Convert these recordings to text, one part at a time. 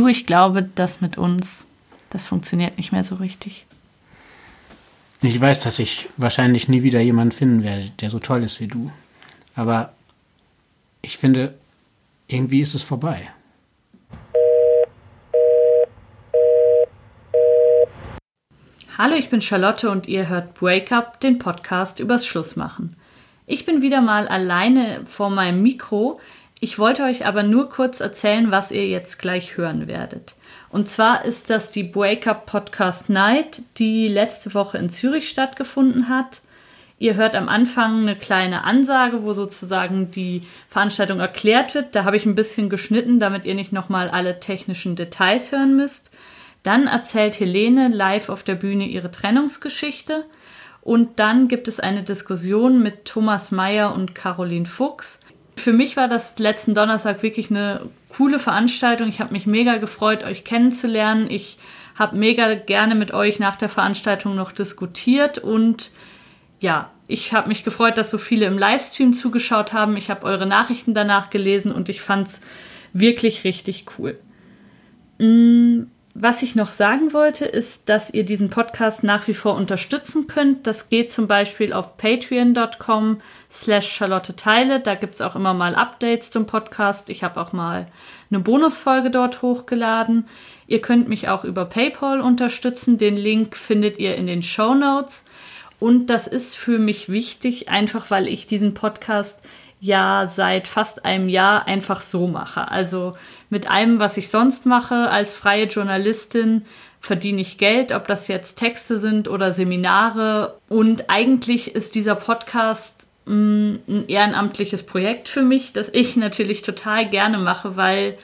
Du, ich glaube, das mit uns, das funktioniert nicht mehr so richtig. Ich weiß, dass ich wahrscheinlich nie wieder jemanden finden werde, der so toll ist wie du. Aber ich finde, irgendwie ist es vorbei. Hallo, ich bin Charlotte und ihr hört Break Up, den Podcast übers Schlussmachen. Ich bin wieder mal alleine vor meinem Mikro. Ich wollte euch aber nur kurz erzählen, was ihr jetzt gleich hören werdet. Und zwar ist das die Breakup Podcast Night, die letzte Woche in Zürich stattgefunden hat. Ihr hört am Anfang eine kleine Ansage, wo sozusagen die Veranstaltung erklärt wird. Da habe ich ein bisschen geschnitten, damit ihr nicht nochmal alle technischen Details hören müsst. Dann erzählt Helene live auf der Bühne ihre Trennungsgeschichte. Und dann gibt es eine Diskussion mit Thomas Mayer und Caroline Fuchs. Für mich war das letzten Donnerstag wirklich eine coole Veranstaltung. Ich habe mich mega gefreut, euch kennenzulernen. Ich habe mega gerne mit euch nach der Veranstaltung noch diskutiert und ja, ich habe mich gefreut, dass so viele im Livestream zugeschaut haben. Ich habe eure Nachrichten danach gelesen und ich fand es wirklich richtig cool. Mm, was ich noch sagen wollte, ist, dass ihr diesen Podcast nach wie vor unterstützen könnt. Das geht zum Beispiel auf patreon.com slash Charlotte Teile. Da gibt es auch immer mal Updates zum Podcast. Ich habe auch mal eine Bonusfolge dort hochgeladen. Ihr könnt mich auch über PayPal unterstützen. Den Link findet ihr in den Show Notes. Und das ist für mich wichtig, einfach weil ich diesen Podcast ja seit fast einem Jahr einfach so mache. Also mit allem, was ich sonst mache als freie Journalistin, verdiene ich Geld, ob das jetzt Texte sind oder Seminare. Und eigentlich ist dieser Podcast mh, mm, ein ehrenamtliches Projekt für mich, das ich natürlich total gerne mache, weil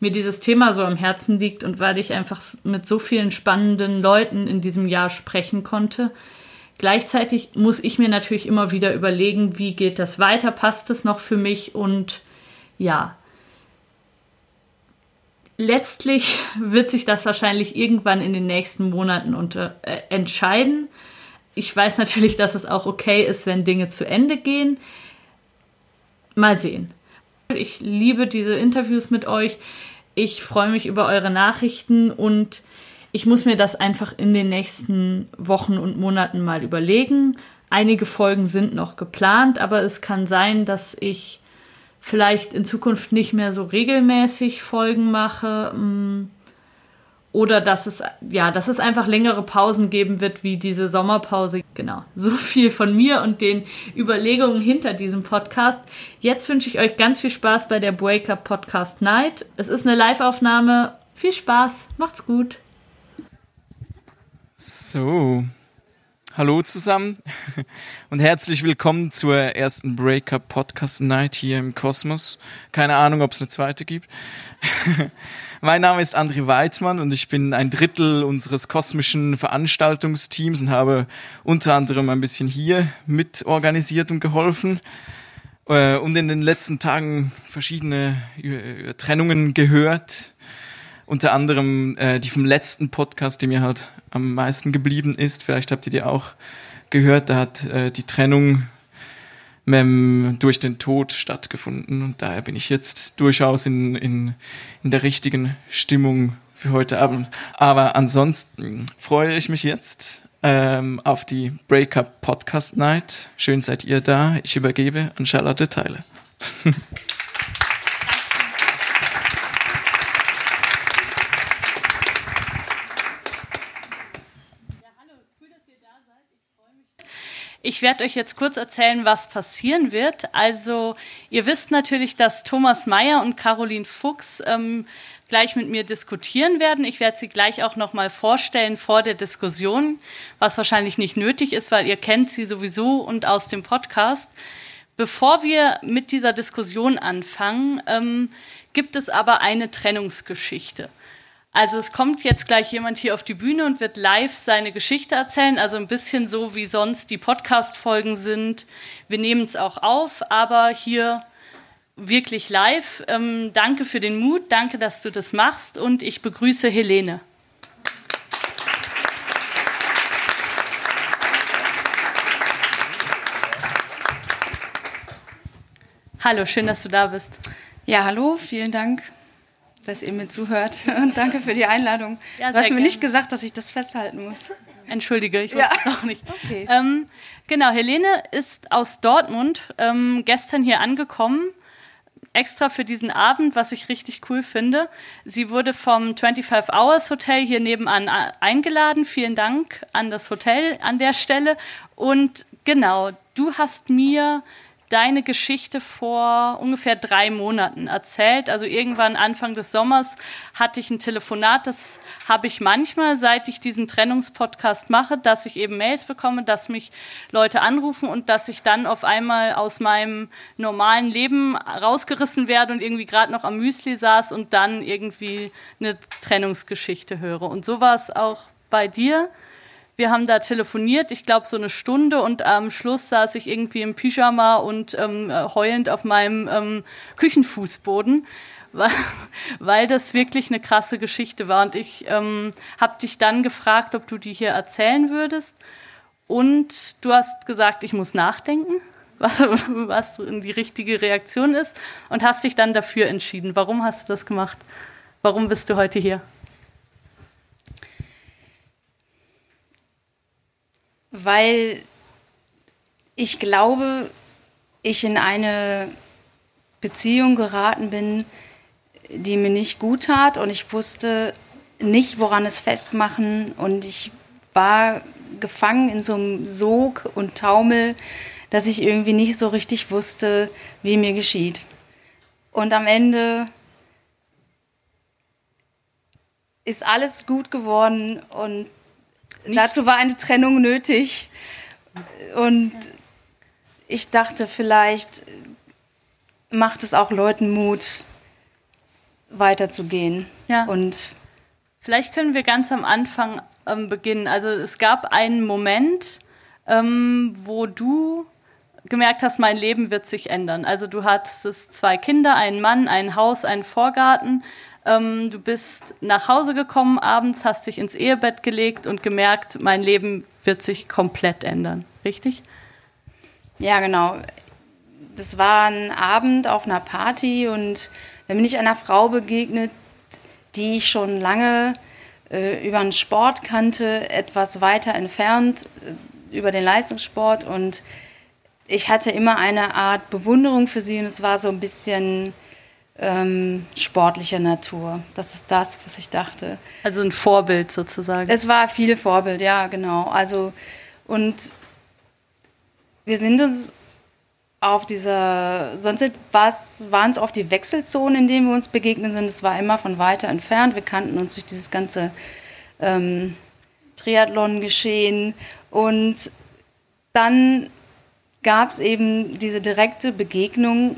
mir dieses Thema so am Herzen liegt und weil ich einfach mit so vielen spannenden Leuten in diesem Jahr sprechen konnte. Gleichzeitig muss ich mir natürlich immer wieder überlegen, wie geht das weiter, passt es noch für mich? Und ja, letztlich wird sich das wahrscheinlich irgendwann in den nächsten Monaten unter, äh, entscheiden. Ich weiß natürlich, dass es auch okay ist, wenn Dinge zu Ende gehen. Mal sehen. Ich liebe diese Interviews mit euch. Ich freue mich über eure Nachrichten und ich muss mir das einfach in den nächsten Wochen und Monaten mal überlegen. Einige Folgen sind noch geplant, aber es kann sein, dass ich vielleicht in Zukunft nicht mehr so regelmäßig Folgen mache. Mm, oder dass es, ja, dass es einfach längere Pausen geben wird, wie diese Sommerpause. Genau. So viel von mir und den Überlegungen hinter diesem Podcast. Jetzt wünsche ich euch ganz viel Spaß bei der Breakup Podcast Night. Es ist eine Live-Aufnahme. Viel Spaß. Macht's gut. So, hallo zusammen und herzlich willkommen zur ersten Breakup Podcast Night hier im Kosmos. Keine Ahnung, ob es eine zweite gibt. mein Name ist André Weidmann und ich bin ein Drittel unseres kosmischen Veranstaltungsteams und habe unter anderem ein bisschen hier mit organisiert und geholfen äh, und in den letzten Tagen verschiedene äh, Trennungen gehört unter anderem äh, die vom letzten Podcast, die mir halt am meisten geblieben ist. Vielleicht habt ihr die auch gehört. Da hat äh, die Trennung ähm, durch den Tod stattgefunden. Und daher bin ich jetzt durchaus in, in, in der richtigen Stimmung für heute Abend. Aber ansonsten freue ich mich jetzt ähm, auf die Breakup Podcast Night. Schön seid ihr da. Ich übergebe an Charlotte Teile. Ich werde euch jetzt kurz erzählen, was passieren wird. Also ihr wisst natürlich, dass Thomas Mayer und Caroline Fuchs ähm, gleich mit mir diskutieren werden. Ich werde sie gleich auch noch mal vorstellen vor der Diskussion, was wahrscheinlich nicht nötig ist, weil ihr kennt sie sowieso und aus dem Podcast. Bevor wir mit dieser Diskussion anfangen, ähm, gibt es aber eine Trennungsgeschichte. Also es kommt jetzt gleich jemand hier auf die Bühne und wird live seine Geschichte erzählen, also ein bisschen so wie sonst die Podcast-Folgen sind. Wir nehmen es auch auf, aber hier wirklich live. Ähm, danke für den Mut, danke, dass du das machst und ich begrüße Helene. Hallo, schön, dass du da bist. Ja, hallo, vielen Dank dass ihr mir zuhört. Und danke für die Einladung. Ja, du hast mir nicht gesagt, dass ich das festhalten muss. Entschuldige, ich wusste es auch nicht. Okay. Ähm, genau, Helene ist aus Dortmund ähm, gestern hier angekommen extra für diesen Abend, was ich richtig cool finde. Sie wurde vom 25 Hours Hotel hier nebenan eingeladen. Vielen Dank an das Hotel an der Stelle. Und genau, du hast mir deine Geschichte vor ungefähr drei Monaten erzählt. Also irgendwann Anfang des Sommers hatte ich ein Telefonat. Das habe ich manchmal, seit ich diesen Trennungspodcast mache, dass ich eben Mails bekomme, dass mich Leute anrufen und dass ich dann auf einmal aus meinem normalen Leben rausgerissen werde und irgendwie gerade noch am Müsli saß und dann irgendwie eine Trennungsgeschichte höre. Und so war es auch bei dir. Wir haben da telefoniert, ich glaube so eine Stunde und am Schluss saß ich irgendwie im Pyjama und ähm, heulend auf meinem ähm, Küchenfußboden, weil, das wirklich eine krasse Geschichte war. Und ich ähm, habe dich dann gefragt, ob du die hier erzählen würdest. Und du hast gesagt, ich muss nachdenken, was die richtige Reaktion ist. Und hast dich dann dafür entschieden. Warum hast du das gemacht? Warum bist du heute hier? Weil ich glaube, ich in eine Beziehung geraten bin, die mir nicht gut tat und ich wusste nicht, woran es festmachen und ich war gefangen in so einem Sog und Taumel, dass ich irgendwie nicht so richtig wusste, wie mir geschieht. Und am Ende ist alles gut geworden und nicht. Dazu war eine Trennung nötig. Und ich dachte, vielleicht macht es auch Leuten Mut, weiterzugehen. Ja. Und vielleicht können wir ganz am Anfang ähm, beginnen. Also es gab einen Moment, ähm, wo du gemerkt hast, mein Leben wird sich ändern. Also du hattest zwei Kinder, einen Mann, ein Haus, einen Vorgarten. Ähm, du bist nach Hause gekommen abends, hast dich ins Ehebett gelegt und gemerkt, mein Leben wird sich komplett ändern. Richtig? Ja, genau. Das war ein Abend auf einer Party und da bin ich einer Frau begegnet, die ich schon lange äh, über den Sport kannte, etwas weiter entfernt äh, über den Leistungssport und ich hatte immer eine Art Bewunderung für sie und es war so ein bisschen ähm, sportlicher Natur. Das ist das, was ich dachte. Also ein Vorbild sozusagen. Es war viel Vorbild, ja, genau. Also und wir sind uns auf dieser, sonst waren es oft die Wechselzonen, in denen wir uns begegnet sind. Es war immer von weiter entfernt. Wir kannten uns durch dieses ganze ähm, Triathlon-Geschehen. Und dann gab es eben diese direkte Begegnung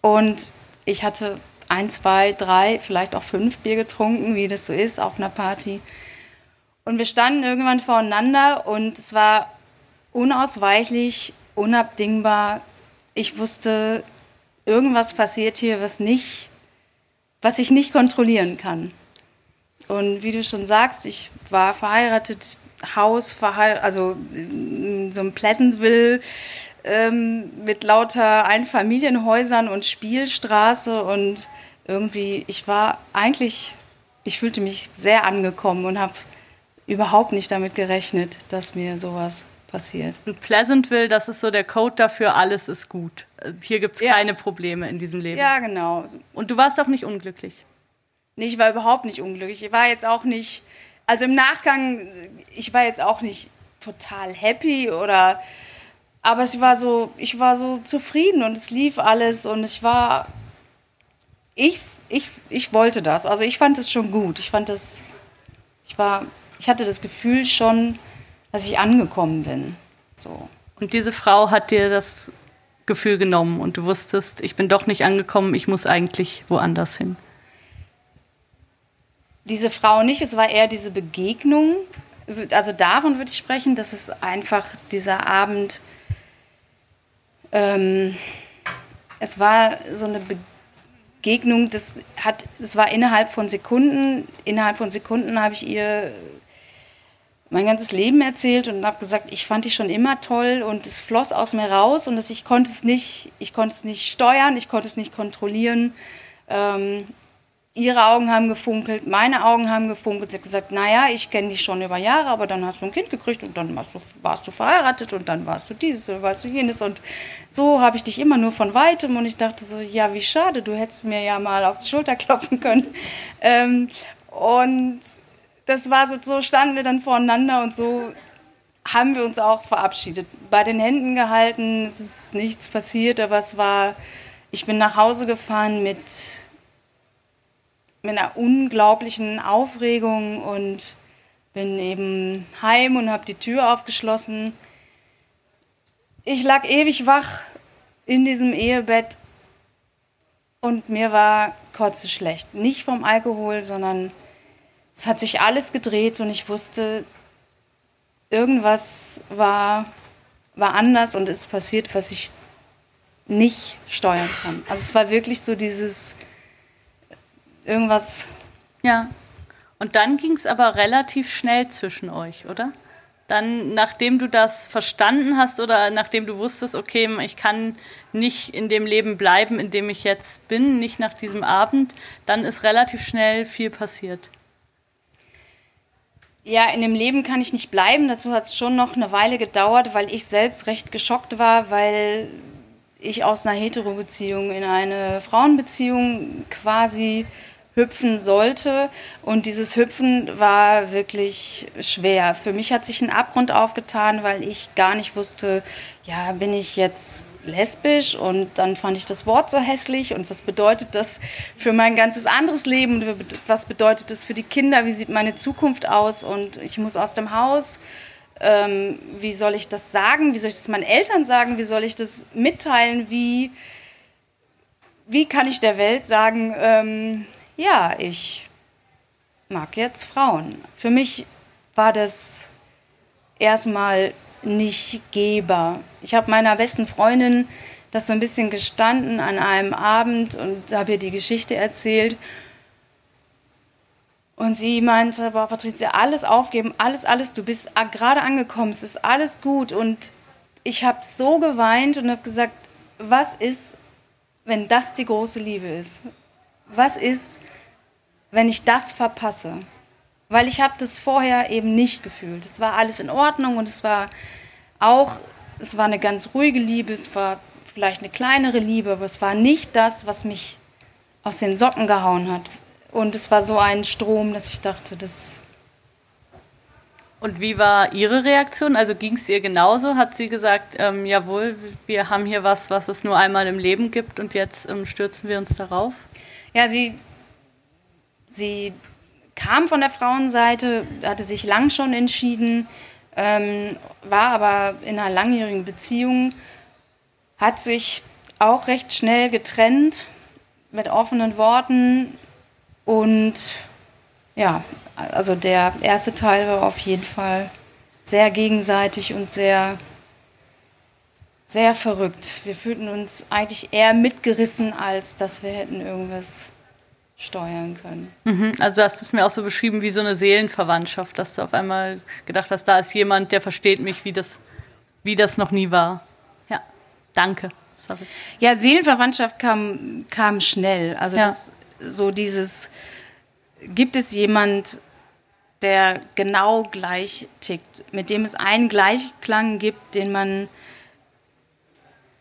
und ich hatte ein, zwei, drei, vielleicht auch fünf Bier getrunken, wie das so ist auf einer Party. Und wir standen irgendwann voreinander und es war unausweichlich, unabdingbar. Ich wusste, irgendwas passiert hier, was nicht, was ich nicht kontrollieren kann. Und wie du schon sagst, ich war verheiratet, Haus, verheiratet, also so ein Pleasantville, ähm, mit lauter Einfamilienhäusern und Spielstraße und irgendwie, ich war eigentlich, ich fühlte mich sehr angekommen und habe überhaupt nicht damit gerechnet, dass mir sowas passiert. Und Pleasantville, das ist so der Code dafür, alles ist gut. Hier gibt es ja. keine Probleme in diesem Leben. Ja, genau. Und du warst auch nicht unglücklich? Nee, ich war überhaupt nicht unglücklich. Ich war jetzt auch nicht, also im Nachgang, ich war jetzt auch nicht total happy oder aber ich war so, ich war so zufrieden und es lief alles und ich war, ich, ich, ich wollte das. Also ich fand es schon gut. Ich fand das, ich war, ich hatte das Gefühl schon, dass ich angekommen bin. So. Und diese Frau hat dir das Gefühl genommen und du wusstest, ich bin doch nicht angekommen, ich muss eigentlich woanders hin. Diese Frau nicht, es war eher diese Begegnung. Also davon würde ich sprechen, dass es einfach dieser Abend ähm, es war so eine Begegnung, das hat, es war innerhalb von Sekunden. Innerhalb von Sekunden habe ich ihr mein ganzes Leben erzählt und habe gesagt, ich fand dich schon immer toll und es floss aus mir raus und das, ich konnte es nicht, ich konnte es nicht steuern, ich konnte es nicht kontrollieren. Ähm, ihre Augen haben gefunkelt, meine Augen haben gefunkelt. Sie hat gesagt, naja, ich kenne dich schon über Jahre, aber dann hast du ein Kind gekriegt und dann warst du, warst du verheiratet und dann warst du dieses und warst du jenes. Und so habe ich dich immer nur von weitem und ich dachte so, ja, wie schade, du hättest mir ja mal auf die Schulter klopfen können. Ähm, und das war so, so standen wir dann voreinander und so haben wir uns auch verabschiedet. Bei den Händen gehalten, es ist nichts passiert, aber es war, ich bin nach Hause gefahren mit mit einer unglaublichen Aufregung und bin eben heim und habe die Tür aufgeschlossen. Ich lag ewig wach in diesem Ehebett und mir war kotze schlecht. Nicht vom Alkohol, sondern es hat sich alles gedreht und ich wusste, irgendwas war, war anders und ist passiert, was ich nicht steuern kann. Also es war wirklich so dieses irgendwas. Ja. Und dann ging es aber relativ schnell zwischen euch, oder? Dann, nachdem du das verstanden hast oder nachdem du wusstest, okay, ich kann nicht in dem Leben bleiben, in dem ich jetzt bin, nicht nach diesem Abend, dann ist relativ schnell viel passiert. Ja, in dem Leben kann ich nicht bleiben. Dazu hat es schon noch eine Weile gedauert, weil ich selbst recht geschockt war, weil ich aus einer Hetero-Beziehung in eine Frauenbeziehung quasi hüpfen sollte. Und dieses Hüpfen war wirklich schwer. Für mich hat sich ein Abgrund aufgetan, weil ich gar nicht wusste, ja, bin ich jetzt lesbisch? Und dann fand ich das Wort so hässlich. Und was bedeutet das für mein ganzes anderes Leben? Was bedeutet das für die Kinder, wie sieht meine Zukunft aus? Und ich muss aus dem Haus, ähm, wie soll ich das sagen, wie soll ich das meinen Eltern sagen, wie soll ich das mitteilen, wie, wie kann ich der Welt sagen, ähm, ja, ich mag jetzt Frauen. Für mich war das erstmal nicht gehbar. Ich habe meiner besten Freundin das so ein bisschen gestanden an einem Abend und habe ihr die Geschichte erzählt. Und sie meinte, boah, Patricia, alles aufgeben, alles, alles, du bist gerade angekommen, es ist alles gut. Und ich habe so geweint und habe gesagt, was ist, wenn das die große Liebe ist? Was ist, wenn ich das verpasse? Weil ich habe das vorher eben nicht gefühlt. Es war alles in Ordnung und es war auch, es war eine ganz ruhige Liebe, es war vielleicht eine kleinere Liebe, aber es war nicht das, was mich aus den Socken gehauen hat. Und es war so ein Strom, dass ich dachte, das. Und wie war Ihre Reaktion? Also ging es ihr genauso? Hat sie gesagt, ähm, jawohl, wir haben hier was, was es nur einmal im Leben gibt und jetzt ähm, stürzen wir uns darauf? Ja, sie Sie kam von der Frauenseite, hatte sich lang schon entschieden, ähm, war aber in einer langjährigen Beziehung, hat sich auch recht schnell getrennt mit offenen Worten und ja, also der erste Teil war auf jeden Fall sehr gegenseitig und sehr, sehr verrückt. Wir fühlten uns eigentlich eher mitgerissen, als dass wir hätten irgendwas steuern können. Mhm, also du hast es mir auch so beschrieben wie so eine Seelenverwandtschaft, dass du auf einmal gedacht hast, da ist jemand, der versteht mich, wie das, wie das noch nie war. Ja, danke. Sorry. Ja, Seelenverwandtschaft kam, kam schnell. Also ja. das, so dieses, gibt es jemand, der genau gleich tickt, mit dem es einen Gleichklang gibt, den man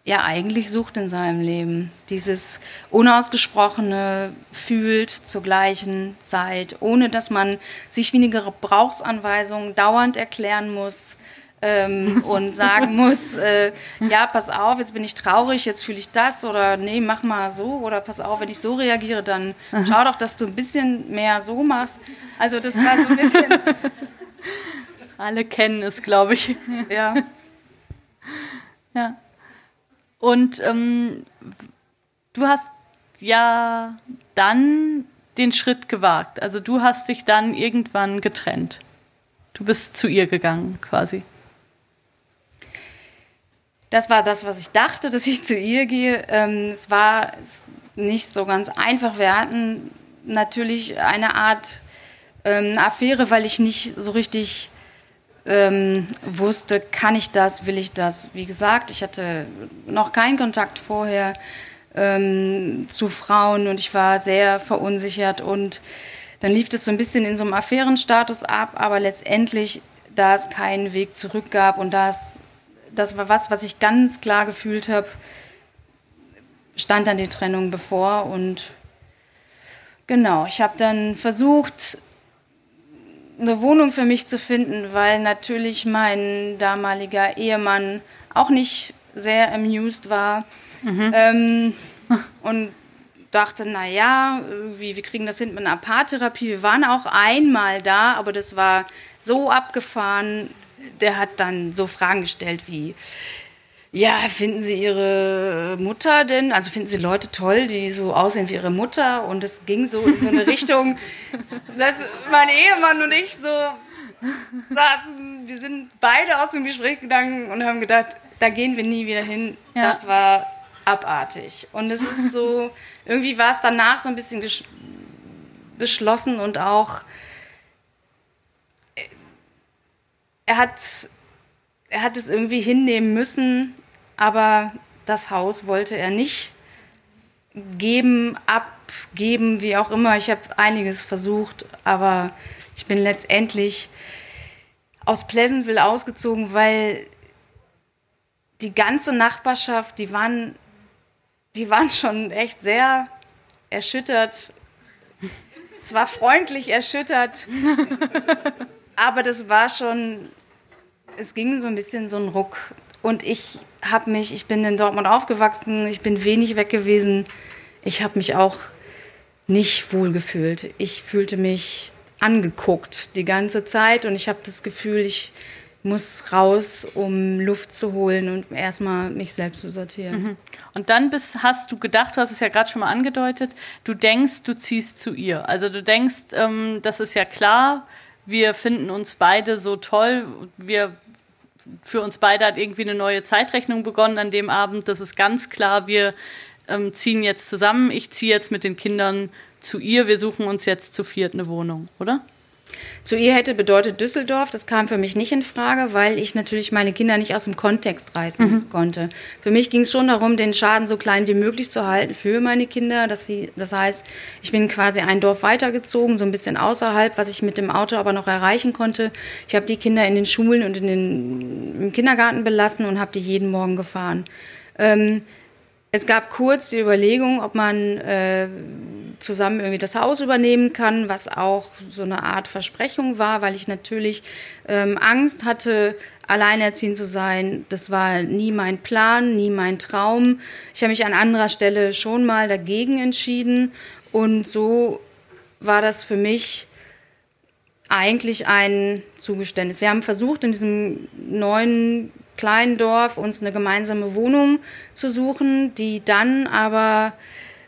ja eigentlich sucht in seinem Leben. Dieses Unausgesprochene fühlt zur gleichen Zeit, ohne dass man sich wie eine Gebrauchsanweisung dauernd erklären muss ähm, und sagen muss, äh, ja, pass auf, jetzt bin ich traurig, jetzt fühle ich das oder nee, mach mal so oder pass auf, wenn ich so reagiere, dann schau doch, dass du ein bisschen mehr so machst. Also das war so ein bisschen... Alle kennen es, glaube ich. Ja. Ja. Und ähm, du hast ja dann den Schritt gewagt. Also du hast dich dann irgendwann getrennt. Du bist zu ihr gegangen quasi. Das war das, was ich dachte, dass ich zu ihr gehe. Ähm, es war nicht so ganz einfach. Wir hatten natürlich eine Art ähm, Affäre, weil ich nicht so richtig ähm, wusste, kann ich das, will ich das. Wie gesagt, ich hatte noch keinen Kontakt vorher. ähm, zu Frauen und ich war sehr verunsichert und dann lief das so ein bisschen in so einem Affärenstatus ab, aber letztendlich, da es keinen Weg zurück gab und das, das war was, was ich ganz klar gefühlt habe, stand dann die Trennung bevor und genau, ich habe dann versucht, eine Wohnung für mich zu finden, weil natürlich mein damaliger Ehemann auch nicht sehr amused war. Mhm. Ähm, und dachte, naja, wie, wir kriegen das hin mit einer Paartherapie. Wir waren auch einmal da, aber das war so abgefahren. Der hat dann so Fragen gestellt wie, ja, finden Sie Ihre Mutter denn, also finden Sie Leute toll, die so aussehen wie Ihre Mutter? Und es ging so in so eine Richtung, dass mein Ehemann und ich so saßen, wir sind beide aus dem Gespräch gegangen und haben gedacht, da gehen wir nie wieder hin. Ja. Das war abartig. Und es ist so, irgendwie war es danach so ein bisschen beschlossen und auch, er hat, er hat es irgendwie hinnehmen müssen, aber das Haus wollte er nicht geben, abgeben, wie auch immer. Ich habe einiges versucht, aber ich bin letztendlich aus Pleasantville ausgezogen, weil die ganze Nachbarschaft, die waren, die waren schon echt sehr erschüttert. Zwar freundlich erschüttert, aber das war schon, es ging so ein bisschen so ein Ruck. Und ich habe mich, ich bin in Dortmund aufgewachsen, ich bin wenig weg gewesen. Ich habe mich auch nicht wohl gefühlt. Ich fühlte mich angeguckt die ganze Zeit und ich habe das Gefühl, ich muss raus, um Luft zu holen und erstmal mich selbst zu sortieren. Mhm. Und dann bist, hast du gedacht, du hast es ja gerade schon mal angedeutet, du denkst, du ziehst zu ihr. Also du denkst, ähm, das ist ja klar, wir finden uns beide so toll, wir für uns beide hat irgendwie eine neue Zeitrechnung begonnen an dem Abend. Das ist ganz klar, wir ähm, ziehen jetzt zusammen. Ich ziehe jetzt mit den Kindern zu ihr. Wir suchen uns jetzt zu viert eine Wohnung, oder? Zu ihr hätte bedeutet Düsseldorf. Das kam für mich nicht in Frage, weil ich natürlich meine Kinder nicht aus dem Kontext reißen mhm. konnte. Für mich ging es schon darum, den Schaden so klein wie möglich zu halten für meine Kinder. Das, das heißt, ich bin quasi ein Dorf weitergezogen, so ein bisschen außerhalb, was ich mit dem Auto aber noch erreichen konnte. Ich habe die Kinder in den Schulen und in den, im Kindergarten belassen und habe die jeden Morgen gefahren. Ähm, es gab kurz die Überlegung, ob man äh, zusammen irgendwie das Haus übernehmen kann, was auch so eine Art Versprechung war, weil ich natürlich ähm, Angst hatte, alleinerziehend zu sein. Das war nie mein Plan, nie mein Traum. Ich habe mich an anderer Stelle schon mal dagegen entschieden und so war das für mich eigentlich ein Zugeständnis. Wir haben versucht, in diesem neuen kleinen Dorf uns eine gemeinsame Wohnung zu suchen, die dann aber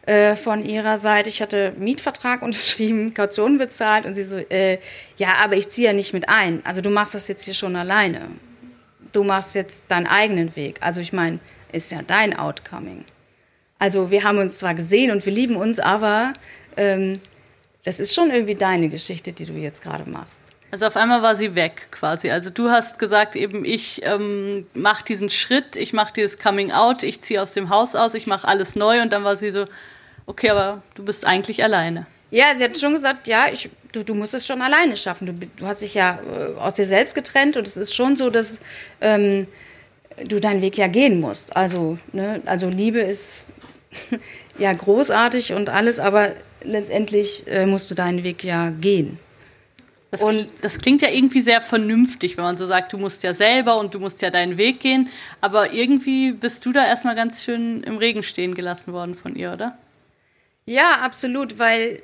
äh, von ihrer Seite, ich hatte Mietvertrag unterschrieben, Kaution bezahlt und sie so, äh, ja, aber ich ziehe ja nicht mit ein. Also du machst das jetzt hier schon alleine. Du machst jetzt deinen eigenen Weg. Also ich meine, ist ja dein Outcoming. Also wir haben uns zwar gesehen und wir lieben uns, aber ähm, das ist schon irgendwie deine Geschichte, die du jetzt gerade machst. Also auf einmal war sie weg quasi. Also du hast gesagt, eben ich ähm, mache diesen Schritt, ich mache dieses Coming Out, ich ziehe aus dem Haus aus, ich mache alles neu und dann war sie so, okay, aber du bist eigentlich alleine. Ja, sie hat schon gesagt, ja, ich, du, du musst es schon alleine schaffen. Du, du hast dich ja äh, aus dir selbst getrennt und es ist schon so, dass ähm, du deinen Weg ja gehen musst. Also, ne, also Liebe ist ja großartig und alles, aber letztendlich äh, musst du deinen Weg ja gehen. Das, und das klingt ja irgendwie sehr vernünftig, wenn man so sagt, du musst ja selber und du musst ja deinen Weg gehen. Aber irgendwie bist du da erstmal ganz schön im Regen stehen gelassen worden von ihr, oder? Ja, absolut, weil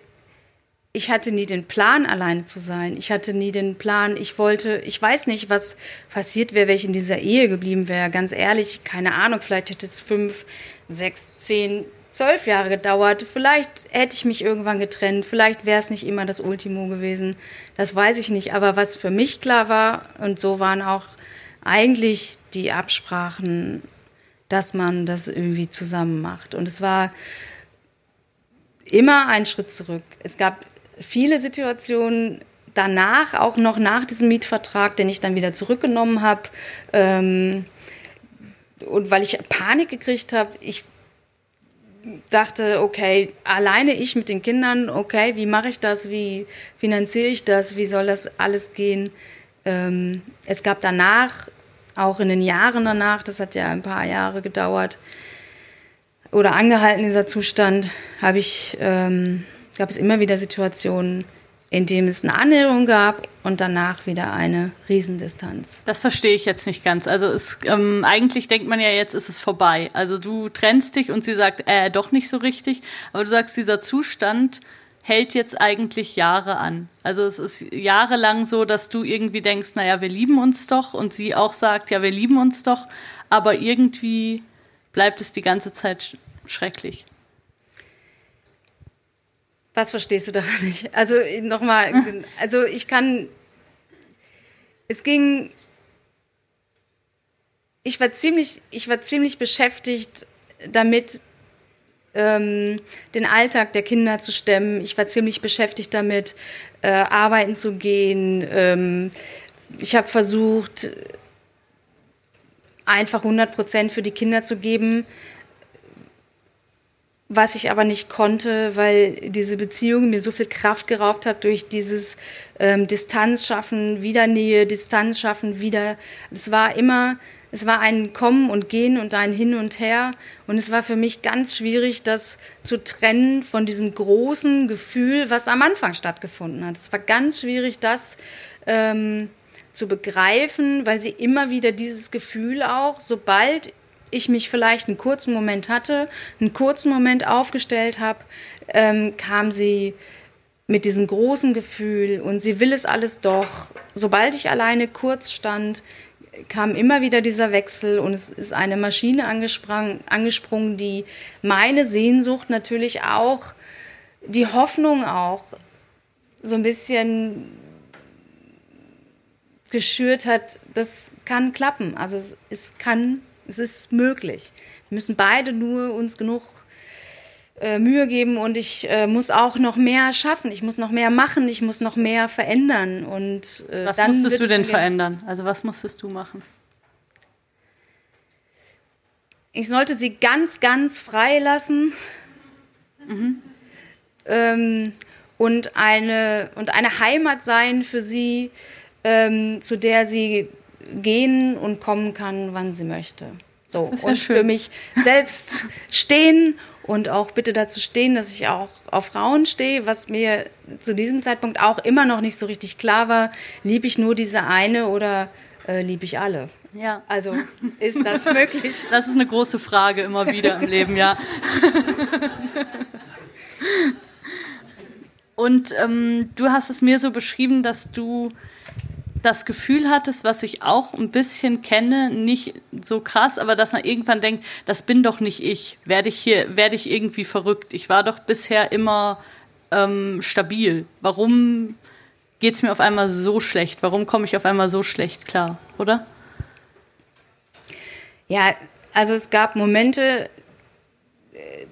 ich hatte nie den Plan, alleine zu sein. Ich hatte nie den Plan, ich wollte, ich weiß nicht, was passiert wäre, wenn ich in dieser Ehe geblieben wäre. Ganz ehrlich, keine Ahnung, vielleicht hätte es fünf, sechs, zehn, zwölf Jahre gedauert. Vielleicht hätte ich mich irgendwann getrennt. Vielleicht wäre es nicht immer das Ultimo gewesen. Das weiß ich nicht. Aber was für mich klar war, und so waren auch eigentlich die Absprachen, dass man das irgendwie zusammen macht. Und es war immer ein Schritt zurück. Es gab viele Situationen danach, auch noch nach diesem Mietvertrag, den ich dann wieder zurückgenommen habe. Ähm, und weil ich Panik gekriegt habe, ich dachte, okay, alleine ich mit den Kindern, okay, wie mache ich das, wie finanziere ich das, wie soll das alles gehen? Ähm, es gab danach, auch in den Jahren danach, das hat ja ein paar Jahre gedauert, oder angehalten dieser Zustand, habe ich, ähm, gab es immer wieder Situationen, in dem es eine Annäherung gab und danach wieder eine Riesendistanz. Das verstehe ich jetzt nicht ganz. Also es, ähm, eigentlich denkt man ja, jetzt ist es vorbei. Also du trennst dich und sie sagt, äh, doch nicht so richtig. Aber du sagst, dieser Zustand hält jetzt eigentlich Jahre an. Also es ist jahrelang so, dass du irgendwie denkst, naja, wir lieben uns doch. Und sie auch sagt, ja, wir lieben uns doch. Aber irgendwie bleibt es die ganze Zeit schrecklich. Was verstehst du daran nicht? Also nochmal, also ich kann, es ging, ich war ziemlich, ich war ziemlich beschäftigt damit, ähm, den Alltag der Kinder zu stemmen. Ich war ziemlich beschäftigt damit, äh, arbeiten zu gehen. Ähm, ich habe versucht, einfach 100 Prozent für die Kinder zu geben was ich aber nicht konnte, weil diese Beziehung mir so viel Kraft geraubt hat durch dieses ähm, Distanz schaffen, wieder Nähe, Distanz schaffen, wieder. Es war immer, es war ein Kommen und Gehen und ein Hin und Her. Und es war für mich ganz schwierig, das zu trennen von diesem großen Gefühl, was am Anfang stattgefunden hat. Es war ganz schwierig, das ähm, zu begreifen, weil sie immer wieder dieses Gefühl auch, sobald ich mich vielleicht einen kurzen Moment hatte, einen kurzen Moment aufgestellt habe, ähm, kam sie mit diesem großen Gefühl und sie will es alles doch. Sobald ich alleine kurz stand, kam immer wieder dieser Wechsel und es ist eine Maschine angesprungen, die meine Sehnsucht natürlich auch, die Hoffnung auch so ein bisschen geschürt hat, das kann klappen. Also es, es kann es ist möglich. Wir müssen beide nur uns genug äh, Mühe geben und ich äh, muss auch noch mehr schaffen. Ich muss noch mehr machen. Ich muss noch mehr verändern. Und, äh, was musstest du denn verändern? Also was musstest du machen? Ich sollte sie ganz, ganz frei lassen. Mhm. Ähm, und, eine, und eine Heimat sein für sie, ähm, zu der sie gehen und kommen kann, wann sie möchte. So, und ja für mich selbst stehen und auch bitte dazu stehen, dass ich auch auf Frauen stehe, was mir zu diesem Zeitpunkt auch immer noch nicht so richtig klar war. Liebe ich nur diese eine oder äh, liebe ich alle? Ja. Also ist das möglich? Das ist eine große Frage immer wieder im Leben, ja. Und ähm, du hast es mir so beschrieben, dass du das Gefühl hattest, was ich auch ein bisschen kenne, nicht so krass, aber dass man irgendwann denkt, das bin doch nicht ich. Werde ich hier, werde ich irgendwie verrückt? Ich war doch bisher immer ähm, stabil. Warum geht es mir auf einmal so schlecht? Warum komme ich auf einmal so schlecht klar, oder? Ja, also es gab Momente, äh,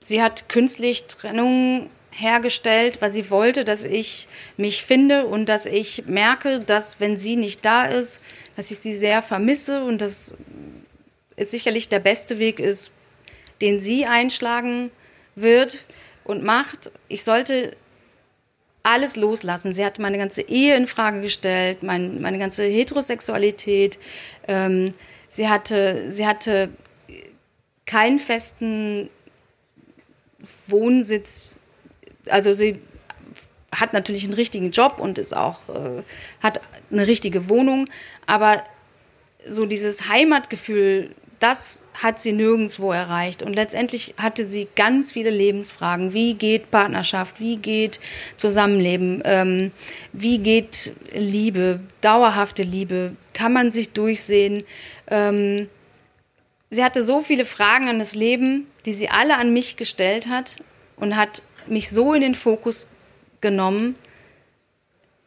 sie hat künstlich Trennung hergestellt, weil sie wollte, dass ich mich finde und dass ich merke, dass wenn sie nicht da ist, dass ich sie sehr vermisse und dass es sicherlich der beste Weg ist, den sie einschlagen wird und macht. Ich sollte alles loslassen. Sie hat meine ganze Ehe in Frage gestellt, mein, meine ganze Heterosexualität. Ähm, sie hatte, sie hatte keinen festen Wohnsitz also sie hat natürlich einen richtigen Job und ist auch, äh, hat eine richtige Wohnung, aber so dieses Heimatgefühl, das hat sie nirgendwo erreicht. Und letztendlich hatte sie ganz viele Lebensfragen. Wie geht Partnerschaft? Wie geht Zusammenleben? Ähm, wie geht Liebe? Dauerhafte Liebe? Kann man sich durchsehen? Ähm, sie hatte so viele Fragen an das Leben, die sie alle an mich gestellt hat und hat mich so in den Fokus genommen,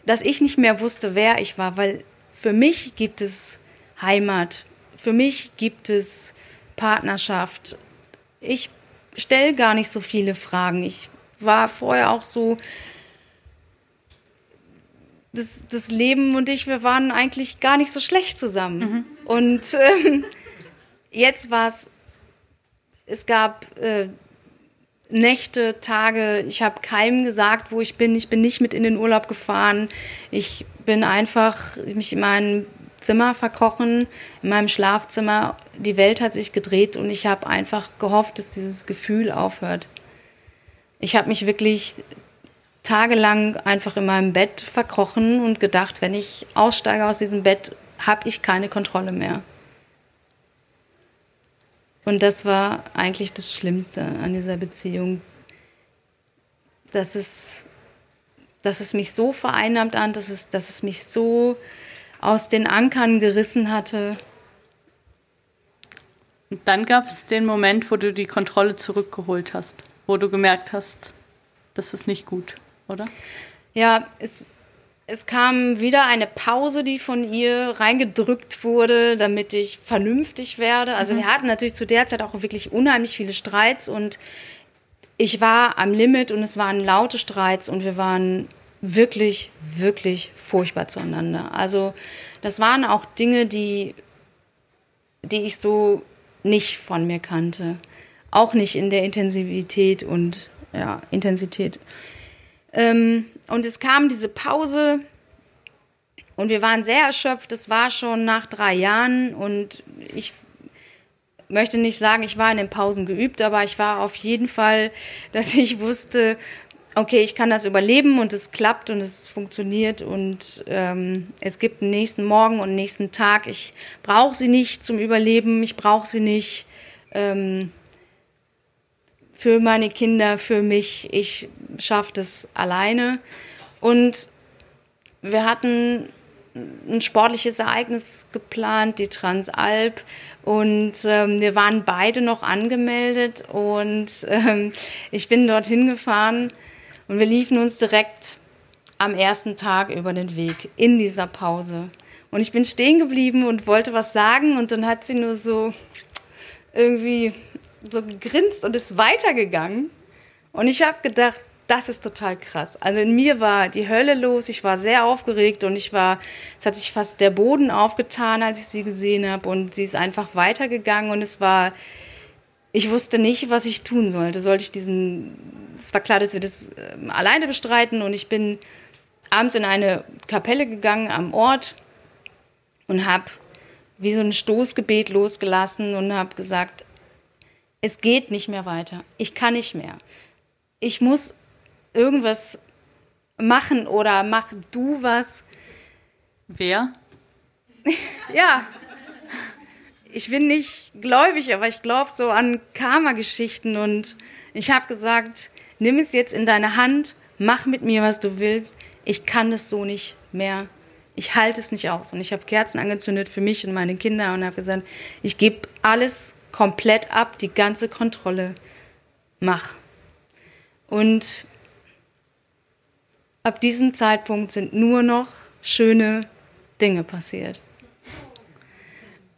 dass ich nicht mehr wusste, wer ich war, weil für mich gibt es Heimat, für mich gibt es Partnerschaft. Ich stelle gar nicht so viele Fragen. Ich war vorher auch so, das, das Leben und ich, wir waren eigentlich gar nicht so schlecht zusammen. Mhm. Und ähm, jetzt war es, es gab äh, Nächte, Tage, ich habe keinem gesagt, wo ich bin. Ich bin nicht mit in den Urlaub gefahren. Ich bin einfach mich in meinem Zimmer verkrochen, in meinem Schlafzimmer. Die Welt hat sich gedreht und ich habe einfach gehofft, dass dieses Gefühl aufhört. Ich habe mich wirklich tagelang einfach in meinem Bett verkrochen und gedacht, wenn ich aussteige aus diesem Bett, habe ich keine Kontrolle mehr. Und das war eigentlich das Schlimmste an dieser Beziehung, dass es, dass es mich so vereinnahmt an, dass es, dass es mich so aus den Ankern gerissen hatte. Und dann gab es den Moment, wo du die Kontrolle zurückgeholt hast, wo du gemerkt hast, das ist nicht gut, oder? Ja, es, es kam wieder eine Pause, die von ihr reingedrückt wurde, damit ich vernünftig werde. Also mhm. wir hatten natürlich zu der Zeit auch wirklich unheimlich viele Streits und ich war am Limit und es waren laute Streits und wir waren wirklich, wirklich furchtbar zueinander. Also das waren auch Dinge, die, die ich so nicht von mir kannte. Auch nicht in der Intensivität und ja, Intensität. Ähm, und es kam diese Pause und wir waren sehr erschöpft. Es war schon nach drei Jahren und ich möchte nicht sagen, ich war in den Pausen geübt, aber ich war auf jeden Fall, dass ich wusste, okay, ich kann das überleben und es klappt und es funktioniert und ähm, es gibt einen nächsten Morgen und einen nächsten Tag. Ich brauche sie nicht zum Überleben, ich brauche sie nicht ähm, für meine Kinder, für mich. Ich schaffe das alleine. Und wir hatten ein sportliches Ereignis geplant, die Transalp. Und ähm, wir waren beide noch angemeldet und ähm, ich bin dorthin gefahren und wir liefen uns direkt am ersten Tag über den Weg in dieser Pause. Und ich bin stehen geblieben und wollte was sagen und dann hat sie nur so irgendwie so gegrinst und ist weitergegangen. Und ich habe gedacht, das ist total krass. Also in mir war die Hölle los, ich war sehr aufgeregt und ich war, es hat sich fast der Boden aufgetan, als ich sie gesehen habe und sie ist einfach weitergegangen und es war, ich wusste nicht, was ich tun sollte. Sollte ich diesen, es war klar, dass wir das äh, alleine bestreiten und ich bin abends in eine Kapelle gegangen am Ort und habe wie so ein Stoßgebet losgelassen und habe gesagt, es geht nicht mehr weiter. Ich kann nicht mehr. Ich muss irgendwas machen oder mach du was. Wer? ja. Ich bin nicht gläubig, aber ich glaube so an Karma-Geschichten und ich habe gesagt, nimm es jetzt in deine Hand, mach mit mir, was du willst. Ich kann das so nicht mehr. Ich halte es nicht aus. Und ich habe Kerzen angezündet für mich und meine Kinder und habe gesagt, ich gebe alles komplett ab, die ganze Kontrolle. Mach. Und ab diesem Zeitpunkt sind nur noch schöne Dinge passiert.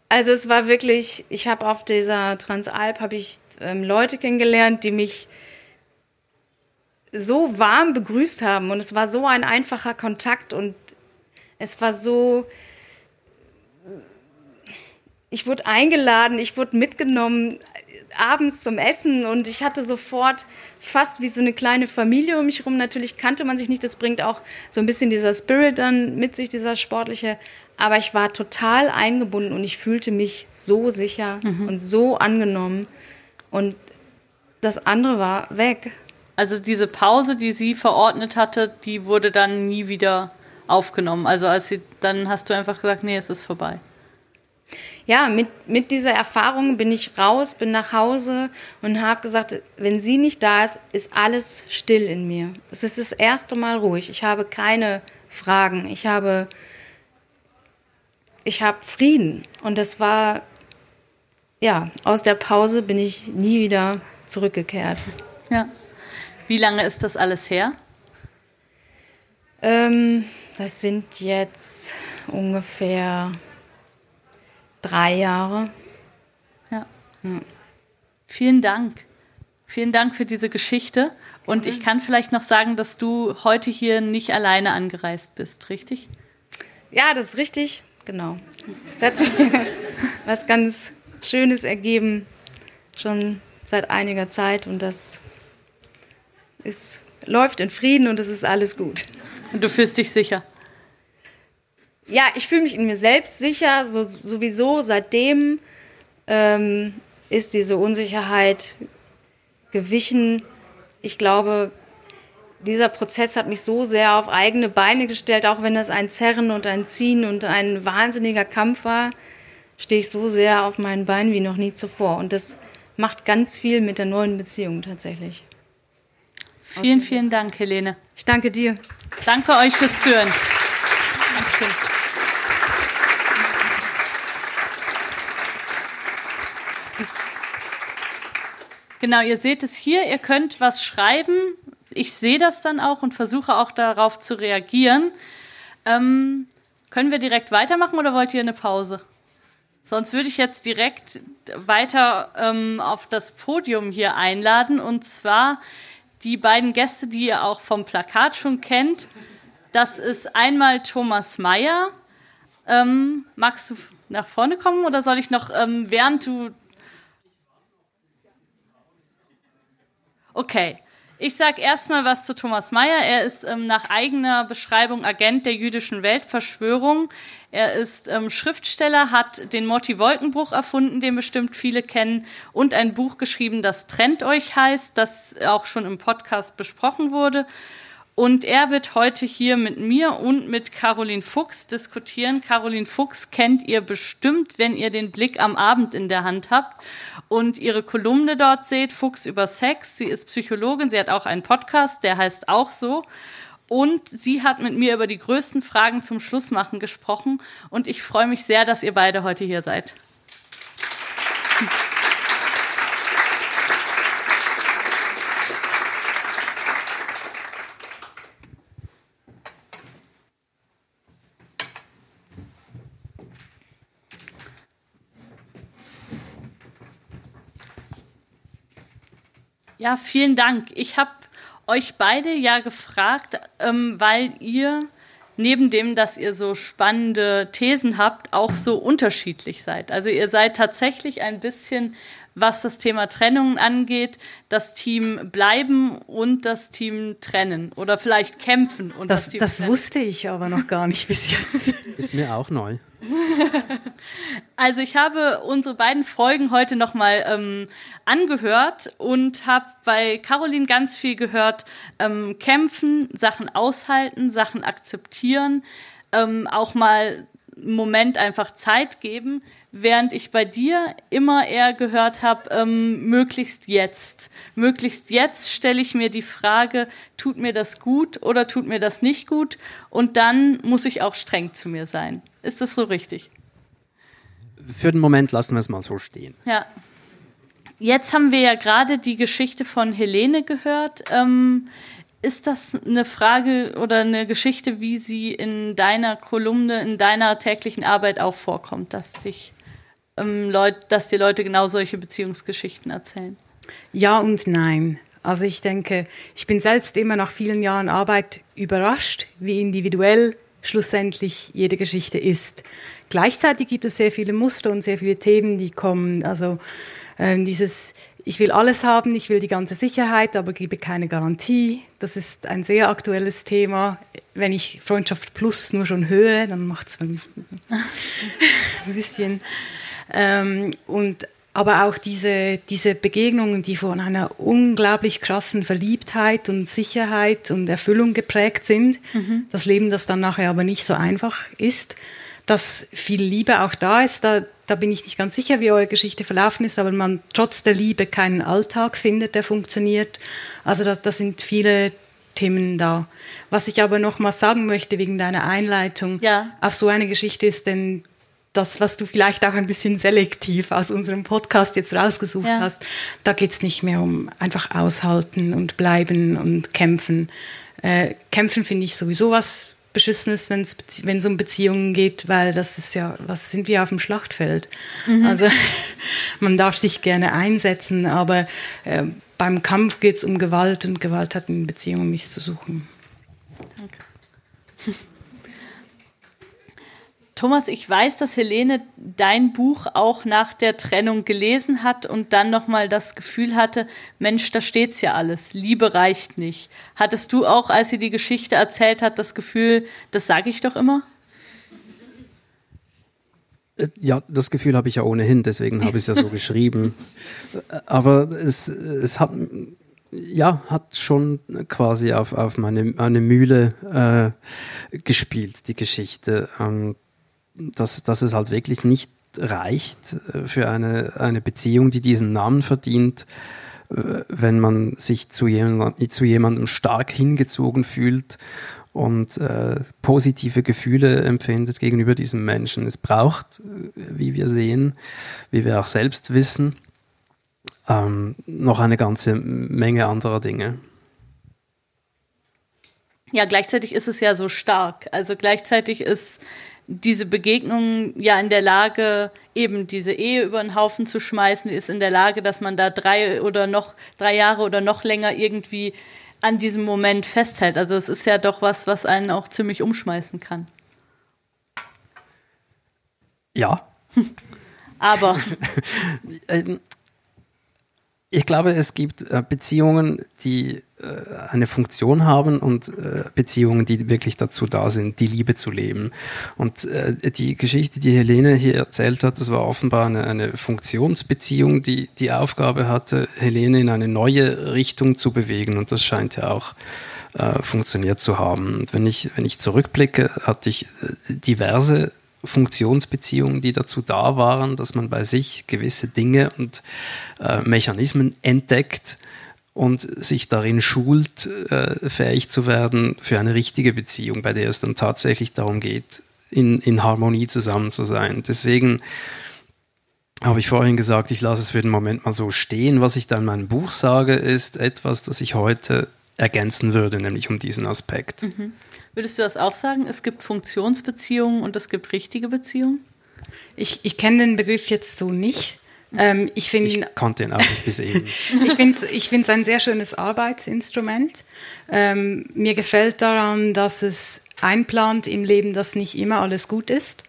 Also es war wirklich, ich habe auf dieser Transalp habe ich ähm, Leute kennengelernt, die mich so warm begrüßt haben und es war so ein einfacher Kontakt und es war so ich wurde eingeladen, ich wurde mitgenommen abends zum Essen und ich hatte sofort fast wie so eine kleine Familie um mich herum. Natürlich kannte man sich nicht, das bringt auch so ein bisschen dieser Spirit dann mit sich, dieser sportliche. Aber ich war total eingebunden und ich fühlte mich so sicher mhm. und so angenommen. Und das andere war weg. Also diese Pause, die sie verordnet hatte, die wurde dann nie wieder aufgenommen. Also als sie, dann hast du einfach gesagt, nee, es ist vorbei ja, mit, mit dieser Erfahrung bin ich raus, bin nach Hause und habe gesagt, wenn sie nicht da ist, ist alles still in mir. Es ist das erste Mal ruhig. Ich habe keine Fragen. Ich habe, ich habe Frieden. Und das war, ja, aus der Pause bin ich nie wieder zurückgekehrt. Ja. Wie lange ist das alles her? Ähm, das sind jetzt ungefähr drei Jahre. Ja. ja. Vielen Dank. Vielen Dank für diese Geschichte. Und ich kann vielleicht noch sagen, dass du heute hier nicht alleine angereist bist, richtig? Ja, das ist richtig, genau. Es hat sich was ganz Schönes ergeben, schon seit einiger Zeit. Und das es läuft in Frieden und es ist alles gut. Und du fühlst dich sicher? Ja, ich fühle mich in mir selbst sicher. So, sowieso seitdem ähm, ist diese Unsicherheit gewichen. Ich glaube, dieser Prozess hat mich so sehr auf eigene Beine gestellt, auch wenn das ein Zerren und ein Ziehen und ein wahnsinniger Kampf war, stehe ich so sehr auf meinen Beinen wie noch nie zuvor. Und das macht ganz viel mit der neuen Beziehung tatsächlich. Vielen, vielen Dank, Helene. Ich danke dir. Danke euch fürs Zuhören. Dankeschön. Genau, ihr seht es hier, ihr könnt was schreiben. Ich sehe das dann auch und versuche auch darauf zu reagieren. Ähm, können wir direkt weitermachen oder wollt ihr eine Pause? Sonst würde ich jetzt direkt weiter ähm, auf das Podium hier einladen und zwar die beiden Gäste, die ihr auch vom Plakat schon kennt. Das ist einmal Thomas Mayer. Ähm, magst du nach vorne kommen oder soll ich noch, ähm, während du Okay. Ich sage erstmal was zu Thomas Mayer. Er ist ähm, nach eigener Beschreibung Agent der jüdischen Weltverschwörung. Er ist ähm, Schriftsteller, hat den Motti Wolkenbruch erfunden, den bestimmt viele kennen, und ein Buch geschrieben, das Trennt euch heißt, das auch schon im Podcast besprochen wurde. Und er wird heute hier mit mir und mit Caroline Fuchs diskutieren. Caroline Fuchs kennt ihr bestimmt, wenn ihr den Blick am Abend in der Hand habt und ihre Kolumne dort seht, Fuchs über Sex. Sie ist Psychologin, sie hat auch einen Podcast, der heißt auch so. Und sie hat mit mir über die größten Fragen zum Schlussmachen gesprochen. Und ich freue mich sehr, dass ihr beide heute hier seid. Ja, vielen Dank. Ich habe euch beide ja gefragt, ähm, weil ihr neben dem, dass ihr so spannende Thesen habt, auch so unterschiedlich seid. Also ihr seid tatsächlich ein bisschen, was das Thema Trennung angeht, das Team bleiben und das Team trennen oder vielleicht kämpfen und das, das Team das trennen. wusste ich aber noch gar nicht bis jetzt. Ist mir auch neu. Also ich habe unsere beiden Folgen heute nochmal ähm, angehört und habe bei Caroline ganz viel gehört, ähm, kämpfen, Sachen aushalten, Sachen akzeptieren, ähm, auch mal Moment einfach Zeit geben, während ich bei dir immer eher gehört habe, ähm, möglichst jetzt. Möglichst jetzt stelle ich mir die Frage, tut mir das gut oder tut mir das nicht gut? Und dann muss ich auch streng zu mir sein. Ist das so richtig? Für den Moment lassen wir es mal so stehen. Ja. Jetzt haben wir ja gerade die Geschichte von Helene gehört. Ähm, ist das eine Frage oder eine Geschichte, wie sie in deiner Kolumne, in deiner täglichen Arbeit auch vorkommt, dass dich ähm, Leut, dass dir Leute genau solche Beziehungsgeschichten erzählen? Ja und nein. Also ich denke, ich bin selbst immer nach vielen Jahren Arbeit überrascht, wie individuell schlussendlich jede Geschichte ist. Gleichzeitig gibt es sehr viele Muster und sehr viele Themen, die kommen. Also äh, dieses, ich will alles haben, ich will die ganze Sicherheit, aber gebe keine Garantie. Das ist ein sehr aktuelles Thema. Wenn ich Freundschaft Plus nur schon höre, dann macht es ein bisschen. Ähm, und aber auch diese, diese Begegnungen, die von einer unglaublich krassen Verliebtheit und Sicherheit und Erfüllung geprägt sind, mhm. das Leben, das dann nachher aber nicht so einfach ist, dass viel Liebe auch da ist, da, da bin ich nicht ganz sicher, wie eure Geschichte verlaufen ist, aber man trotz der Liebe keinen Alltag findet, der funktioniert. Also da, da sind viele Themen da. Was ich aber noch mal sagen möchte wegen deiner Einleitung ja. auf so eine Geschichte ist, denn das, was du vielleicht auch ein bisschen selektiv aus unserem Podcast jetzt rausgesucht ja. hast, da geht es nicht mehr um einfach aushalten und bleiben und kämpfen. Äh, kämpfen finde ich sowieso was Beschissenes, wenn es um Beziehungen geht, weil das ist ja, was sind wir auf dem Schlachtfeld? Mhm. Also man darf sich gerne einsetzen, aber äh, beim Kampf geht es um Gewalt und Gewalt hat in Beziehungen nichts zu suchen. Thomas, ich weiß, dass Helene dein Buch auch nach der Trennung gelesen hat und dann nochmal das Gefühl hatte, Mensch, da steht's ja alles, Liebe reicht nicht. Hattest du auch, als sie die Geschichte erzählt hat, das Gefühl, das sage ich doch immer? Ja, das Gefühl habe ich ja ohnehin, deswegen habe ich es ja so geschrieben. Aber es, es hat, ja, hat schon quasi auf, auf meine, meine Mühle äh, gespielt, die Geschichte. Ähm, dass, dass es halt wirklich nicht reicht äh, für eine, eine Beziehung, die diesen Namen verdient, äh, wenn man sich zu, jemand, zu jemandem stark hingezogen fühlt und äh, positive Gefühle empfindet gegenüber diesem Menschen. Es braucht, äh, wie wir sehen, wie wir auch selbst wissen, ähm, noch eine ganze Menge anderer Dinge. Ja, gleichzeitig ist es ja so stark. Also gleichzeitig ist diese Begegnung ja in der Lage, eben diese Ehe über den Haufen zu schmeißen, ist in der Lage, dass man da drei oder noch drei Jahre oder noch länger irgendwie an diesem Moment festhält. Also es ist ja doch was, was einen auch ziemlich umschmeißen kann. Ja. Aber. Ähm, ich glaube, es gibt äh, Beziehungen, die eine Funktion haben und äh, Beziehungen, die wirklich dazu da sind, die Liebe zu leben. Und die Geschichte, die Helene hier erzählt hat, das war offenbar eine, eine Funktionsbeziehung, die die Aufgabe hatte, Helene in eine neue Richtung zu bewegen. Und das scheint ja auch funktioniert zu haben. Und wenn ich, wenn ich zurückblicke, hatte ich diverse Funktionsbeziehungen, die dazu da waren, dass man bei sich gewisse Dinge und äh, Mechanismen entdeckt und sich darin schult, äh, fähig zu werden für eine richtige Beziehung, bei der es dann tatsächlich darum geht, in, in Harmonie zusammen zu sein. Deswegen habe ich vorhin gesagt, ich lasse es für den Moment mal so stehen. Was ich da in meinem Buch sage, ist etwas, das ich heute ergänzen würde, nämlich um diesen Aspekt. Mhm. Würdest du das auch sagen? Es gibt Funktionsbeziehungen und es gibt richtige Beziehungen? Ich, ich kenne den Begriff jetzt so nicht. Ähm, ich, find, ich konnte ihn auch nicht bis eben. ich finde es ich ein sehr schönes Arbeitsinstrument. Ähm, mir gefällt daran, dass es einplant im Leben, dass nicht immer alles gut ist.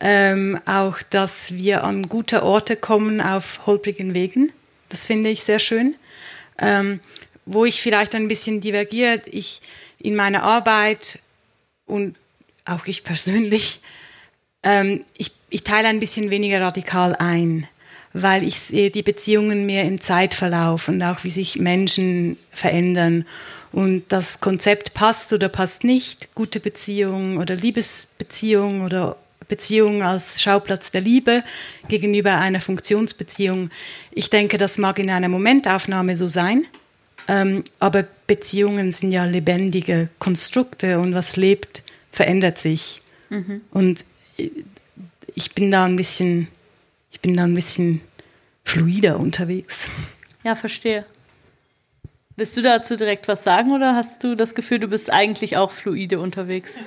Ähm, auch, dass wir an gute Orte kommen auf holprigen Wegen. Das finde ich sehr schön. Ähm, wo ich vielleicht ein bisschen divergiere, ich in meiner Arbeit und auch ich persönlich, ähm, ich, ich teile ein bisschen weniger radikal ein, weil ich sehe die Beziehungen mehr im Zeitverlauf und auch wie sich Menschen verändern. Und das Konzept passt oder passt nicht, gute Beziehung oder Liebesbeziehung oder Beziehung als Schauplatz der Liebe gegenüber einer Funktionsbeziehung. Ich denke, das mag in einer Momentaufnahme so sein, ähm, aber Beziehungen sind ja lebendige Konstrukte und was lebt, verändert sich. Mhm. Und ich bin da ein bisschen, ich bin da ein bisschen fluider unterwegs. Ja, verstehe. Willst du dazu direkt was sagen oder hast du das Gefühl, du bist eigentlich auch fluide unterwegs?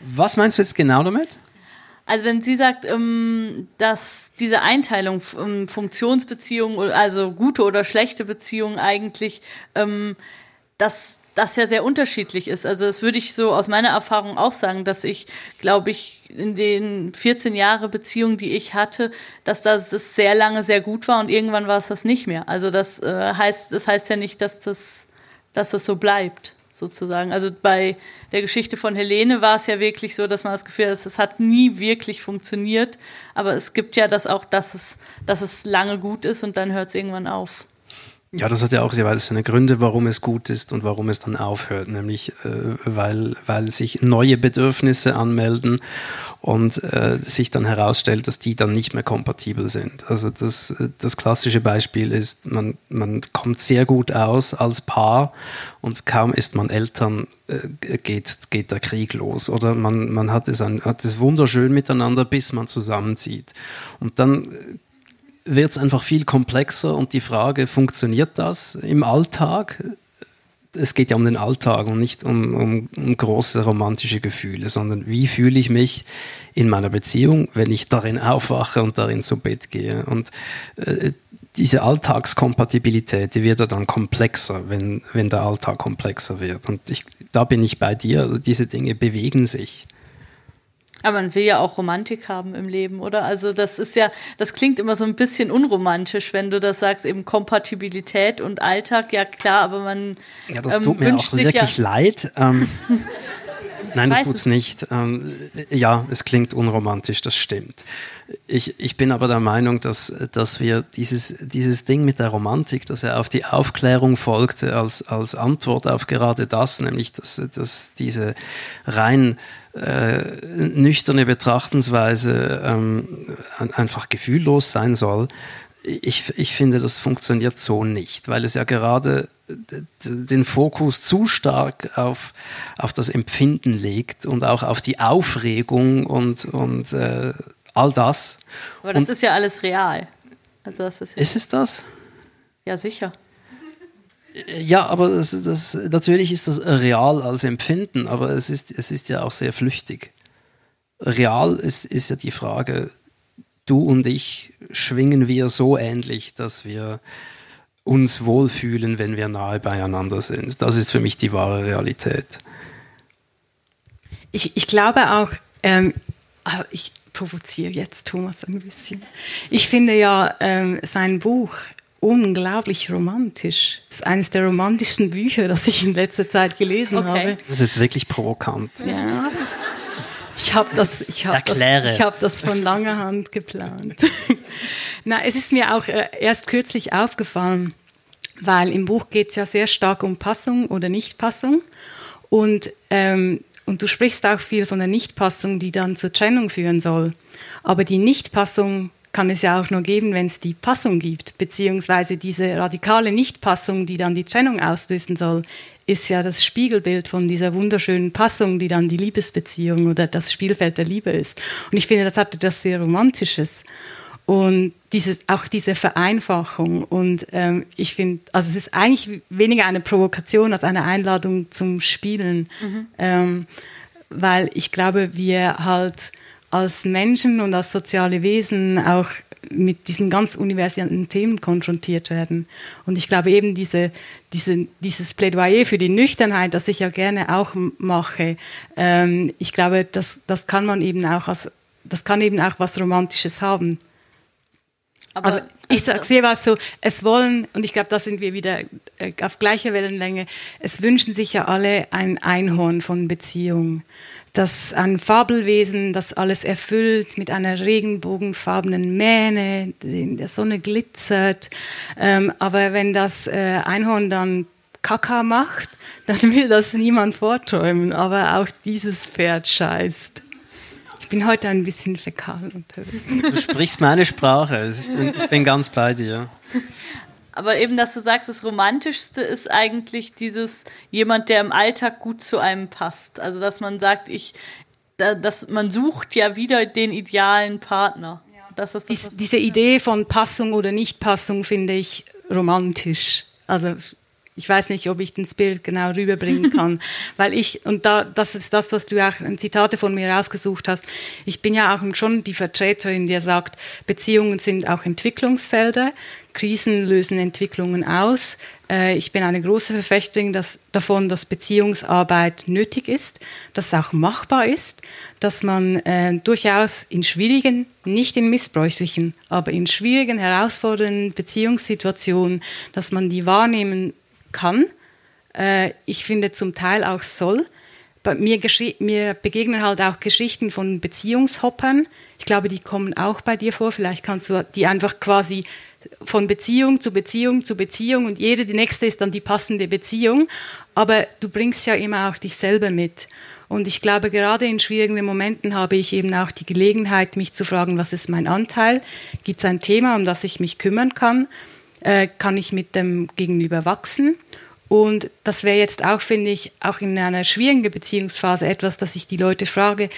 Was meinst du jetzt genau damit? Also wenn sie sagt, ähm, dass diese Einteilung ähm, Funktionsbeziehungen, also gute oder schlechte Beziehungen eigentlich, ähm, dass das ja sehr unterschiedlich ist. Also das würde ich so aus meiner Erfahrung auch sagen, dass ich, glaube ich, in den 14 Jahre Beziehung, die ich hatte, dass das, sehr lange sehr gut war und irgendwann war es das nicht mehr. Also das äh, heißt, das heißt ja nicht, dass das, dass das so bleibt sozusagen. Also bei der Geschichte von Helene war es ja wirklich so, dass man das Gefühl hat, es hat nie wirklich funktioniert. Aber es gibt ja das auch, dass es, dass es lange gut ist und dann hört es irgendwann auf. Ja, das hat ja auch jeweils seine Gründe, warum es gut ist und warum es dann aufhört. Nämlich, äh, weil, weil sich neue Bedürfnisse anmelden und äh, sich dann herausstellt, dass die dann nicht mehr kompatibel sind. Also das, das klassische Beispiel ist, man, man kommt sehr gut aus als Paar und kaum ist man Eltern, äh, geht, geht der Krieg los. Oder man, man hat, es ein, hat es wunderschön miteinander, bis man zusammenzieht. Und dann wird es einfach viel komplexer und die Frage, funktioniert das im Alltag? es geht ja um den Alltag und nicht um, um, um, große romantische Gefühle, sondern wie fühle ich mich in meiner Beziehung, wenn ich darin aufwache und darin zu Bett gehe. Und äh, diese Alltagskompatibilität, die wird ja dann komplexer, wenn, wenn der Alltag komplexer wird. Und ich, da bin ich bei dir, also diese Dinge bewegen sich. Aber man will ja auch Romantik haben im Leben, oder? Also das ist ja, das klingt immer so ein bisschen unromantisch, wenn du das sagst, eben Kompatibilität und Alltag, ja klar, aber man ja, das ähm, tut mir auch wirklich ja leid. Ähm, Nein, das tut es nicht. Ähm, ja, es klingt unromantisch, das stimmt. Ich, ich bin aber der Meinung, dass, dass wir dieses, dieses Ding mit der Romantik, dass er auf die Aufklärung folgte als, als Antwort auf gerade das, nämlich dass, dass diese rein äh, nüchterne Betrachtensweise ähm, einfach gefühllos sein soll, ich, ich finde, das funktioniert so nicht, weil es ja gerade den Fokus zu stark auf, auf das Empfinden legt und auch auf die Aufregung und, und äh, all das. Aber das und, ist ja alles real. Also das ist, ja ist es das? Ja, sicher. Ja, aber das, das, natürlich ist das real als Empfinden, aber es ist, es ist ja auch sehr flüchtig. Real ist, ist ja die Frage, du und ich schwingen wir so ähnlich, dass wir uns wohlfühlen, wenn wir nahe beieinander sind. Das ist für mich die wahre Realität. Ich, ich glaube auch, ähm, ich provoziere jetzt Thomas ein bisschen. Ich finde ja ähm, sein Buch unglaublich romantisch. Das ist eines der romantischsten Bücher, das ich in letzter Zeit gelesen okay. habe. Das ist jetzt wirklich provokant. Ja. Ich habe das, ich hab das, ich hab das von langer Hand geplant. Na, es ist mir auch äh, erst kürzlich aufgefallen, weil im Buch geht es ja sehr stark um Passung oder Nichtpassung. Und, ähm, und du sprichst auch viel von der Nichtpassung, die dann zur Trennung führen soll. Aber die Nichtpassung kann es ja auch nur geben, wenn es die Passung gibt, beziehungsweise diese radikale Nichtpassung, die dann die Trennung auslösen soll, ist ja das Spiegelbild von dieser wunderschönen Passung, die dann die Liebesbeziehung oder das Spielfeld der Liebe ist. Und ich finde, das hatte das sehr Romantisches. Und diese, auch diese Vereinfachung. Und ähm, ich finde, also es ist eigentlich weniger eine Provokation als eine Einladung zum Spielen. Mhm. Ähm, weil ich glaube, wir halt als Menschen und als soziale Wesen auch mit diesen ganz universellen Themen konfrontiert werden. Und ich glaube eben diese, diese, dieses Plädoyer für die Nüchternheit, das ich ja gerne auch mache, ähm, ich glaube, das, das kann man eben auch als, das kann eben auch was Romantisches haben. Aber also ich also, sehe was so, es wollen, und ich glaube, da sind wir wieder äh, auf gleicher Wellenlänge, es wünschen sich ja alle ein Einhorn von Beziehung das ein Fabelwesen, das alles erfüllt mit einer regenbogenfarbenen Mähne, die in der Sonne glitzert. Ähm, aber wenn das äh, Einhorn dann Kaka macht, dann will das niemand vorträumen. Aber auch dieses Pferd scheißt. Ich bin heute ein bisschen fäkal unterwegs. Du sprichst meine Sprache. Ich bin, ich bin ganz bei dir. Aber eben, dass du sagst, das Romantischste ist eigentlich dieses jemand, der im Alltag gut zu einem passt. Also, dass man sagt, ich, da, dass man sucht ja wieder den idealen Partner. Ja. Das ist das, Dies, diese Idee von Passung oder Nichtpassung finde ich romantisch. Also ich weiß nicht, ob ich das Bild genau rüberbringen kann, weil ich, und da, das ist das, was du auch in Zitate von mir rausgesucht hast, ich bin ja auch schon die Vertreterin, die sagt, Beziehungen sind auch Entwicklungsfelder, Krisen lösen Entwicklungen aus. Äh, ich bin eine große Verfechterin dass, davon, dass Beziehungsarbeit nötig ist, dass es auch machbar ist, dass man äh, durchaus in schwierigen, nicht in missbräuchlichen, aber in schwierigen, herausfordernden Beziehungssituationen, dass man die wahrnehmen kann. Äh, ich finde zum Teil auch soll. Mir, mir begegnen halt auch Geschichten von Beziehungshoppern. Ich glaube, die kommen auch bei dir vor. Vielleicht kannst du die einfach quasi von Beziehung zu Beziehung zu Beziehung und jede, die nächste ist dann die passende Beziehung. Aber du bringst ja immer auch dich selber mit. Und ich glaube, gerade in schwierigen Momenten habe ich eben auch die Gelegenheit, mich zu fragen, was ist mein Anteil? Gibt es ein Thema, um das ich mich kümmern kann? Äh, kann ich mit dem Gegenüber wachsen? Und das wäre jetzt auch, finde ich, auch in einer schwierigen Beziehungsphase etwas, dass ich die Leute frage,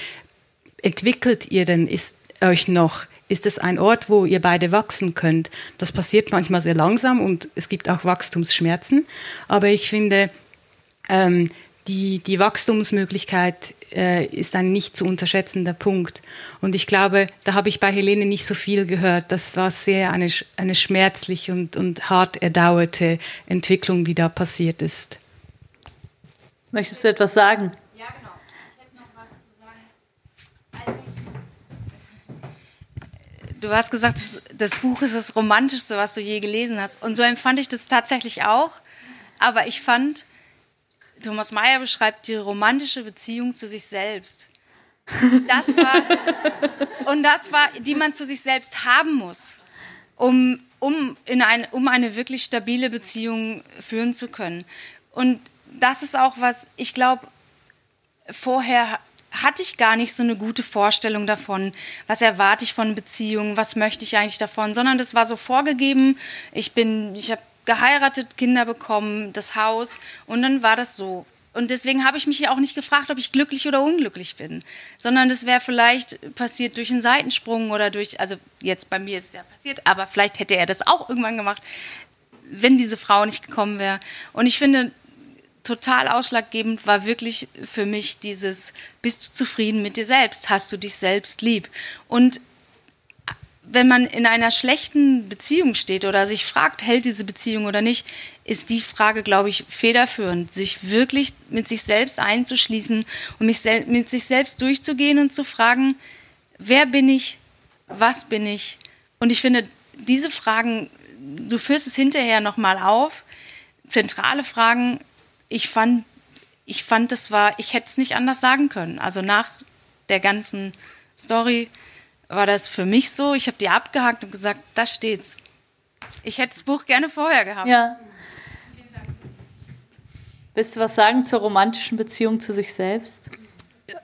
entwickelt ihr denn ist euch noch? Ist es ein Ort, wo ihr beide wachsen könnt. Das passiert manchmal sehr langsam und es gibt auch Wachstumsschmerzen. Aber ich finde, ähm, die, die Wachstumsmöglichkeit äh, ist ein nicht zu unterschätzender Punkt. Und ich glaube, da habe ich bei Helene nicht so viel gehört. Das war sehr eine, eine schmerzliche und, und hart erdauerte Entwicklung, die da passiert ist. Möchtest du etwas sagen? Ja, genau. Ich hätte noch was zu sagen. Also du hast gesagt, das Buch ist das Romantischste, was du je gelesen hast. Und so empfand ich das tatsächlich auch. Aber ich fand, Thomas Mayer beschreibt die romantische Beziehung zu sich selbst. Das war, und das war, die man zu sich selbst haben muss, um, um, in ein, um eine wirklich stabile Beziehung führen zu können. Und das ist auch was, ich glaube, vorher hatte ich gar nicht so eine gute Vorstellung davon, was erwarte ich von Beziehungen, was möchte ich eigentlich davon, sondern das war so vorgegeben. Ich bin, ich habe geheiratet, Kinder bekommen, das Haus und dann war das so. Und deswegen habe ich mich ja auch nicht gefragt, ob ich glücklich oder unglücklich bin, sondern das wäre vielleicht passiert durch einen Seitensprung oder durch, also jetzt bei mir ist es ja passiert, aber vielleicht hätte er das auch irgendwann gemacht, wenn diese Frau nicht gekommen wäre. Und ich finde, total ausschlaggebend war wirklich für mich dieses, bist du zufrieden mit dir selbst? Hast du dich selbst lieb? Und wenn man in einer schlechten Beziehung steht oder sich fragt, hält diese Beziehung oder nicht, ist die Frage, glaube ich, federführend, sich wirklich mit sich selbst einzuschließen und mich mit sich selbst durchzugehen und zu fragen, wer bin ich, was bin ich? Und ich finde, diese Fragen, du führst es hinterher nochmal auf, zentrale Fragen, ich fand, ich fand, das war, ich hätte es nicht anders sagen können. Also nach der ganzen Story war das für mich so. Ich habe die abgehakt und gesagt, da steht's. Ich hätte das Buch gerne vorher gehabt. Ja. Willst du was sagen zur romantischen Beziehung zu sich selbst?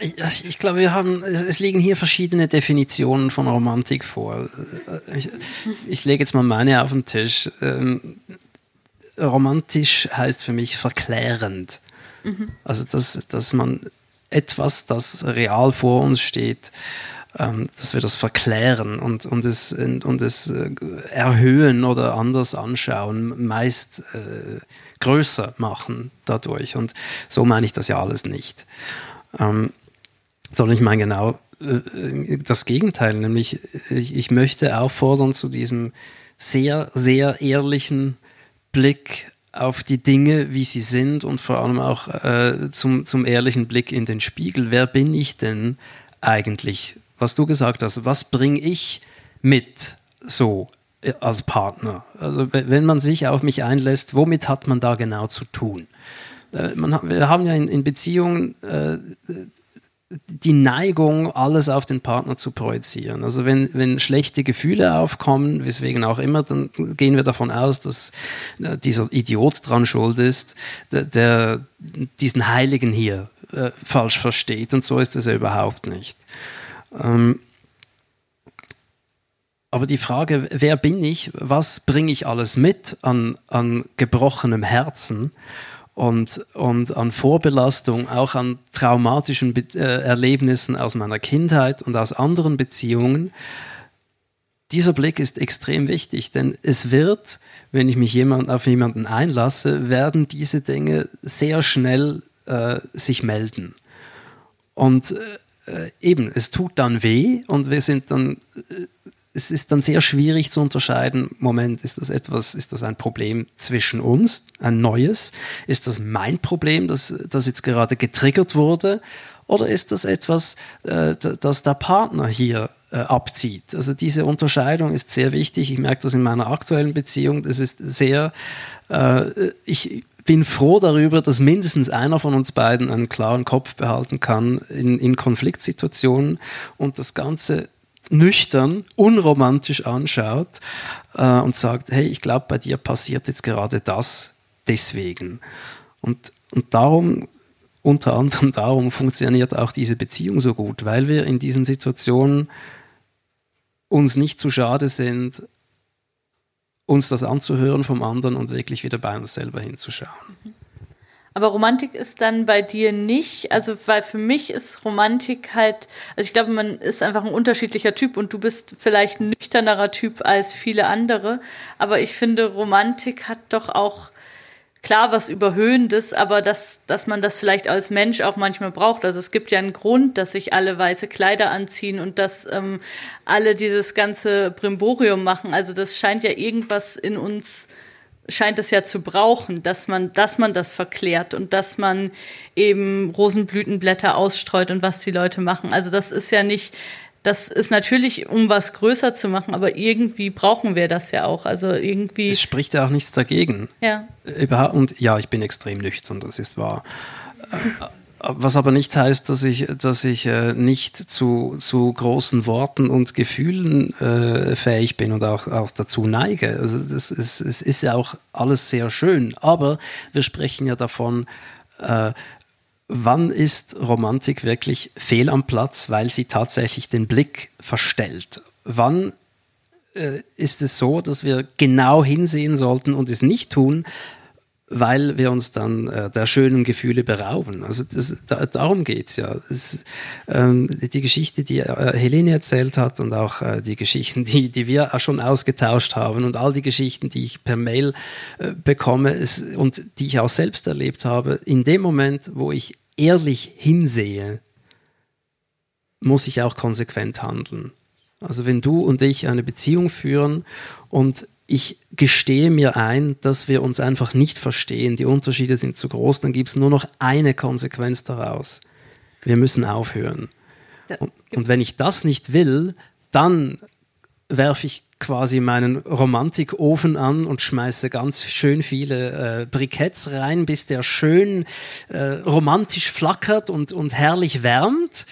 Ich, ich, glaube, wir haben, es liegen hier verschiedene Definitionen von Romantik vor. Ich, ich lege jetzt mal meine auf den Tisch. Romantisch heißt für mich verklärend. Mhm. Also, dass, dass man etwas, das real vor uns steht, ähm, dass wir das verklären und, und, es, und es äh, erhöhen oder anders anschauen, meist äh, größer machen dadurch. Und so meine ich das ja alles nicht. Ähm, sondern ich meine genau äh, das Gegenteil, nämlich ich, ich möchte auffordern zu diesem sehr, sehr ehrlichen Blick auf die Dinge, wie sie sind und vor allem auch äh, zum, zum ehrlichen Blick in den Spiegel. Wer bin ich denn eigentlich? Was du gesagt hast, was bringe ich mit so äh, als Partner? Also wenn man sich auf mich einlässt, womit hat man da genau zu tun? Äh, man, wir haben ja in, in Beziehungen äh, die Neigung, alles auf den Partner zu projizieren. Also wenn, wenn schlechte Gefühle aufkommen, weswegen auch immer, dann gehen wir davon aus, dass äh, dieser Idiot dran schuld ist, der, der diesen Heiligen hier äh, falsch versteht. Und so ist es ja überhaupt nicht. Ähm, aber die Frage, wer bin ich, was bringe ich alles mit an, an gebrochenem Herzen und, und an Vorbelastung, auch an traumatischen Be äh, Erlebnissen aus meiner Kindheit und aus anderen Beziehungen. Dieser Blick ist extrem wichtig, denn es wird, wenn ich mich jemand, auf jemanden einlasse, werden diese Dinge sehr schnell äh, sich melden. Und äh, eben, es tut dann weh und wir sind dann äh, es ist dann sehr schwierig zu unterscheiden, Moment, ist das etwas, ist das ein Problem zwischen uns, ein neues? Ist das mein Problem, das, das jetzt gerade getriggert wurde? Oder ist das etwas, äh, das der Partner hier äh, abzieht? Also diese Unterscheidung ist sehr wichtig. Ich merke das in meiner aktuellen Beziehung. Das ist sehr, äh, ich bin froh darüber, dass mindestens einer von uns beiden einen klaren Kopf behalten kann in, in Konfliktsituationen und das Ganze nüchtern, unromantisch anschaut äh, und sagt, hey, ich glaube, bei dir passiert jetzt gerade das deswegen. Und, und darum, unter anderem darum funktioniert auch diese Beziehung so gut, weil wir in diesen Situationen uns nicht zu schade sind, uns das anzuhören vom anderen und wirklich wieder bei uns selber hinzuschauen. Mhm. Aber Romantik ist dann bei dir nicht, also weil für mich ist Romantik halt, also ich glaube, man ist einfach ein unterschiedlicher Typ und du bist vielleicht ein nüchternerer Typ als viele andere, aber ich finde, Romantik hat doch auch klar was Überhöhendes, aber dass, dass man das vielleicht als Mensch auch manchmal braucht. Also es gibt ja einen Grund, dass sich alle weiße Kleider anziehen und dass ähm, alle dieses ganze Brimborium machen. Also das scheint ja irgendwas in uns scheint es ja zu brauchen, dass man, dass man das verklärt und dass man eben Rosenblütenblätter ausstreut und was die Leute machen. Also das ist ja nicht, das ist natürlich, um was größer zu machen, aber irgendwie brauchen wir das ja auch. Also irgendwie. Es spricht ja auch nichts dagegen. Ja. Überhaupt, und ja, ich bin extrem nüchtern, das ist wahr. Was aber nicht heißt, dass ich, dass ich äh, nicht zu, zu großen Worten und Gefühlen äh, fähig bin und auch, auch dazu neige. Also das ist, es ist ja auch alles sehr schön, aber wir sprechen ja davon, äh, wann ist Romantik wirklich fehl am Platz, weil sie tatsächlich den Blick verstellt? Wann ist es so, dass wir genau hinsehen sollten und es nicht tun, weil wir uns dann äh, der schönen Gefühle berauben. Also das, da, darum geht's ja. Das, ähm, die Geschichte, die äh, Helene erzählt hat und auch äh, die Geschichten, die, die wir schon ausgetauscht haben und all die Geschichten, die ich per Mail äh, bekomme ist, und die ich auch selbst erlebt habe, in dem Moment, wo ich ehrlich hinsehe, muss ich auch konsequent handeln. Also wenn du und ich eine Beziehung führen und ich gestehe mir ein, dass wir uns einfach nicht verstehen, die Unterschiede sind zu groß, dann gibt es nur noch eine Konsequenz daraus. Wir müssen aufhören. Und, und wenn ich das nicht will, dann werfe ich quasi meinen Romantikofen an und schmeiße ganz schön viele äh, Briketts rein, bis der schön äh, romantisch flackert und, und herrlich wärmt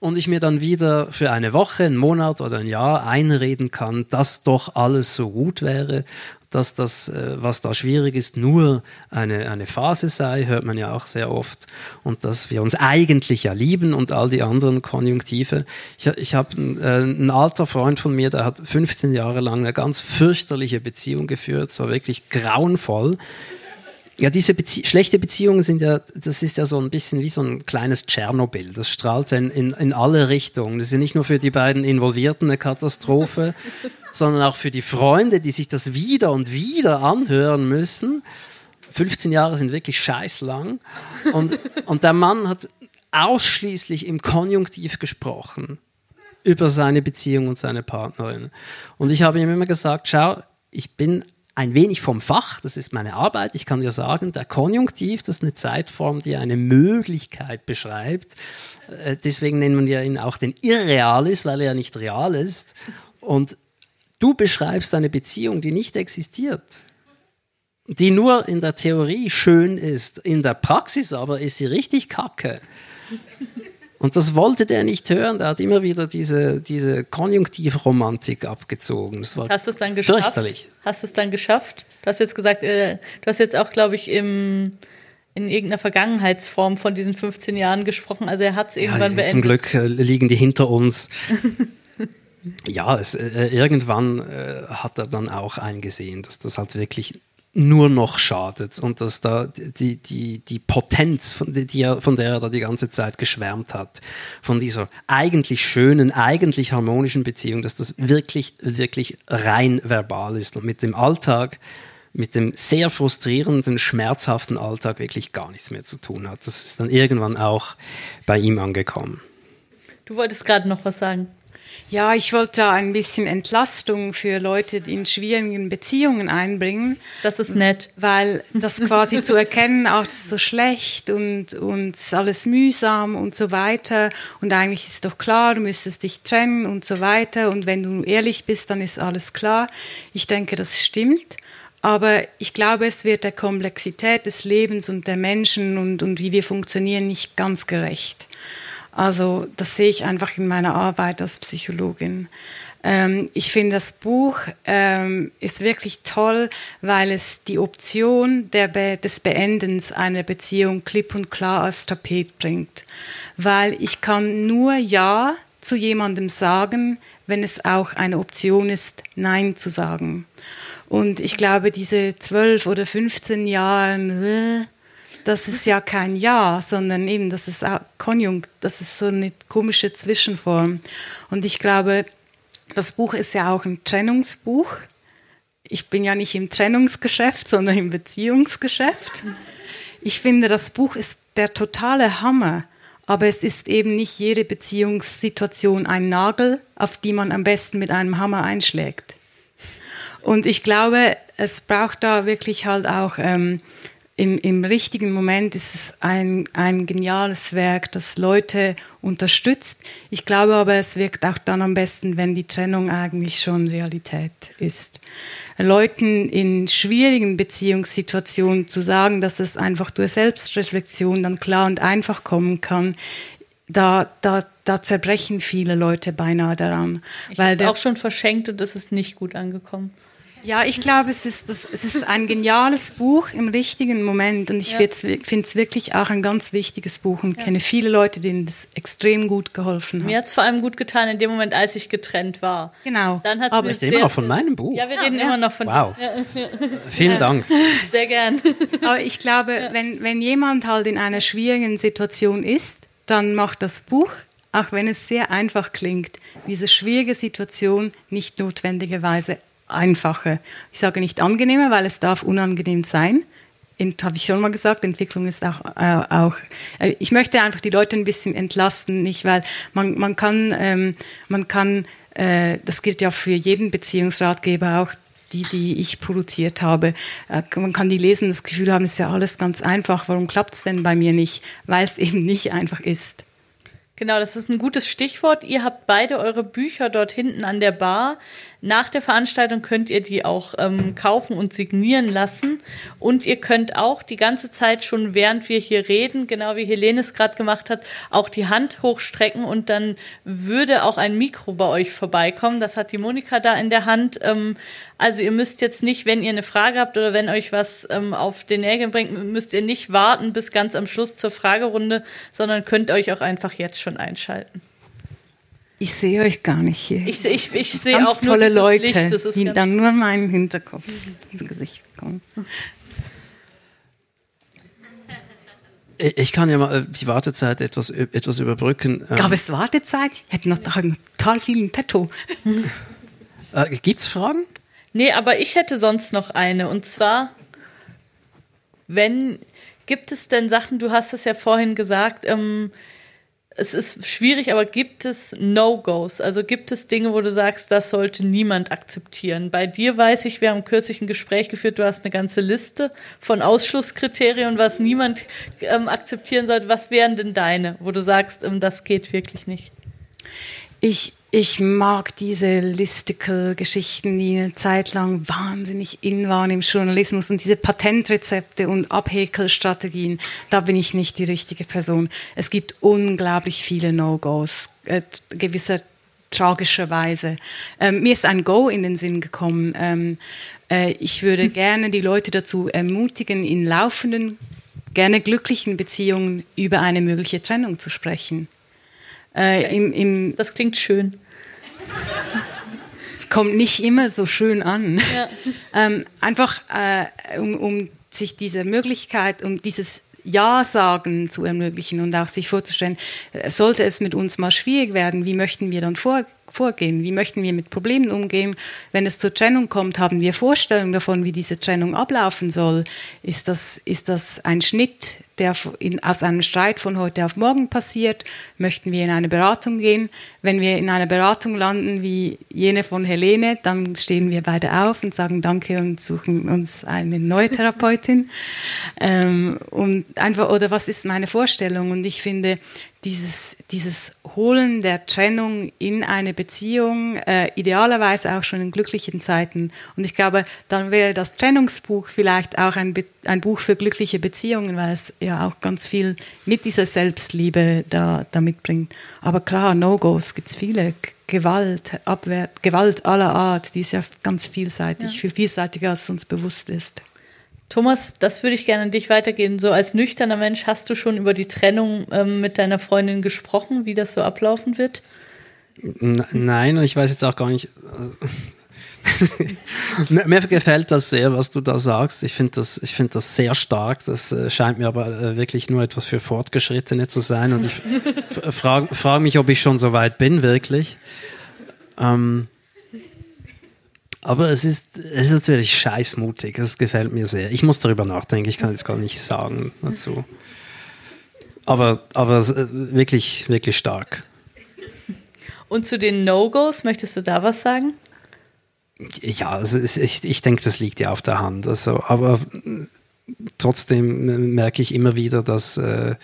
und ich mir dann wieder für eine Woche, einen Monat oder ein Jahr einreden kann, dass doch alles so gut wäre, dass das, äh, was da schwierig ist, nur eine, eine Phase sei, hört man ja auch sehr oft, und dass wir uns eigentlich ja lieben und all die anderen Konjunktive. Ich, ich habe äh, einen alter Freund von mir, der hat 15 Jahre lang eine ganz fürchterliche Beziehung geführt, so wirklich grauenvoll. Ja, diese Bezie schlechte Beziehungen sind ja, das ist ja so ein bisschen wie so ein kleines Tschernobyl. Das strahlt in, in, in alle Richtungen. Das ist ja nicht nur für die beiden Involvierten eine Katastrophe, sondern auch für die Freunde, die sich das wieder und wieder anhören müssen. 15 Jahre sind wirklich scheiß lang. Und, und der Mann hat ausschließlich im Konjunktiv gesprochen über seine Beziehung und seine Partnerin. Und ich habe ihm immer gesagt, schau, ich bin ein wenig vom Fach, das ist meine Arbeit. Ich kann dir sagen, der Konjunktiv, das ist eine Zeitform, die eine Möglichkeit beschreibt. Äh, deswegen nennen wir ihn auch den Irrealis, weil er ja nicht real ist. Und du beschreibst eine Beziehung, die nicht existiert, die nur in der Theorie schön ist, in der Praxis aber ist sie richtig kacke. Und das wollte der nicht hören. Der hat immer wieder diese, diese Konjunktivromantik abgezogen. Das war hast du es dann geschafft? Hast du es dann geschafft? Du hast jetzt gesagt, äh, du hast jetzt auch, glaube ich, im, in irgendeiner Vergangenheitsform von diesen 15 Jahren gesprochen. Also er hat es irgendwann ja, beendet. Zum Glück äh, liegen die hinter uns. ja, es, äh, irgendwann äh, hat er dann auch eingesehen, dass das halt wirklich nur noch schadet und dass da die, die, die Potenz, von, die von der er da die ganze Zeit geschwärmt hat, von dieser eigentlich schönen, eigentlich harmonischen Beziehung, dass das wirklich, wirklich rein verbal ist und mit dem Alltag, mit dem sehr frustrierenden, schmerzhaften Alltag wirklich gar nichts mehr zu tun hat. Das ist dann irgendwann auch bei ihm angekommen. Du wolltest gerade noch was sagen. Ja, ich wollte da ein bisschen Entlastung für Leute, die in schwierigen Beziehungen einbringen. Das ist nett. Weil das quasi zu erkennen, auch so schlecht und, und alles mühsam und so weiter. Und eigentlich ist doch klar, du müsstest dich trennen und so weiter. Und wenn du ehrlich bist, dann ist alles klar. Ich denke, das stimmt. Aber ich glaube, es wird der Komplexität des Lebens und der Menschen und, und wie wir funktionieren nicht ganz gerecht. Also das sehe ich einfach in meiner Arbeit als Psychologin. Ähm, ich finde, das Buch ähm, ist wirklich toll, weil es die Option Be des Beendens einer Beziehung klipp und klar aufs Tapet bringt. Weil ich kann nur Ja zu jemandem sagen, wenn es auch eine Option ist, Nein zu sagen. Und ich glaube, diese zwölf oder 15 Jahre, das ist ja kein Ja, sondern eben, das ist Konjunkt, das ist so eine komische Zwischenform. Und ich glaube, das Buch ist ja auch ein Trennungsbuch. Ich bin ja nicht im Trennungsgeschäft, sondern im Beziehungsgeschäft. Ich finde, das Buch ist der totale Hammer, aber es ist eben nicht jede Beziehungssituation ein Nagel, auf die man am besten mit einem Hammer einschlägt. Und ich glaube, es braucht da wirklich halt auch ähm, im, im richtigen Moment ist es ein, ein geniales Werk, das Leute unterstützt. Ich glaube aber, es wirkt auch dann am besten, wenn die Trennung eigentlich schon Realität ist. Leuten in schwierigen Beziehungssituationen zu sagen, dass es einfach durch Selbstreflexion dann klar und einfach kommen kann, da, da, da zerbrechen viele Leute beinahe daran. Ich habe es auch schon verschenkt und es ist nicht gut angekommen. Ja, ich glaube, es ist, das, es ist ein geniales Buch im richtigen Moment und ich ja. finde es wirklich auch ein ganz wichtiges Buch und ja. kenne viele Leute, denen das extrem gut geholfen hat. Mir hat es vor allem gut getan in dem Moment, als ich getrennt war. Genau. Dann hat's Aber ich rede immer noch von meinem Buch. Ja, wir reden ja. immer noch von Wow. Vielen Dank. Sehr gern. Aber ich glaube, wenn, wenn jemand halt in einer schwierigen Situation ist, dann macht das Buch, auch wenn es sehr einfach klingt, diese schwierige Situation nicht notwendigerweise einfacher. Ich sage nicht angenehmer, weil es darf unangenehm sein. Habe ich schon mal gesagt, Entwicklung ist auch, äh, auch äh, ich möchte einfach die Leute ein bisschen entlasten, nicht weil man, man kann, ähm, man kann äh, das gilt ja für jeden Beziehungsratgeber auch, die, die ich produziert habe. Äh, man kann die lesen, das Gefühl haben, es ist ja alles ganz einfach. Warum klappt es denn bei mir nicht? Weil es eben nicht einfach ist. Genau, das ist ein gutes Stichwort. Ihr habt beide eure Bücher dort hinten an der Bar. Nach der Veranstaltung könnt ihr die auch ähm, kaufen und signieren lassen. Und ihr könnt auch die ganze Zeit schon, während wir hier reden, genau wie Helene es gerade gemacht hat, auch die Hand hochstrecken und dann würde auch ein Mikro bei euch vorbeikommen. Das hat die Monika da in der Hand. Ähm, also ihr müsst jetzt nicht, wenn ihr eine Frage habt oder wenn euch was ähm, auf den Nägeln bringt, müsst ihr nicht warten bis ganz am Schluss zur Fragerunde, sondern könnt euch auch einfach jetzt schon einschalten. Ich sehe euch gar nicht hier. Ich, ich, ich sehe auch tolle Leute, Licht, die dann nur meinen Hinterkopf ins Gesicht bekommen. Ich kann ja mal äh, die Wartezeit etwas, etwas überbrücken. Gab ähm, es Wartezeit? Ich hätte noch total viel in petto. Äh, Gibt es Fragen? Nee, aber ich hätte sonst noch eine. Und zwar, wenn, gibt es denn Sachen, du hast es ja vorhin gesagt, ähm, es ist schwierig, aber gibt es No-Gos? Also gibt es Dinge, wo du sagst, das sollte niemand akzeptieren? Bei dir weiß ich, wir haben kürzlich ein Gespräch geführt, du hast eine ganze Liste von Ausschlusskriterien, was niemand ähm, akzeptieren sollte. Was wären denn deine, wo du sagst, ähm, das geht wirklich nicht? Ich, ich mag diese Listicle-Geschichten, die eine Zeit lang wahnsinnig in waren im Journalismus und diese Patentrezepte und Abhäkelstrategien. Da bin ich nicht die richtige Person. Es gibt unglaublich viele No-Gos, äh, gewisser tragischerweise. Ähm, mir ist ein Go in den Sinn gekommen. Ähm, äh, ich würde gerne die Leute dazu ermutigen, in laufenden, gerne glücklichen Beziehungen über eine mögliche Trennung zu sprechen. Äh, im, im das klingt schön. Es kommt nicht immer so schön an. Ja. Ähm, einfach äh, um, um sich diese Möglichkeit, um dieses ja sagen zu ermöglichen und auch sich vorzustellen, äh, sollte es mit uns mal schwierig werden, wie möchten wir dann vor, vorgehen? Wie möchten wir mit Problemen umgehen? Wenn es zur Trennung kommt, haben wir Vorstellungen davon, wie diese Trennung ablaufen soll? Ist das, ist das ein Schnitt, der in, aus einem Streit von heute auf morgen passiert? Möchten wir in eine Beratung gehen? Wenn wir in einer Beratung landen wie jene von Helene, dann stehen wir beide auf und sagen Danke und suchen uns eine neue Therapeutin. ähm, und einfach, oder was ist meine Vorstellung? Und ich finde, dieses, dieses Holen der Trennung in eine Beziehung, äh, idealerweise auch schon in glücklichen Zeiten. Und ich glaube, dann wäre das Trennungsbuch vielleicht auch ein, ein Buch für glückliche Beziehungen, weil es ja auch ganz viel mit dieser Selbstliebe da, da mitbringt. Aber klar, No-Gos gibt es viele. Gewalt, Abwehr, Gewalt aller Art, die ist ja ganz vielseitig, ja. viel vielseitiger, als uns bewusst ist. Thomas, das würde ich gerne an dich weitergeben. So als nüchterner Mensch hast du schon über die Trennung ähm, mit deiner Freundin gesprochen, wie das so ablaufen wird? Nein, und ich weiß jetzt auch gar nicht. mir, mir, gefällt das sehr, was du da sagst. Ich finde das, find das sehr stark. Das äh, scheint mir aber äh, wirklich nur etwas für Fortgeschrittene zu sein. Und ich frage frag mich, ob ich schon so weit bin, wirklich. Ähm, aber es ist, es ist natürlich scheißmutig. Das gefällt mir sehr. Ich muss darüber nachdenken. Ich kann jetzt gar nicht sagen dazu. Aber, aber äh, wirklich, wirklich stark. Und zu den No-Gos, möchtest du da was sagen? Ja, also ich, ich denke, das liegt ja auf der Hand. Also, aber trotzdem merke ich immer wieder, dass äh,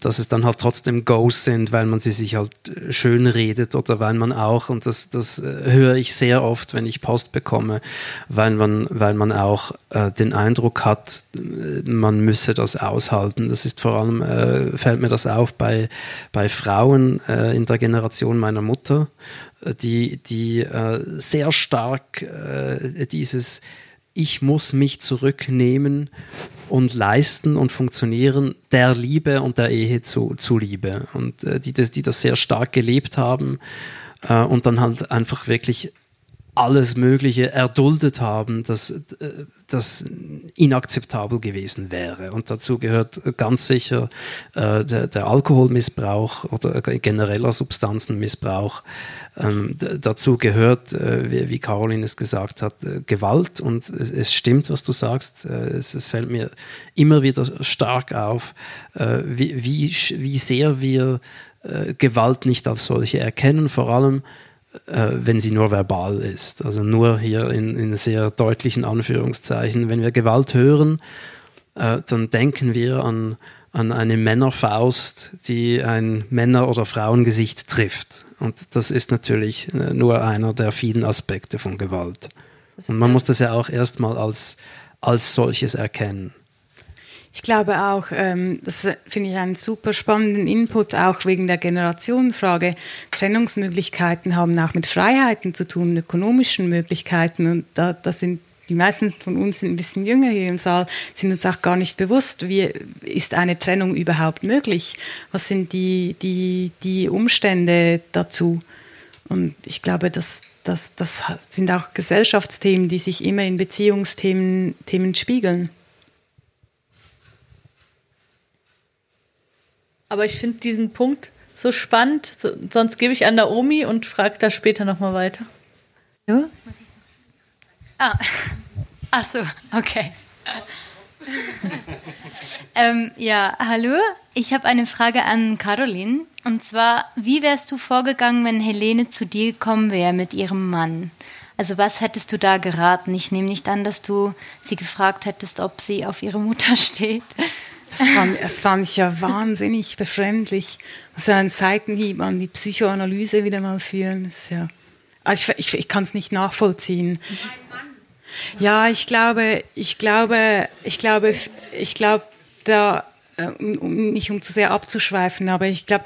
dass es dann halt trotzdem Goes sind, weil man sie sich halt äh, schön redet oder weil man auch, und das, das äh, höre ich sehr oft, wenn ich Post bekomme, weil man, weil man auch äh, den Eindruck hat, äh, man müsse das aushalten. Das ist vor allem, äh, fällt mir das auf bei, bei Frauen äh, in der Generation meiner Mutter, die, die sehr stark dieses Ich muss mich zurücknehmen und leisten und funktionieren der Liebe und der Ehe zu, zuliebe. Und äh, die, das, die das sehr stark gelebt haben äh, und dann halt einfach wirklich alles Mögliche erduldet haben, das, äh, das inakzeptabel gewesen wäre. Und dazu gehört ganz sicher äh, der, der, Alkoholmissbrauch oder genereller Substanzenmissbrauch. Ähm, dazu gehört, äh, wie, wie, Caroline es gesagt hat, äh, Gewalt. Und es, es, stimmt, was du sagst. Äh, es, es, fällt mir immer wieder stark auf, äh, wie, wie, wie sehr wir Gewalt nicht als solche erkennen, vor allem wenn sie nur verbal ist. Also nur hier in, in sehr deutlichen Anführungszeichen. Wenn wir Gewalt hören, äh, dann denken wir an, an eine Männerfaust, die ein Männer- oder Frauengesicht trifft. Und das ist natürlich äh, nur einer der vielen Aspekte von Gewalt. Und man muss das ja auch erstmal als, als solches erkennen. Ich glaube auch, ähm, das finde ich einen super spannenden Input, auch wegen der Generationenfrage. Trennungsmöglichkeiten haben auch mit Freiheiten zu tun, ökonomischen Möglichkeiten. Und da, da sind die meisten von uns ein bisschen jünger hier im Saal, sind uns auch gar nicht bewusst, wie ist eine Trennung überhaupt möglich? Was sind die, die, die Umstände dazu? Und ich glaube, das, das, das sind auch Gesellschaftsthemen, die sich immer in Beziehungsthemen Themen spiegeln. Aber ich finde diesen Punkt so spannend, so, sonst gebe ich an Naomi und frage da später nochmal weiter. Ja? Ah. Ach so, okay. ähm, ja, hallo. Ich habe eine Frage an Caroline. Und zwar, wie wärst du vorgegangen, wenn Helene zu dir gekommen wäre mit ihrem Mann? Also was hättest du da geraten? Ich nehme nicht an, dass du sie gefragt hättest, ob sie auf ihre Mutter steht. Das fand, das fand ich ja wahnsinnig befremdlich. Also ein Seitenhieb an die Psychoanalyse wieder mal führen. ist ja, also ich, ich, ich kann es nicht nachvollziehen. Ja, ich glaube, ich glaube, ich glaube, ich glaube, da, äh, um, nicht um zu sehr abzuschweifen, aber ich glaube,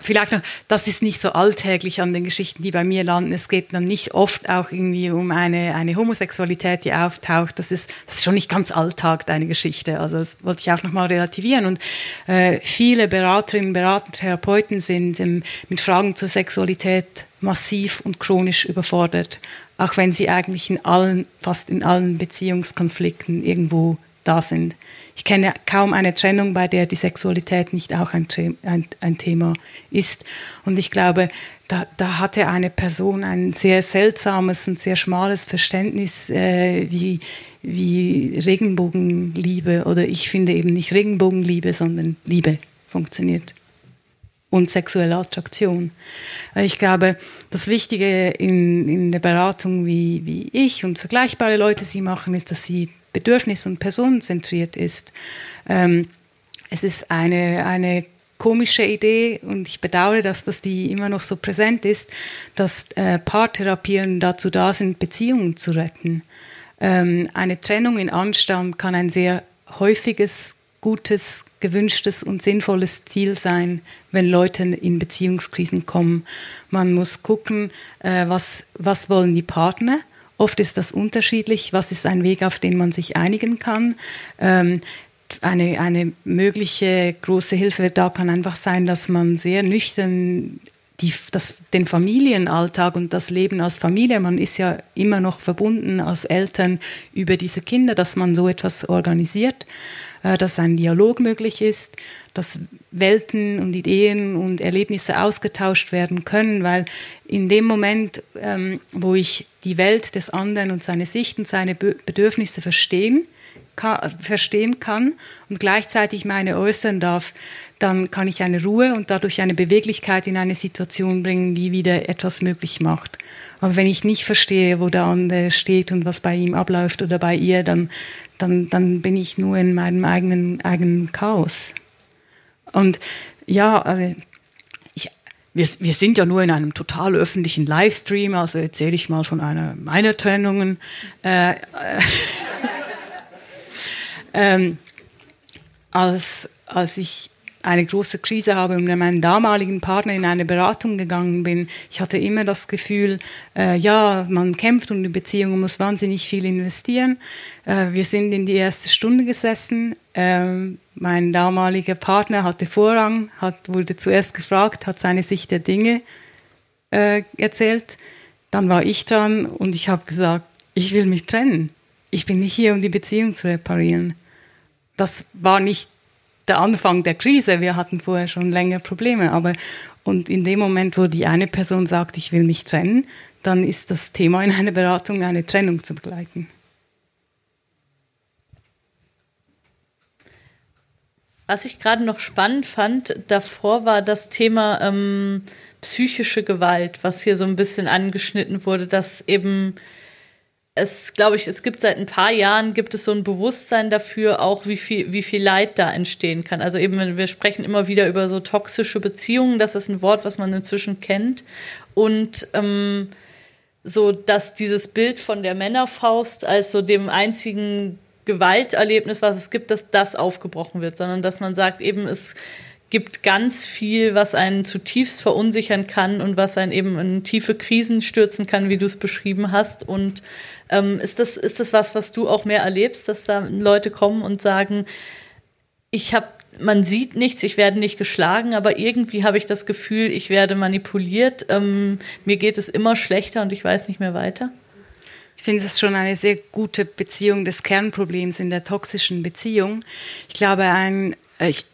vielleicht noch, das ist nicht so alltäglich an den Geschichten, die bei mir landen. Es geht dann nicht oft auch irgendwie um eine, eine Homosexualität, die auftaucht. Das ist, das ist schon nicht ganz Alltag, deine Geschichte. Also das wollte ich auch nochmal relativieren. Und äh, viele Beraterinnen, Berater, Therapeuten sind ähm, mit Fragen zur Sexualität massiv und chronisch überfordert, auch wenn sie eigentlich in allen, fast in allen Beziehungskonflikten irgendwo da sind. Ich kenne kaum eine Trennung, bei der die Sexualität nicht auch ein, ein, ein Thema ist. Und ich glaube, da, da, hatte eine Person ein sehr seltsames und sehr schmales Verständnis, äh, wie, wie Regenbogenliebe oder ich finde eben nicht Regenbogenliebe, sondern Liebe funktioniert. Und sexuelle Attraktion. Ich glaube, das Wichtige in, in der Beratung, wie, wie ich und vergleichbare Leute sie machen, ist, dass sie bedürfnis- und personenzentriert ist. Ähm, es ist eine, eine komische Idee und ich bedauere, dass das die immer noch so präsent ist, dass äh, Paartherapien dazu da sind, Beziehungen zu retten. Ähm, eine Trennung in Anstand kann ein sehr häufiges, gutes, gewünschtes und sinnvolles Ziel sein, wenn Leute in Beziehungskrisen kommen. Man muss gucken, äh, was, was wollen die Partner Oft ist das unterschiedlich. Was ist ein Weg, auf den man sich einigen kann? Ähm, eine, eine mögliche große Hilfe da kann einfach sein, dass man sehr nüchtern die, das, den Familienalltag und das Leben als Familie, man ist ja immer noch verbunden als Eltern über diese Kinder, dass man so etwas organisiert, dass ein Dialog möglich ist, dass Welten und Ideen und Erlebnisse ausgetauscht werden können, weil in dem Moment, ähm, wo ich die Welt des anderen und seine Sicht und seine Bedürfnisse verstehen kann, verstehen kann und gleichzeitig meine äußern darf, dann kann ich eine Ruhe und dadurch eine Beweglichkeit in eine Situation bringen, die wieder etwas möglich macht. Aber wenn ich nicht verstehe, wo der andere steht und was bei ihm abläuft oder bei ihr, dann, dann, dann bin ich nur in meinem eigenen, eigenen Chaos. Und ja, also ich, wir, wir sind ja nur in einem total öffentlichen Livestream, also erzähle ich mal von einer meiner Trennungen. Äh, äh, ähm, als, als ich eine große Krise habe und mit meinem damaligen Partner in eine Beratung gegangen bin, ich hatte immer das Gefühl, äh, ja, man kämpft und die Beziehung muss wahnsinnig viel investieren. Äh, wir sind in die erste Stunde gesessen. Äh, mein damaliger Partner hatte Vorrang, hat, wurde zuerst gefragt, hat seine Sicht der Dinge äh, erzählt. Dann war ich dran und ich habe gesagt, ich will mich trennen. Ich bin nicht hier, um die Beziehung zu reparieren. Das war nicht der Anfang der Krise. Wir hatten vorher schon länger Probleme, aber und in dem Moment, wo die eine Person sagt, ich will mich trennen, dann ist das Thema in einer Beratung eine Trennung zu begleiten. Was ich gerade noch spannend fand, davor war das Thema ähm, psychische Gewalt, was hier so ein bisschen angeschnitten wurde, dass eben es, glaube ich, es gibt seit ein paar Jahren gibt es so ein Bewusstsein dafür, auch wie viel, wie viel Leid da entstehen kann. Also eben, wir sprechen immer wieder über so toxische Beziehungen, das ist ein Wort, was man inzwischen kennt. Und ähm, so, dass dieses Bild von der Männerfaust als so dem einzigen Gewalterlebnis, was es gibt, dass das aufgebrochen wird, sondern dass man sagt, eben es gibt ganz viel, was einen zutiefst verunsichern kann und was einen eben in tiefe Krisen stürzen kann, wie du es beschrieben hast. Und ähm, ist, das, ist das was, was du auch mehr erlebst, dass da Leute kommen und sagen, ich habe, man sieht nichts, ich werde nicht geschlagen, aber irgendwie habe ich das Gefühl, ich werde manipuliert, ähm, mir geht es immer schlechter und ich weiß nicht mehr weiter? Ich finde es schon eine sehr gute Beziehung des Kernproblems in der toxischen Beziehung. Ich glaube, ein, äh, ich,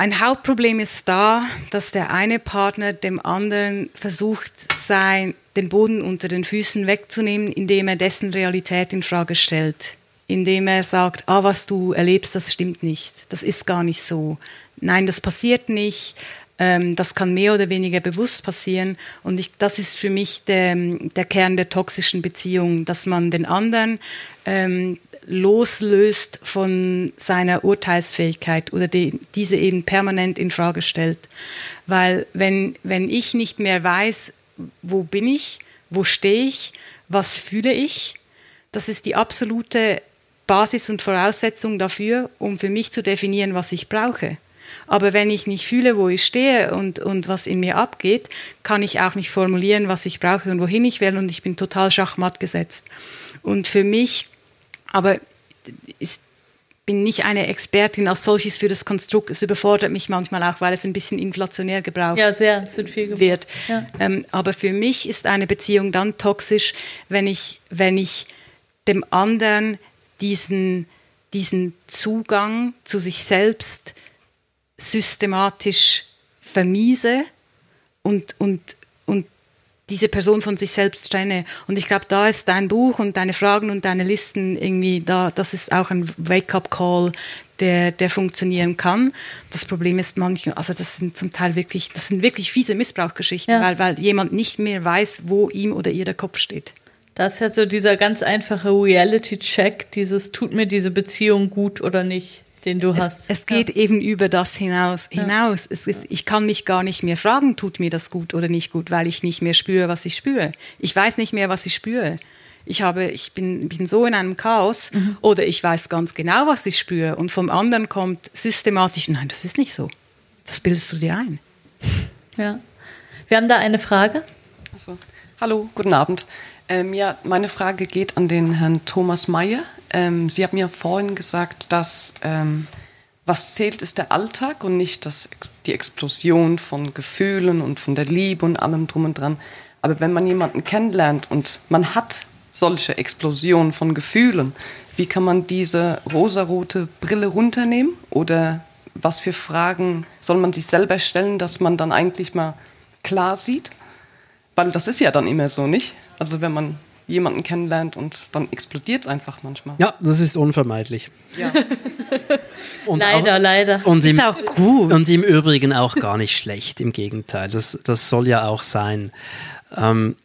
ein Hauptproblem ist da, dass der eine Partner dem anderen versucht, sein, den Boden unter den Füßen wegzunehmen, indem er dessen Realität in Frage stellt. Indem er sagt, ah, was du erlebst, das stimmt nicht. Das ist gar nicht so. Nein, das passiert nicht. Ähm, das kann mehr oder weniger bewusst passieren. Und ich, das ist für mich der, der Kern der toxischen Beziehung, dass man den anderen ähm, loslöst von seiner Urteilsfähigkeit oder die, diese eben permanent in Frage stellt. Weil wenn, wenn ich nicht mehr weiß, wo bin ich, wo stehe ich, was fühle ich, das ist die absolute Basis und Voraussetzung dafür, um für mich zu definieren, was ich brauche. Aber wenn ich nicht fühle, wo ich stehe und, und was in mir abgeht, kann ich auch nicht formulieren, was ich brauche und wohin ich will und ich bin total schachmatt gesetzt. Und für mich aber ich bin nicht eine Expertin als solches für das Konstrukt. Es überfordert mich manchmal auch, weil es ein bisschen inflationär gebraucht ja, sehr, es wird. Viel wird. Ja. Ähm, aber für mich ist eine Beziehung dann toxisch, wenn ich, wenn ich dem anderen diesen, diesen Zugang zu sich selbst systematisch vermiese und, und diese Person von sich selbst trenne. Und ich glaube, da ist dein Buch und deine Fragen und deine Listen irgendwie da, das ist auch ein Wake-up-Call, der, der funktionieren kann. Das Problem ist manchmal, also das sind zum Teil wirklich, das sind wirklich fiese Missbrauchsgeschichten, ja. weil, weil jemand nicht mehr weiß, wo ihm oder ihr der Kopf steht. Das ist ja so dieser ganz einfache Reality-Check, dieses tut mir diese Beziehung gut oder nicht den du hast. Es, es geht ja. eben über das hinaus. hinaus. Ja. Ist, ich kann mich gar nicht mehr fragen, tut mir das gut oder nicht gut, weil ich nicht mehr spüre, was ich spüre. Ich weiß nicht mehr, was ich spüre. Ich, habe, ich bin, bin so in einem Chaos mhm. oder ich weiß ganz genau, was ich spüre und vom anderen kommt systematisch, nein, das ist nicht so. Das bildest du dir ein. Ja. Wir haben da eine Frage. Also, hallo, guten Abend. Ähm, ja, meine Frage geht an den Herrn Thomas Mayer. Ähm, Sie haben ja vorhin gesagt, dass ähm, was zählt, ist der Alltag und nicht das, die Explosion von Gefühlen und von der Liebe und allem drum und dran. Aber wenn man jemanden kennenlernt und man hat solche Explosionen von Gefühlen, wie kann man diese rosarote Brille runternehmen? Oder was für Fragen soll man sich selber stellen, dass man dann eigentlich mal klar sieht? Weil das ist ja dann immer so, nicht? Also wenn man jemanden kennenlernt und dann explodiert es einfach manchmal. Ja, das ist unvermeidlich. Ja. Und leider, auch, leider. Und im, Ist auch gut. Und im Übrigen auch gar nicht schlecht, im Gegenteil. Das, das soll ja auch sein. Ähm,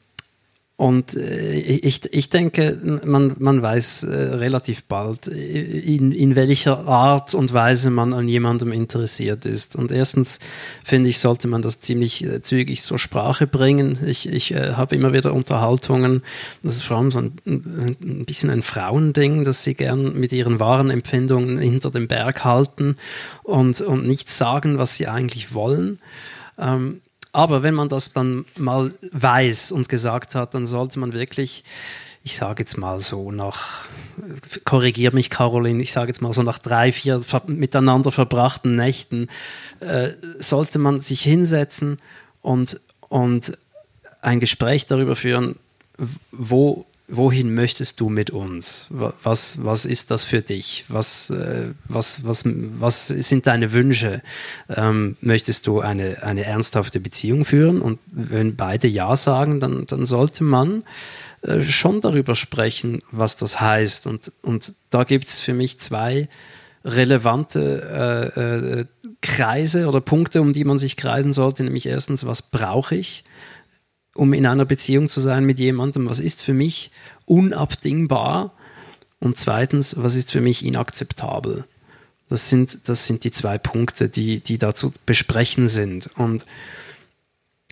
und äh, ich, ich denke, man, man weiß äh, relativ bald, in, in welcher Art und Weise man an jemandem interessiert ist. Und erstens, finde ich, sollte man das ziemlich äh, zügig zur Sprache bringen. Ich, ich äh, habe immer wieder Unterhaltungen, das ist vor allem so ein, ein bisschen ein Frauending, dass sie gern mit ihren wahren Empfindungen hinter dem Berg halten und, und nicht sagen, was sie eigentlich wollen. Ähm, aber wenn man das dann mal weiß und gesagt hat, dann sollte man wirklich, ich sage jetzt mal so nach, korrigier mich Caroline, ich sage jetzt mal so nach drei, vier miteinander verbrachten Nächten, äh, sollte man sich hinsetzen und, und ein Gespräch darüber führen, wo wohin möchtest du mit uns? Was, was ist das für dich? Was, äh, was, was, was sind deine Wünsche? Ähm, möchtest du eine, eine ernsthafte Beziehung führen? Und wenn beide Ja sagen, dann, dann sollte man äh, schon darüber sprechen, was das heißt. Und, und da gibt es für mich zwei relevante äh, äh, Kreise oder Punkte, um die man sich kreisen sollte. Nämlich erstens, was brauche ich? Um in einer Beziehung zu sein mit jemandem, was ist für mich unabdingbar und zweitens, was ist für mich inakzeptabel. Das sind, das sind die zwei Punkte, die, die da zu besprechen sind. Und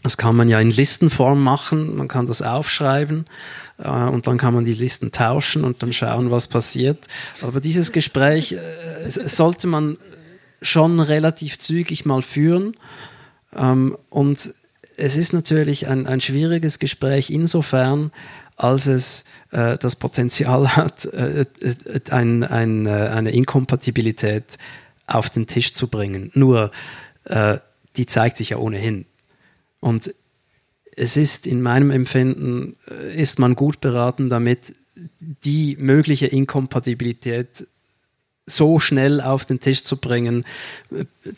das kann man ja in Listenform machen, man kann das aufschreiben äh, und dann kann man die Listen tauschen und dann schauen, was passiert. Aber dieses Gespräch äh, sollte man schon relativ zügig mal führen. Ähm, und es ist natürlich ein, ein schwieriges Gespräch insofern, als es äh, das Potenzial hat, äh, äh, ein, ein, äh, eine Inkompatibilität auf den Tisch zu bringen. Nur, äh, die zeigt sich ja ohnehin. Und es ist in meinem Empfinden, äh, ist man gut beraten damit, die mögliche Inkompatibilität so schnell auf den Tisch zu bringen,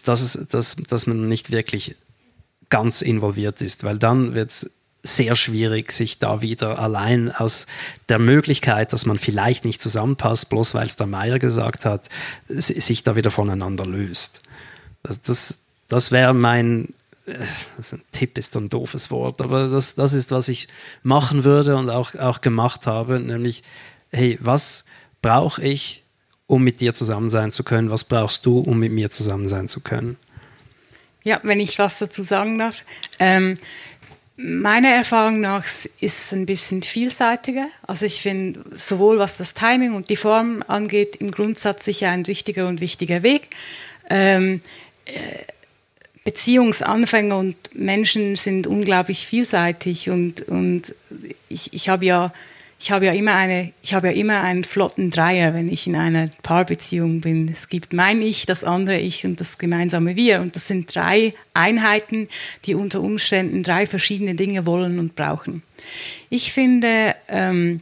dass, es, dass, dass man nicht wirklich ganz involviert ist, weil dann wird es sehr schwierig, sich da wieder allein aus der Möglichkeit, dass man vielleicht nicht zusammenpasst, bloß weil es der Meier gesagt hat, sich da wieder voneinander löst. Das, das, das wäre mein, also ein Tipp ist ein doofes Wort, aber das, das ist, was ich machen würde und auch, auch gemacht habe, nämlich, hey, was brauche ich, um mit dir zusammen sein zu können? Was brauchst du, um mit mir zusammen sein zu können? Ja, wenn ich was dazu sagen darf. Ähm, meiner Erfahrung nach ist es ein bisschen vielseitiger. Also ich finde, sowohl was das Timing und die Form angeht, im Grundsatz sicher ein richtiger und wichtiger Weg. Ähm, äh, Beziehungsanfänger und Menschen sind unglaublich vielseitig und, und ich, ich habe ja ich habe ja immer eine, ich habe ja immer einen flotten Dreier, wenn ich in einer Paarbeziehung bin. Es gibt mein Ich, das andere Ich und das gemeinsame Wir. Und das sind drei Einheiten, die unter Umständen drei verschiedene Dinge wollen und brauchen. Ich finde, ähm,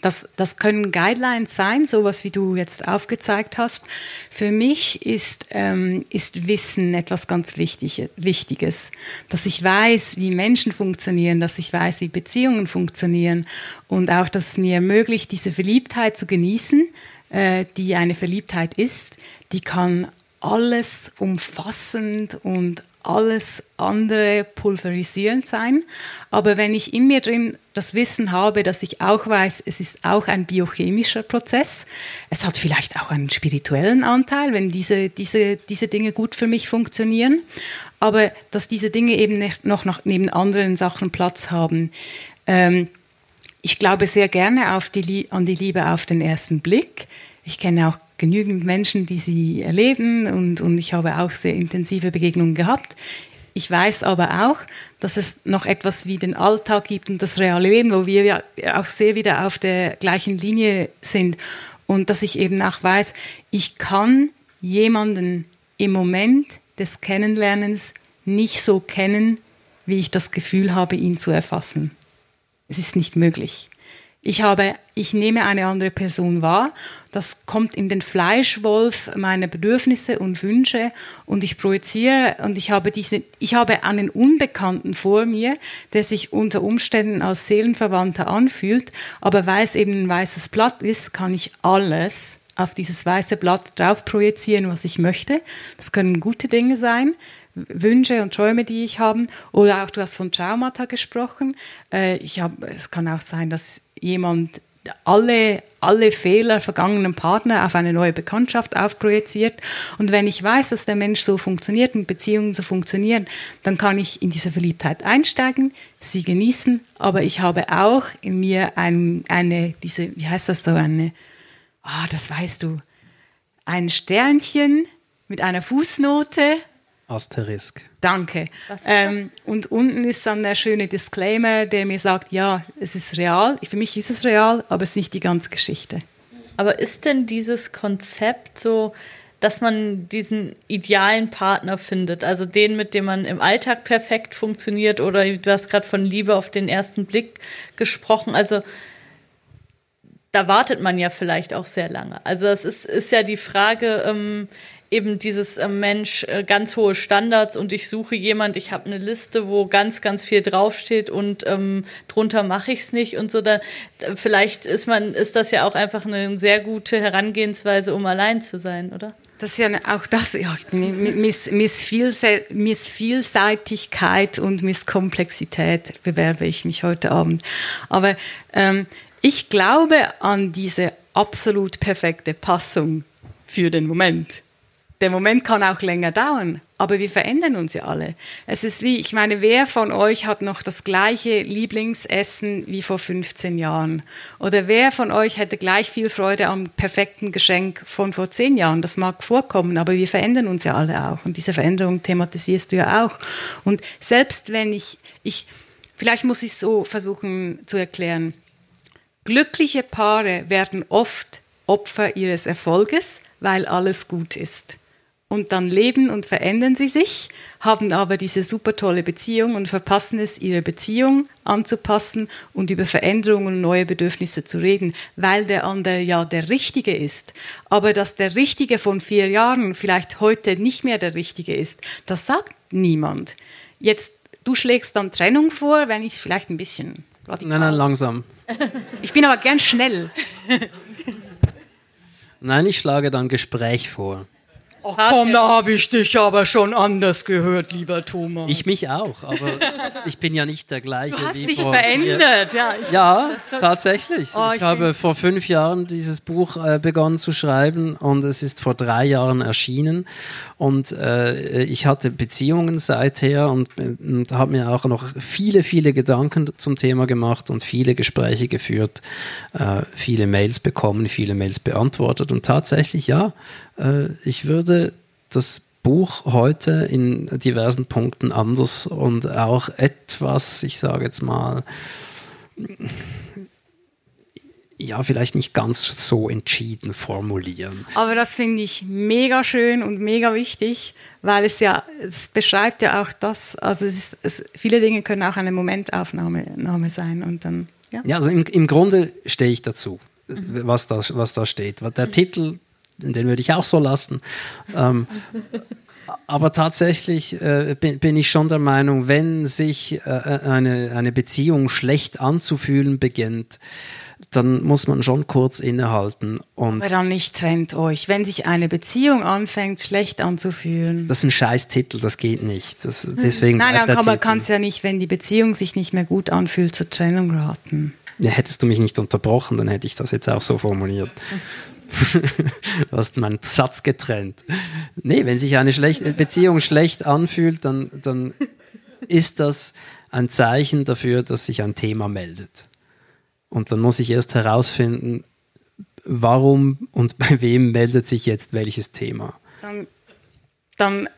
das, das können Guidelines sein, sowas wie du jetzt aufgezeigt hast. Für mich ist, ähm, ist Wissen etwas ganz Wichtig, Wichtiges. Dass ich weiß, wie Menschen funktionieren, dass ich weiß, wie Beziehungen funktionieren und auch, dass es mir ermöglicht, diese Verliebtheit zu genießen, äh, die eine Verliebtheit ist. Die kann alles umfassend und alles andere pulverisierend sein. Aber wenn ich in mir drin das Wissen habe, dass ich auch weiß, es ist auch ein biochemischer Prozess, es hat vielleicht auch einen spirituellen Anteil, wenn diese, diese, diese Dinge gut für mich funktionieren, aber dass diese Dinge eben noch, noch neben anderen Sachen Platz haben. Ähm, ich glaube sehr gerne die, an die Liebe auf den ersten Blick. Ich kenne auch genügend Menschen, die sie erleben und, und ich habe auch sehr intensive Begegnungen gehabt. Ich weiß aber auch, dass es noch etwas wie den Alltag gibt und das reale Leben, wo wir ja auch sehr wieder auf der gleichen Linie sind und dass ich eben auch weiß, ich kann jemanden im Moment des Kennenlernens nicht so kennen, wie ich das Gefühl habe, ihn zu erfassen. Es ist nicht möglich. Ich habe, ich nehme eine andere Person wahr. Das kommt in den Fleischwolf meiner Bedürfnisse und Wünsche und ich projiziere und ich habe diese, ich habe einen Unbekannten vor mir, der sich unter Umständen als Seelenverwandter anfühlt, aber weil es eben ein weißes Blatt ist, kann ich alles auf dieses weiße Blatt drauf projizieren, was ich möchte. Das können gute Dinge sein, Wünsche und Träume, die ich habe. Oder auch, du hast von Traumata gesprochen. Äh, ich hab, es kann auch sein, dass jemand alle, alle Fehler vergangenen Partner auf eine neue Bekanntschaft aufprojiziert. Und wenn ich weiß, dass der Mensch so funktioniert und Beziehungen so funktionieren, dann kann ich in diese Verliebtheit einsteigen, sie genießen, aber ich habe auch in mir ein, eine, diese, wie heißt das so, eine, ah, oh, das weißt du, ein Sternchen mit einer Fußnote Asterisk. Danke. Ähm, und unten ist dann der schöne Disclaimer, der mir sagt, ja, es ist real. Für mich ist es real, aber es ist nicht die ganze Geschichte. Aber ist denn dieses Konzept so, dass man diesen idealen Partner findet, also den, mit dem man im Alltag perfekt funktioniert, oder du hast gerade von Liebe auf den ersten Blick gesprochen, also da wartet man ja vielleicht auch sehr lange. Also es ist, ist ja die Frage, ähm, eben dieses äh, Mensch äh, ganz hohe Standards und ich suche jemand, ich habe eine Liste, wo ganz, ganz viel draufsteht und ähm, drunter mache ich es nicht und so. Da, vielleicht ist man, ist das ja auch einfach eine sehr gute Herangehensweise, um allein zu sein, oder? Das ist ja auch das, ja, Miss, Miss, Vielse Miss Vielseitigkeit und Miss Komplexität bewerbe ich mich heute Abend. Aber ähm, ich glaube an diese absolut perfekte Passung für den Moment der Moment kann auch länger dauern, aber wir verändern uns ja alle. Es ist wie, ich meine, wer von euch hat noch das gleiche Lieblingsessen wie vor 15 Jahren? Oder wer von euch hätte gleich viel Freude am perfekten Geschenk von vor 10 Jahren? Das mag vorkommen, aber wir verändern uns ja alle auch. Und diese Veränderung thematisierst du ja auch. Und selbst wenn ich, ich, vielleicht muss ich es so versuchen zu erklären. Glückliche Paare werden oft Opfer ihres Erfolges, weil alles gut ist und dann leben und verändern sie sich, haben aber diese super tolle Beziehung und verpassen es, ihre Beziehung anzupassen und über Veränderungen und neue Bedürfnisse zu reden, weil der andere ja der Richtige ist. Aber dass der Richtige von vier Jahren vielleicht heute nicht mehr der Richtige ist, das sagt niemand. Jetzt, du schlägst dann Trennung vor, wenn ich es vielleicht ein bisschen radikal... Nein, nein, langsam. Ich bin aber gern schnell. Nein, ich schlage dann Gespräch vor. Ach komm, da habe ich dich aber schon anders gehört, lieber Thomas. Ich mich auch, aber ich bin ja nicht der gleiche. Du hast wie dich vor verändert, ja. ja, tatsächlich. Oh, ich, ich habe vor fünf Jahren dieses Buch äh, begonnen zu schreiben und es ist vor drei Jahren erschienen und äh, ich hatte Beziehungen seither und, und habe mir auch noch viele, viele Gedanken zum Thema gemacht und viele Gespräche geführt, äh, viele Mails bekommen, viele Mails beantwortet und tatsächlich ja, ich würde das Buch heute in diversen Punkten anders und auch etwas, ich sage jetzt mal, ja, vielleicht nicht ganz so entschieden formulieren. Aber das finde ich mega schön und mega wichtig, weil es ja, es beschreibt ja auch das, also es ist, es, viele Dinge können auch eine Momentaufnahme sein und dann, ja. Ja, also im, im Grunde stehe ich dazu, mhm. was, da, was da steht. Der mhm. Titel den würde ich auch so lassen. Ähm, aber tatsächlich äh, bin, bin, ich schon der Meinung, wenn sich äh, eine, eine Beziehung schlecht anzufühlen beginnt, dann muss man schon kurz innehalten. Und aber dann nicht trennt euch. Wenn sich eine Beziehung anfängt, schlecht anzufühlen. Das ist ein Scheißtitel, das geht nicht. Das, deswegen Nein, dann kann es ja nicht, wenn die Beziehung sich nicht mehr gut anfühlt, zur Trennung raten. Ja, hättest du mich nicht unterbrochen, dann hätte ich das jetzt auch so formuliert. Du hast meinen Satz getrennt. Nee, wenn sich eine schlechte Beziehung schlecht anfühlt, dann, dann ist das ein Zeichen dafür, dass sich ein Thema meldet. Und dann muss ich erst herausfinden, warum und bei wem meldet sich jetzt welches Thema. Dann, dann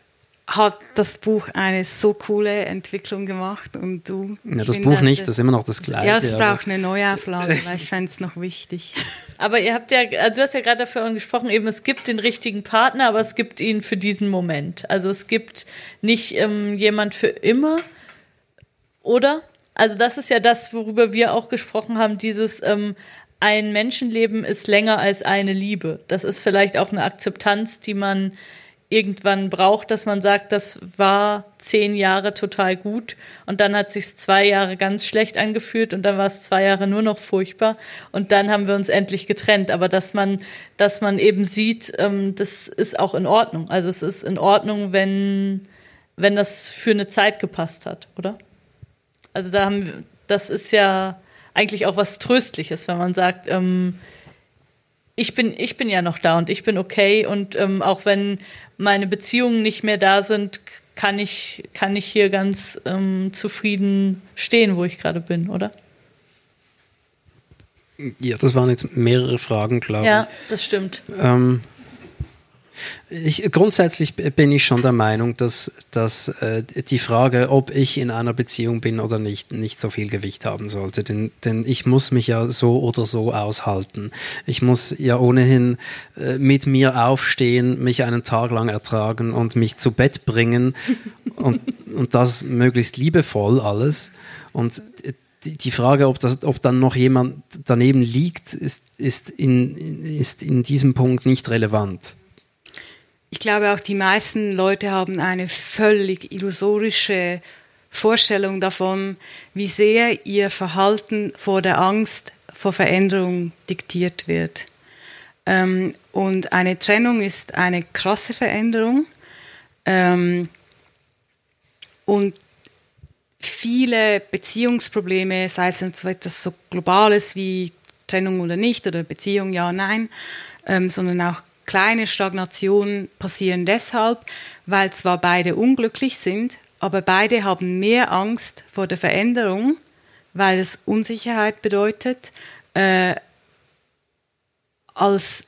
hat das Buch eine so coole Entwicklung gemacht und du. Ja, das Buch nicht, das ist immer noch das gleiche. Ja, es braucht eine Neuauflage, weil ich fände es noch wichtig. Aber ihr habt ja, also du hast ja gerade dafür gesprochen, eben es gibt den richtigen Partner, aber es gibt ihn für diesen Moment. Also es gibt nicht ähm, jemand für immer, oder? Also das ist ja das, worüber wir auch gesprochen haben, dieses ähm, ein Menschenleben ist länger als eine Liebe. Das ist vielleicht auch eine Akzeptanz, die man irgendwann braucht, dass man sagt, das war zehn Jahre total gut und dann hat sich zwei Jahre ganz schlecht angefühlt und dann war es zwei Jahre nur noch furchtbar und dann haben wir uns endlich getrennt. Aber dass man, dass man eben sieht, ähm, das ist auch in Ordnung. Also es ist in Ordnung, wenn, wenn das für eine Zeit gepasst hat, oder? Also da haben wir, das ist ja eigentlich auch was Tröstliches, wenn man sagt, ähm, ich bin, ich bin ja noch da und ich bin okay und ähm, auch wenn meine Beziehungen nicht mehr da sind, kann ich, kann ich hier ganz ähm, zufrieden stehen, wo ich gerade bin, oder? Ja, das waren jetzt mehrere Fragen, glaube ich. Ja, das stimmt. Ähm, ich, grundsätzlich bin ich schon der Meinung, dass, dass äh, die Frage, ob ich in einer Beziehung bin oder nicht, nicht so viel Gewicht haben sollte. Denn, denn ich muss mich ja so oder so aushalten. Ich muss ja ohnehin äh, mit mir aufstehen, mich einen Tag lang ertragen und mich zu Bett bringen und, und das möglichst liebevoll alles. Und die Frage, ob, das, ob dann noch jemand daneben liegt, ist, ist, in, ist in diesem Punkt nicht relevant. Ich glaube, auch die meisten Leute haben eine völlig illusorische Vorstellung davon, wie sehr ihr Verhalten vor der Angst vor Veränderung diktiert wird. Ähm, und eine Trennung ist eine krasse Veränderung. Ähm, und viele Beziehungsprobleme, sei es etwas so Globales wie Trennung oder nicht oder Beziehung ja, nein, ähm, sondern auch kleine Stagnationen passieren deshalb, weil zwar beide unglücklich sind, aber beide haben mehr Angst vor der Veränderung, weil es Unsicherheit bedeutet, äh, als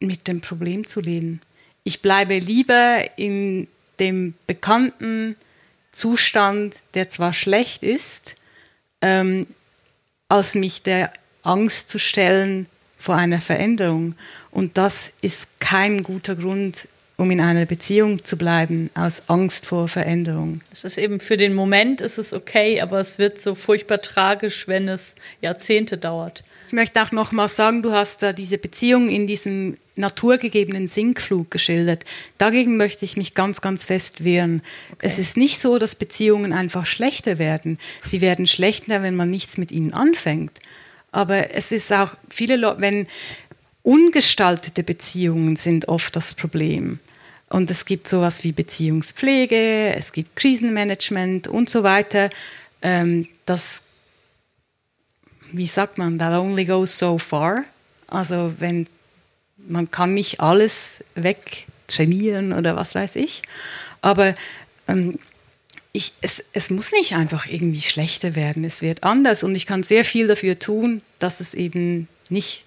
mit dem Problem zu leben. Ich bleibe lieber in dem bekannten Zustand, der zwar schlecht ist, ähm, als mich der Angst zu stellen vor einer Veränderung. Und das ist kein guter Grund, um in einer Beziehung zu bleiben, aus Angst vor Veränderung. Es ist eben für den Moment ist es okay, aber es wird so furchtbar tragisch, wenn es Jahrzehnte dauert. Ich möchte auch noch mal sagen, du hast da diese Beziehung in diesem naturgegebenen Sinkflug geschildert. Dagegen möchte ich mich ganz, ganz fest wehren. Okay. Es ist nicht so, dass Beziehungen einfach schlechter werden. Sie werden schlechter, wenn man nichts mit ihnen anfängt. Aber es ist auch viele Leute, wenn ungestaltete Beziehungen sind oft das Problem. Und es gibt sowas wie Beziehungspflege, es gibt Krisenmanagement und so weiter. Ähm, das, wie sagt man, that only goes so far. Also wenn man kann nicht alles wegtrainieren oder was weiß ich. Aber ähm, ich, es, es muss nicht einfach irgendwie schlechter werden, es wird anders und ich kann sehr viel dafür tun, dass es eben nicht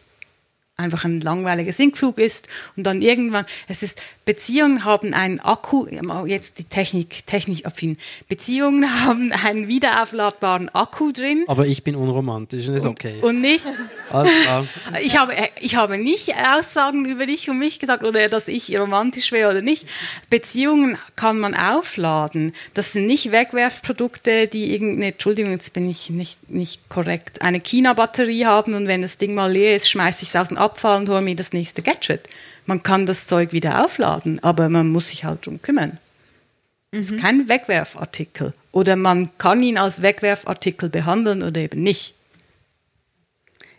einfach ein langweiliger Sinkflug ist und dann irgendwann, es ist, Beziehungen haben einen Akku, jetzt die Technik, technikaffin, Beziehungen haben einen wiederaufladbaren Akku drin. Aber ich bin unromantisch und ist okay. Und nicht, ich, habe, ich habe nicht Aussagen über dich und mich gesagt oder dass ich romantisch wäre oder nicht. Beziehungen kann man aufladen. Das sind nicht Wegwerfprodukte, die irgendeine, Entschuldigung, jetzt bin ich nicht, nicht korrekt, eine China-Batterie haben und wenn das Ding mal leer ist, schmeiße ich es aus dem Abfall und hole mir das nächste Gadget. Man kann das Zeug wieder aufladen, aber man muss sich halt drum kümmern. Mhm. ist kein Wegwerfartikel. Oder man kann ihn als Wegwerfartikel behandeln oder eben nicht.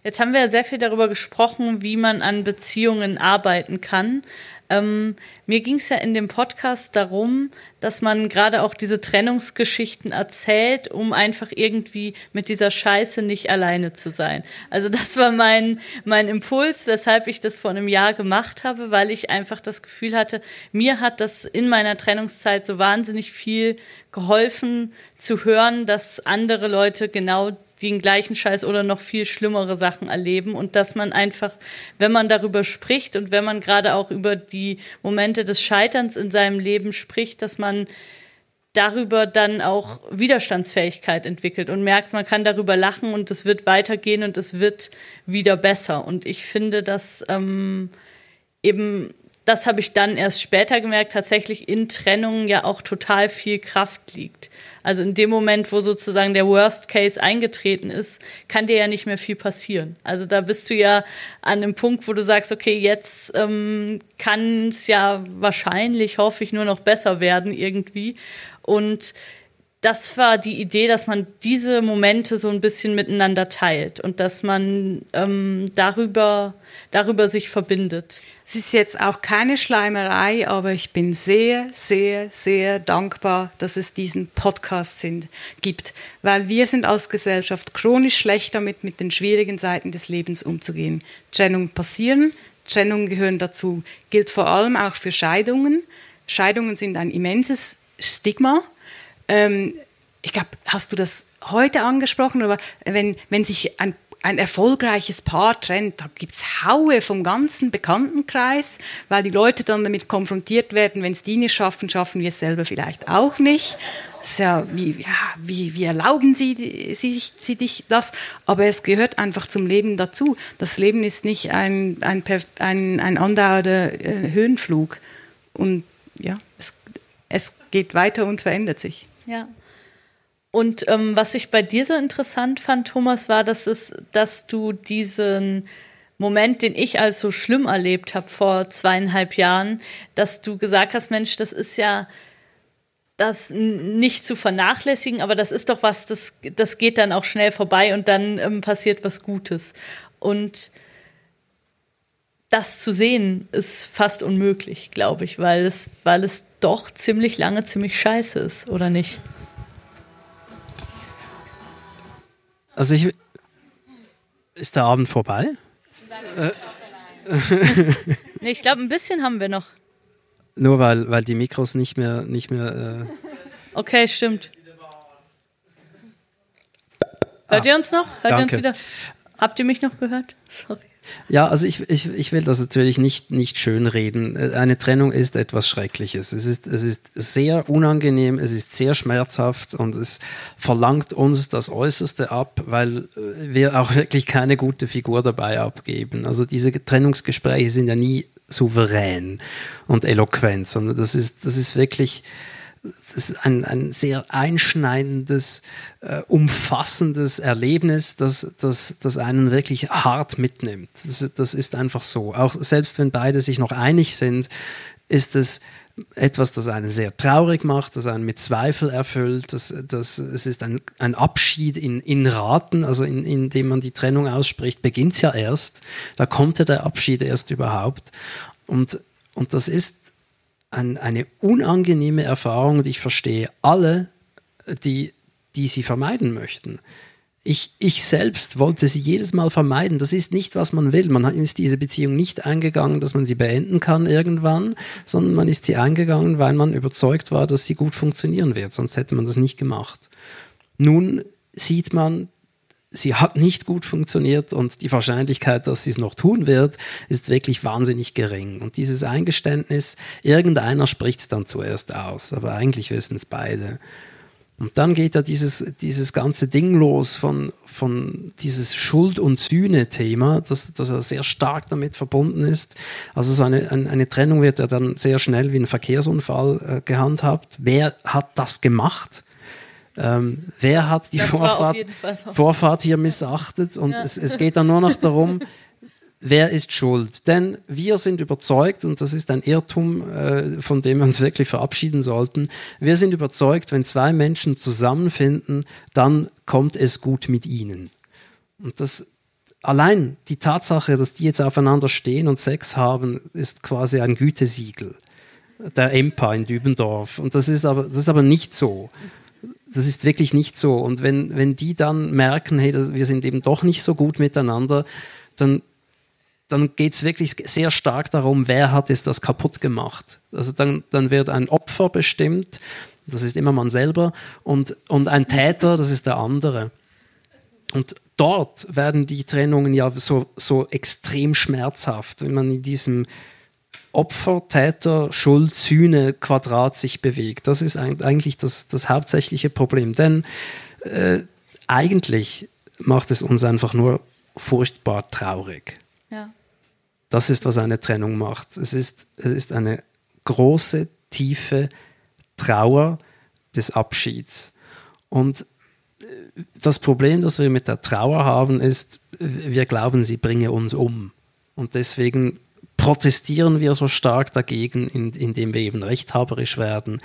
Jetzt haben wir ja sehr viel darüber gesprochen, wie man an Beziehungen arbeiten kann. Ähm, mir ging es ja in dem Podcast darum, dass man gerade auch diese Trennungsgeschichten erzählt, um einfach irgendwie mit dieser Scheiße nicht alleine zu sein. Also das war mein, mein Impuls, weshalb ich das vor einem Jahr gemacht habe, weil ich einfach das Gefühl hatte, mir hat das in meiner Trennungszeit so wahnsinnig viel geholfen zu hören, dass andere Leute genau den gleichen Scheiß oder noch viel schlimmere Sachen erleben und dass man einfach, wenn man darüber spricht und wenn man gerade auch über die Momente des Scheiterns in seinem Leben spricht, dass man darüber dann auch Widerstandsfähigkeit entwickelt und merkt, man kann darüber lachen und es wird weitergehen und es wird wieder besser. Und ich finde, dass ähm, eben das habe ich dann erst später gemerkt, tatsächlich in Trennungen ja auch total viel Kraft liegt. Also in dem Moment, wo sozusagen der Worst Case eingetreten ist, kann dir ja nicht mehr viel passieren. Also da bist du ja an einem Punkt, wo du sagst, okay, jetzt ähm, kann es ja wahrscheinlich, hoffe ich, nur noch besser werden irgendwie. Und das war die Idee, dass man diese Momente so ein bisschen miteinander teilt und dass man ähm, darüber, darüber sich verbindet. Es ist jetzt auch keine Schleimerei, aber ich bin sehr, sehr, sehr dankbar, dass es diesen Podcast sind, gibt, weil wir sind als Gesellschaft chronisch schlecht damit, mit den schwierigen Seiten des Lebens umzugehen. Trennungen passieren, Trennungen gehören dazu, gilt vor allem auch für Scheidungen. Scheidungen sind ein immenses Stigma ähm, ich glaube, hast du das heute angesprochen, aber wenn, wenn sich ein, ein erfolgreiches Paar trennt, da gibt es Haue vom ganzen Bekanntenkreis, weil die Leute dann damit konfrontiert werden, wenn es die nicht schaffen, schaffen wir es selber vielleicht auch nicht. Ja, wie, ja, wie, wie erlauben Sie, Sie, Sie dich das? Aber es gehört einfach zum Leben dazu. Das Leben ist nicht ein, ein, ein, ein andauernder äh, Höhenflug. Und ja, es, es geht weiter und verändert sich. Ja. Und ähm, was ich bei dir so interessant fand, Thomas, war, dass, es, dass du diesen Moment, den ich als so schlimm erlebt habe vor zweieinhalb Jahren, dass du gesagt hast, Mensch, das ist ja das nicht zu vernachlässigen, aber das ist doch was, das, das geht dann auch schnell vorbei und dann ähm, passiert was Gutes. Und das zu sehen, ist fast unmöglich, glaube ich, weil es, weil es doch ziemlich lange ziemlich scheiße ist, oder nicht? Also ich. Ist der Abend vorbei? nee, ich glaube, ein bisschen haben wir noch. Nur weil, weil die Mikros nicht mehr. Nicht mehr äh okay, stimmt. Hört ah, ihr uns noch? Hört danke. ihr uns wieder? Habt ihr mich noch gehört? Sorry. Ja, also ich, ich, ich will das natürlich nicht, nicht schönreden. Eine Trennung ist etwas Schreckliches. Es ist, es ist sehr unangenehm, es ist sehr schmerzhaft und es verlangt uns das Äußerste ab, weil äh, wir auch wirklich keine gute Figur dabei abgeben. Also diese Trennungsgespräche sind ja nie souverän und eloquent, sondern das ist, das ist wirklich das ist ein, ein sehr einschneidendes, äh, umfassendes Erlebnis, das, das, das einen wirklich hart mitnimmt. Das, das ist einfach so. Auch selbst wenn beide sich noch einig sind, ist es etwas, das einen sehr traurig macht, das einen mit Zweifel erfüllt. Das, das, es ist ein, ein Abschied in, in Raten, also in, indem man die Trennung ausspricht, beginnt es ja erst. Da kommt ja der Abschied erst überhaupt. Und, und das ist ein, eine unangenehme Erfahrung und ich verstehe alle, die, die sie vermeiden möchten. Ich, ich selbst wollte sie jedes Mal vermeiden. Das ist nicht, was man will. Man ist diese Beziehung nicht eingegangen, dass man sie beenden kann irgendwann, sondern man ist sie eingegangen, weil man überzeugt war, dass sie gut funktionieren wird. Sonst hätte man das nicht gemacht. Nun sieht man, sie hat nicht gut funktioniert und die Wahrscheinlichkeit, dass sie es noch tun wird, ist wirklich wahnsinnig gering. Und dieses Eingeständnis, irgendeiner spricht es dann zuerst aus, aber eigentlich wissen es beide. Und dann geht ja dieses, dieses ganze Ding los von, von dieses Schuld- und Sühne-Thema, das, das ja sehr stark damit verbunden ist. Also so eine, eine Trennung wird ja dann sehr schnell wie ein Verkehrsunfall äh, gehandhabt. Wer hat das gemacht? Ähm, wer hat die Vorfahrt, Vorfahrt, hier missachtet? Und ja. es, es geht dann nur noch darum, wer ist schuld? Denn wir sind überzeugt, und das ist ein Irrtum, äh, von dem wir uns wirklich verabschieden sollten, wir sind überzeugt, wenn zwei Menschen zusammenfinden, dann kommt es gut mit ihnen. Und das allein die Tatsache, dass die jetzt aufeinander stehen und Sex haben, ist quasi ein Gütesiegel der EMPA in Dübendorf. Und das ist aber, das ist aber nicht so das ist wirklich nicht so. Und wenn, wenn die dann merken, hey, das, wir sind eben doch nicht so gut miteinander, dann, dann geht es wirklich sehr stark darum, wer hat es das kaputt gemacht. Also dann, dann wird ein Opfer bestimmt, das ist immer man selber, und, und ein Täter, das ist der andere. Und dort werden die Trennungen ja so, so extrem schmerzhaft, wenn man in diesem Opfer, Täter, Schuld, Sühne, Quadrat sich bewegt. Das ist eigentlich das, das hauptsächliche Problem. Denn äh, eigentlich macht es uns einfach nur furchtbar traurig. Ja. Das ist, was eine Trennung macht. Es ist, es ist eine große, tiefe Trauer des Abschieds. Und das Problem, das wir mit der Trauer haben, ist, wir glauben, sie bringe uns um. Und deswegen protestieren wir so stark dagegen, indem wir eben rechthaberisch werden,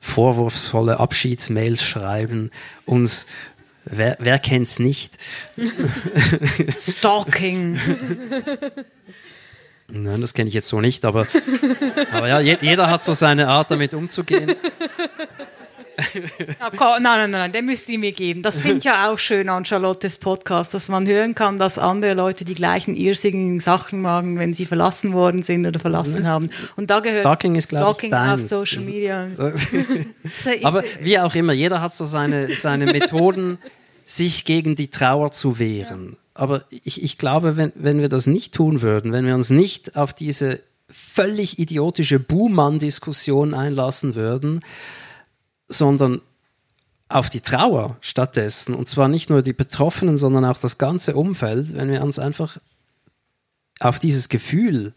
vorwurfsvolle Abschiedsmails schreiben, uns Wer, wer es nicht? Stalking. Nein, das kenne ich jetzt so nicht, aber, aber ja, jeder hat so seine Art, damit umzugehen. Nein, nein, nein, den müsst ihr mir geben. Das finde ich ja auch schön an Charlottes Podcast, dass man hören kann, dass andere Leute die gleichen irrsinnigen Sachen machen, wenn sie verlassen worden sind oder verlassen haben. Und da gehört Stalking, ist, Stalking ich, auf Social Media. Aber wie auch immer, jeder hat so seine, seine Methoden, sich gegen die Trauer zu wehren. Aber ich, ich glaube, wenn, wenn wir das nicht tun würden, wenn wir uns nicht auf diese völlig idiotische Buhmann-Diskussion einlassen würden, sondern auf die Trauer stattdessen. Und zwar nicht nur die Betroffenen, sondern auch das ganze Umfeld, wenn wir uns einfach auf dieses Gefühl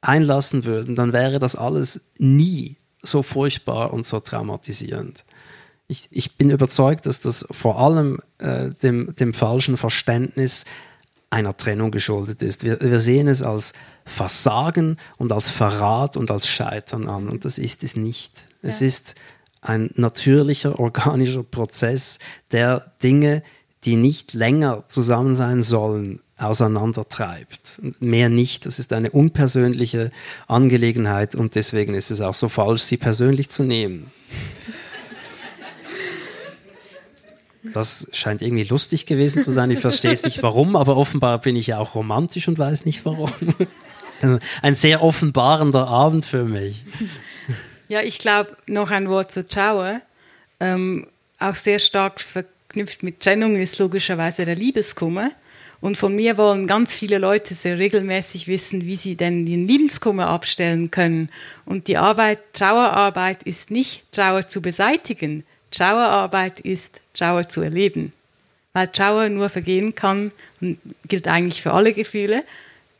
einlassen würden, dann wäre das alles nie so furchtbar und so traumatisierend. Ich, ich bin überzeugt, dass das vor allem äh, dem, dem falschen Verständnis einer Trennung geschuldet ist. Wir, wir sehen es als Versagen und als Verrat und als Scheitern an und das ist es nicht. Ja. Es ist ein natürlicher, organischer Prozess, der Dinge, die nicht länger zusammen sein sollen, auseinandertreibt. Mehr nicht. Das ist eine unpersönliche Angelegenheit und deswegen ist es auch so falsch, sie persönlich zu nehmen. Das scheint irgendwie lustig gewesen zu sein. Ich verstehe es nicht warum, aber offenbar bin ich ja auch romantisch und weiß nicht warum. Ein sehr offenbarender Abend für mich. Ja, ich glaube, noch ein Wort zur Trauer. Ähm, auch sehr stark verknüpft mit Trennung ist logischerweise der Liebeskummer. Und von mir wollen ganz viele Leute sehr regelmäßig wissen, wie sie denn den Liebeskummer abstellen können. Und die Arbeit, Trauerarbeit ist nicht Trauer zu beseitigen. Trauerarbeit ist Trauer zu erleben. Weil Trauer nur vergehen kann und gilt eigentlich für alle Gefühle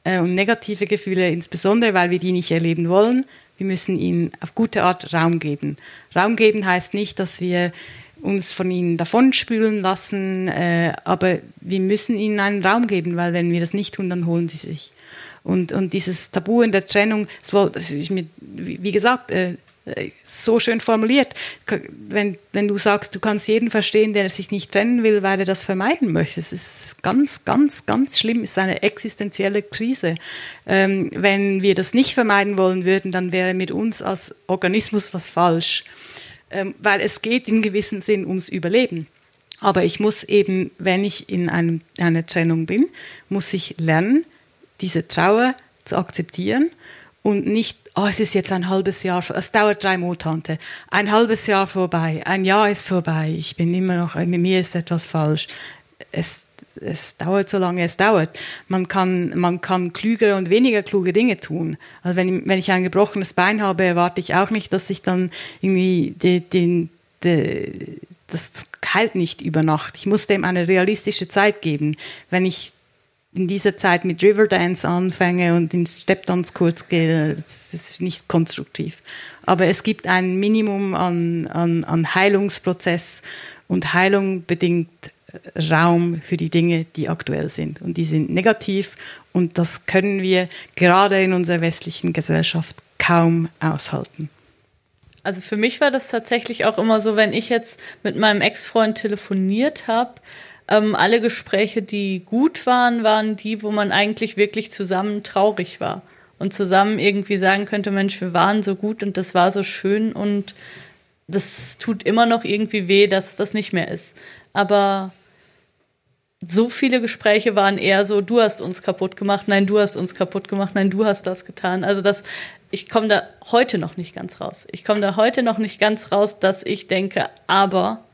äh, und negative Gefühle insbesondere, weil wir die nicht erleben wollen, wir müssen ihnen auf gute Art Raum geben. Raum geben heißt nicht, dass wir uns von ihnen davonspülen lassen, äh, aber wir müssen ihnen einen Raum geben, weil wenn wir das nicht tun, dann holen sie sich. Und, und dieses Tabu in der Trennung, das ist mir, wie gesagt, äh, so schön formuliert. Wenn, wenn du sagst, du kannst jeden verstehen, der sich nicht trennen will, weil er das vermeiden möchte. Es ist ganz, ganz, ganz schlimm. Es ist eine existenzielle Krise. Ähm, wenn wir das nicht vermeiden wollen würden, dann wäre mit uns als Organismus was falsch. Ähm, weil es geht in gewissem Sinn ums Überleben. Aber ich muss eben, wenn ich in einem, einer Trennung bin, muss ich lernen, diese Trauer zu akzeptieren und nicht, oh, es ist jetzt ein halbes Jahr, es dauert drei Monate, ein halbes Jahr vorbei, ein Jahr ist vorbei, ich bin immer noch, mit mir ist etwas falsch. Es, es dauert so lange es dauert. Man kann, man kann klügere und weniger kluge Dinge tun. Also wenn, wenn ich ein gebrochenes Bein habe, erwarte ich auch nicht, dass ich dann irgendwie den, den, den das heilt nicht über Nacht. Ich muss dem eine realistische Zeit geben. Wenn ich in dieser Zeit mit Riverdance anfange und in Stepdance kurz gehe, das ist nicht konstruktiv. Aber es gibt ein Minimum an, an, an Heilungsprozess und Heilung bedingt Raum für die Dinge, die aktuell sind. Und die sind negativ und das können wir gerade in unserer westlichen Gesellschaft kaum aushalten. Also für mich war das tatsächlich auch immer so, wenn ich jetzt mit meinem Ex-Freund telefoniert habe, ähm, alle Gespräche, die gut waren, waren die, wo man eigentlich wirklich zusammen traurig war und zusammen irgendwie sagen könnte, Mensch, wir waren so gut und das war so schön und das tut immer noch irgendwie weh, dass das nicht mehr ist. Aber so viele Gespräche waren eher so, du hast uns kaputt gemacht, nein, du hast uns kaputt gemacht, nein, du hast das getan. Also das, ich komme da heute noch nicht ganz raus. Ich komme da heute noch nicht ganz raus, dass ich denke, aber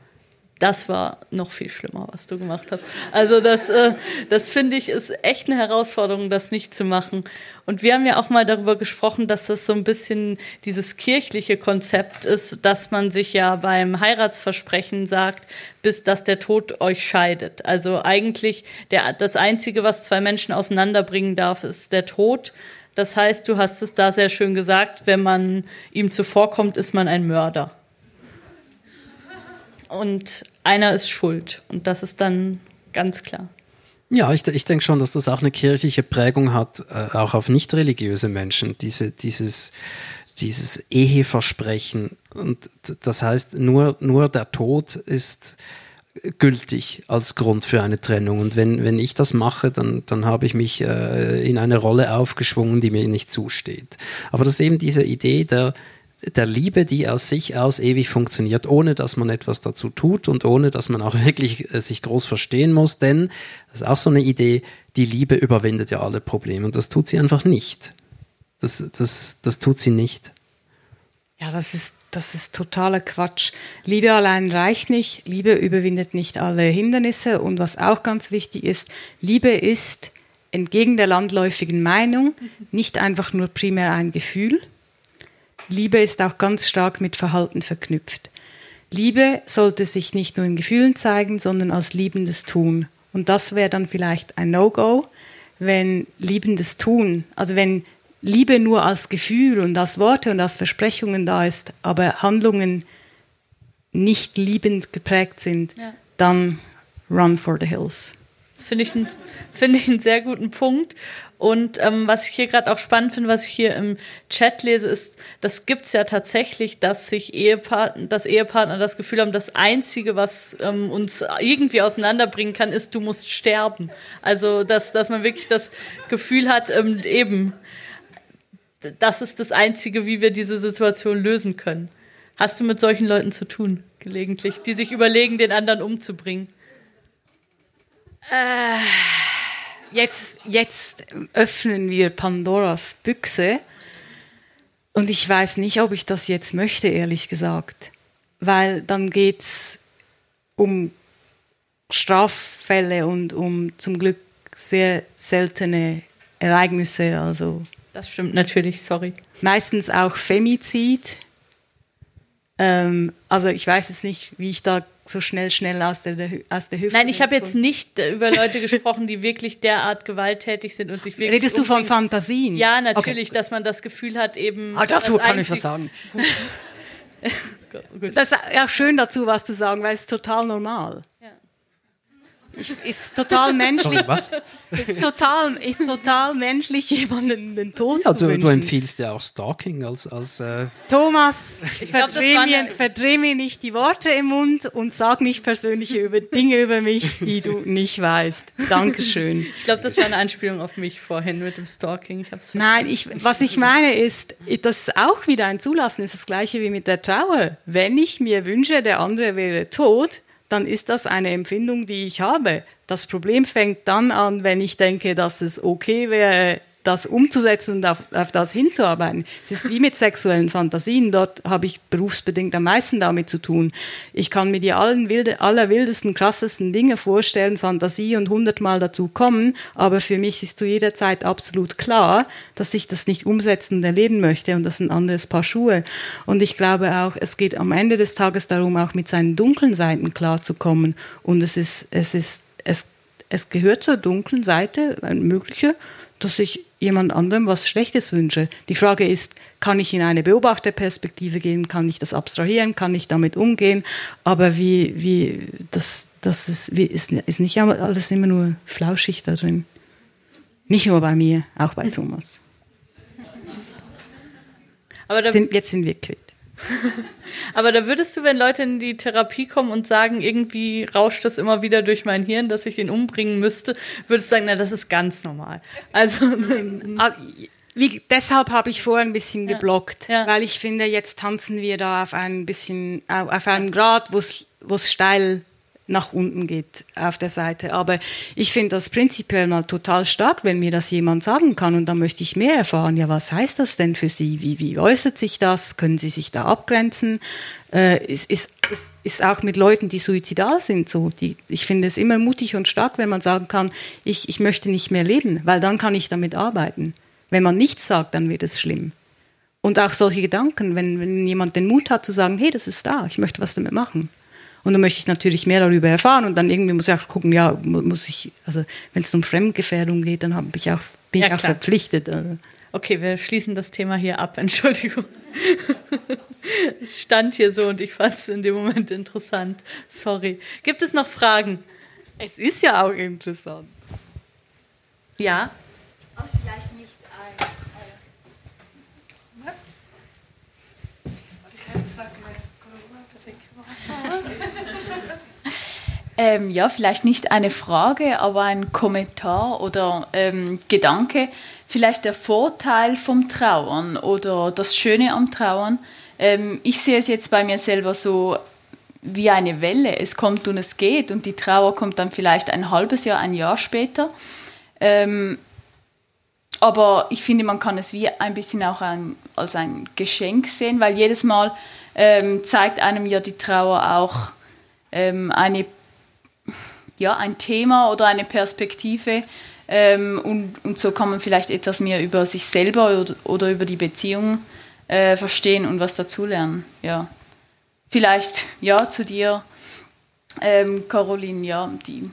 das war noch viel schlimmer, was du gemacht hast. Also das, äh, das finde ich ist echt eine Herausforderung, das nicht zu machen. Und wir haben ja auch mal darüber gesprochen, dass das so ein bisschen dieses kirchliche Konzept ist, dass man sich ja beim Heiratsversprechen sagt, bis dass der Tod euch scheidet. Also eigentlich der, das Einzige, was zwei Menschen auseinanderbringen darf, ist der Tod. Das heißt, du hast es da sehr schön gesagt, wenn man ihm zuvorkommt, ist man ein Mörder und einer ist schuld. Und das ist dann ganz klar. Ja, ich, ich denke schon, dass das auch eine kirchliche Prägung hat, äh, auch auf nicht religiöse Menschen, diese, dieses, dieses Eheversprechen. Und das heißt, nur, nur der Tod ist gültig als Grund für eine Trennung. Und wenn, wenn ich das mache, dann, dann habe ich mich äh, in eine Rolle aufgeschwungen, die mir nicht zusteht. Aber das ist eben diese Idee der, der Liebe, die aus sich aus ewig funktioniert, ohne dass man etwas dazu tut und ohne dass man auch wirklich äh, sich groß verstehen muss, denn das ist auch so eine Idee, die Liebe überwindet ja alle Probleme und das tut sie einfach nicht. Das, das, das tut sie nicht. Ja, das ist, das ist totaler Quatsch. Liebe allein reicht nicht, Liebe überwindet nicht alle Hindernisse und was auch ganz wichtig ist, Liebe ist entgegen der landläufigen Meinung nicht einfach nur primär ein Gefühl, Liebe ist auch ganz stark mit Verhalten verknüpft. Liebe sollte sich nicht nur in Gefühlen zeigen, sondern als liebendes Tun. Und das wäre dann vielleicht ein No-Go, wenn liebendes Tun, also wenn Liebe nur als Gefühl und als Worte und als Versprechungen da ist, aber Handlungen nicht liebend geprägt sind, ja. dann run for the hills. Das finde ich, find ich einen sehr guten Punkt. Und ähm, was ich hier gerade auch spannend finde, was ich hier im Chat lese, ist, das gibt es ja tatsächlich, dass sich Ehepartner, dass Ehepartner das Gefühl haben, das Einzige, was ähm, uns irgendwie auseinanderbringen kann, ist, du musst sterben. Also, dass, dass man wirklich das Gefühl hat, ähm, eben, das ist das Einzige, wie wir diese Situation lösen können. Hast du mit solchen Leuten zu tun, gelegentlich, die sich überlegen, den anderen umzubringen? Äh jetzt, jetzt öffnen wir Pandoras Büchse. Und ich weiß nicht, ob ich das jetzt möchte, ehrlich gesagt. Weil dann geht es um Straffälle und um zum Glück sehr seltene Ereignisse. Also das stimmt natürlich, sorry. Meistens auch Femizid. Ähm, also ich weiß jetzt nicht, wie ich da so schnell, schnell aus der, aus der Hüfte. Nein, ich habe jetzt nicht über Leute gesprochen, die wirklich derart gewalttätig sind und sich wirklich. Redest du von Fantasien? Ja, natürlich, okay. dass man das Gefühl hat, eben. Ah, dazu kann ich was sagen. das ist ja schön dazu, was zu sagen, weil es ist total normal. Ich, ist total menschlich. Sorry, was? Ist total, ist total menschlich, jemanden den Tod ja, zu du, du empfiehlst ja auch Stalking als. als äh Thomas, ich verdreh, mir, verdreh mir nicht die Worte im Mund und sag nicht persönliche über, Dinge über mich, die du nicht weißt. Dankeschön. Ich glaube, das war eine Anspielung auf mich vorhin mit dem Stalking. Ich Nein, ich, was ich meine ist, das auch wieder ein Zulassen ist das gleiche wie mit der Trauer. Wenn ich mir wünsche, der andere wäre tot, dann ist das eine Empfindung, die ich habe. Das Problem fängt dann an, wenn ich denke, dass es okay wäre, das umzusetzen und auf, auf, das hinzuarbeiten. Es ist wie mit sexuellen Fantasien. Dort habe ich berufsbedingt am meisten damit zu tun. Ich kann mir die allen wilde, allerwildesten, krassesten Dinge vorstellen, Fantasie und hundertmal dazu kommen, aber für mich ist zu jeder Zeit absolut klar, dass ich das nicht umsetzen und erleben möchte und das ist ein anderes Paar Schuhe. Und ich glaube auch, es geht am Ende des Tages darum, auch mit seinen dunklen Seiten klarzukommen. Und es ist, es ist, es, es gehört zur dunklen Seite, ein möglicher, dass ich jemand anderem was Schlechtes wünsche. Die Frage ist, kann ich in eine Beobachterperspektive gehen? Kann ich das abstrahieren? Kann ich damit umgehen? Aber wie, wie, das, das ist, wie, ist, ist nicht alles immer nur flauschig da drin. Nicht nur bei mir, auch bei Thomas. Aber sind, jetzt sind wir quitt. Aber da würdest du, wenn Leute in die Therapie kommen und sagen, irgendwie rauscht das immer wieder durch mein Hirn, dass ich ihn umbringen müsste, würdest du sagen, na, das ist ganz normal. Also. Ah, wie, deshalb habe ich vorher ein bisschen geblockt, ja. weil ich finde, jetzt tanzen wir da auf ein bisschen, auf einem Grad, wo es steil nach unten geht auf der Seite. Aber ich finde das prinzipiell mal total stark, wenn mir das jemand sagen kann und dann möchte ich mehr erfahren. Ja, was heißt das denn für Sie? Wie, wie äußert sich das? Können Sie sich da abgrenzen? Äh, ist, ist, ist auch mit Leuten, die suizidal sind, so. Die, ich finde es immer mutig und stark, wenn man sagen kann, ich, ich möchte nicht mehr leben, weil dann kann ich damit arbeiten. Wenn man nichts sagt, dann wird es schlimm. Und auch solche Gedanken, wenn, wenn jemand den Mut hat zu sagen, hey, das ist da, ich möchte was damit machen. Und dann möchte ich natürlich mehr darüber erfahren und dann irgendwie muss ich auch gucken, ja, muss ich, also wenn es um Fremdgefährdung geht, dann ich auch, bin ja, ich auch klar. verpflichtet. Also. Okay, wir schließen das Thema hier ab, Entschuldigung. es stand hier so und ich fand es in dem Moment interessant. Sorry. Gibt es noch Fragen? Es ist ja auch interessant. Ja? Aus vielleicht nicht ein. Ähm, ja, vielleicht nicht eine Frage, aber ein Kommentar oder ähm, Gedanke. Vielleicht der Vorteil vom Trauern oder das Schöne am Trauern. Ähm, ich sehe es jetzt bei mir selber so wie eine Welle. Es kommt und es geht und die Trauer kommt dann vielleicht ein halbes Jahr, ein Jahr später. Ähm, aber ich finde, man kann es wie ein bisschen auch ein, als ein Geschenk sehen, weil jedes Mal ähm, zeigt einem ja die Trauer auch ähm, eine ja, ein Thema oder eine Perspektive. Ähm, und, und so kann man vielleicht etwas mehr über sich selber oder, oder über die Beziehung äh, verstehen und was dazulernen. Ja. Vielleicht ja zu dir, ähm, Caroline, ja, die,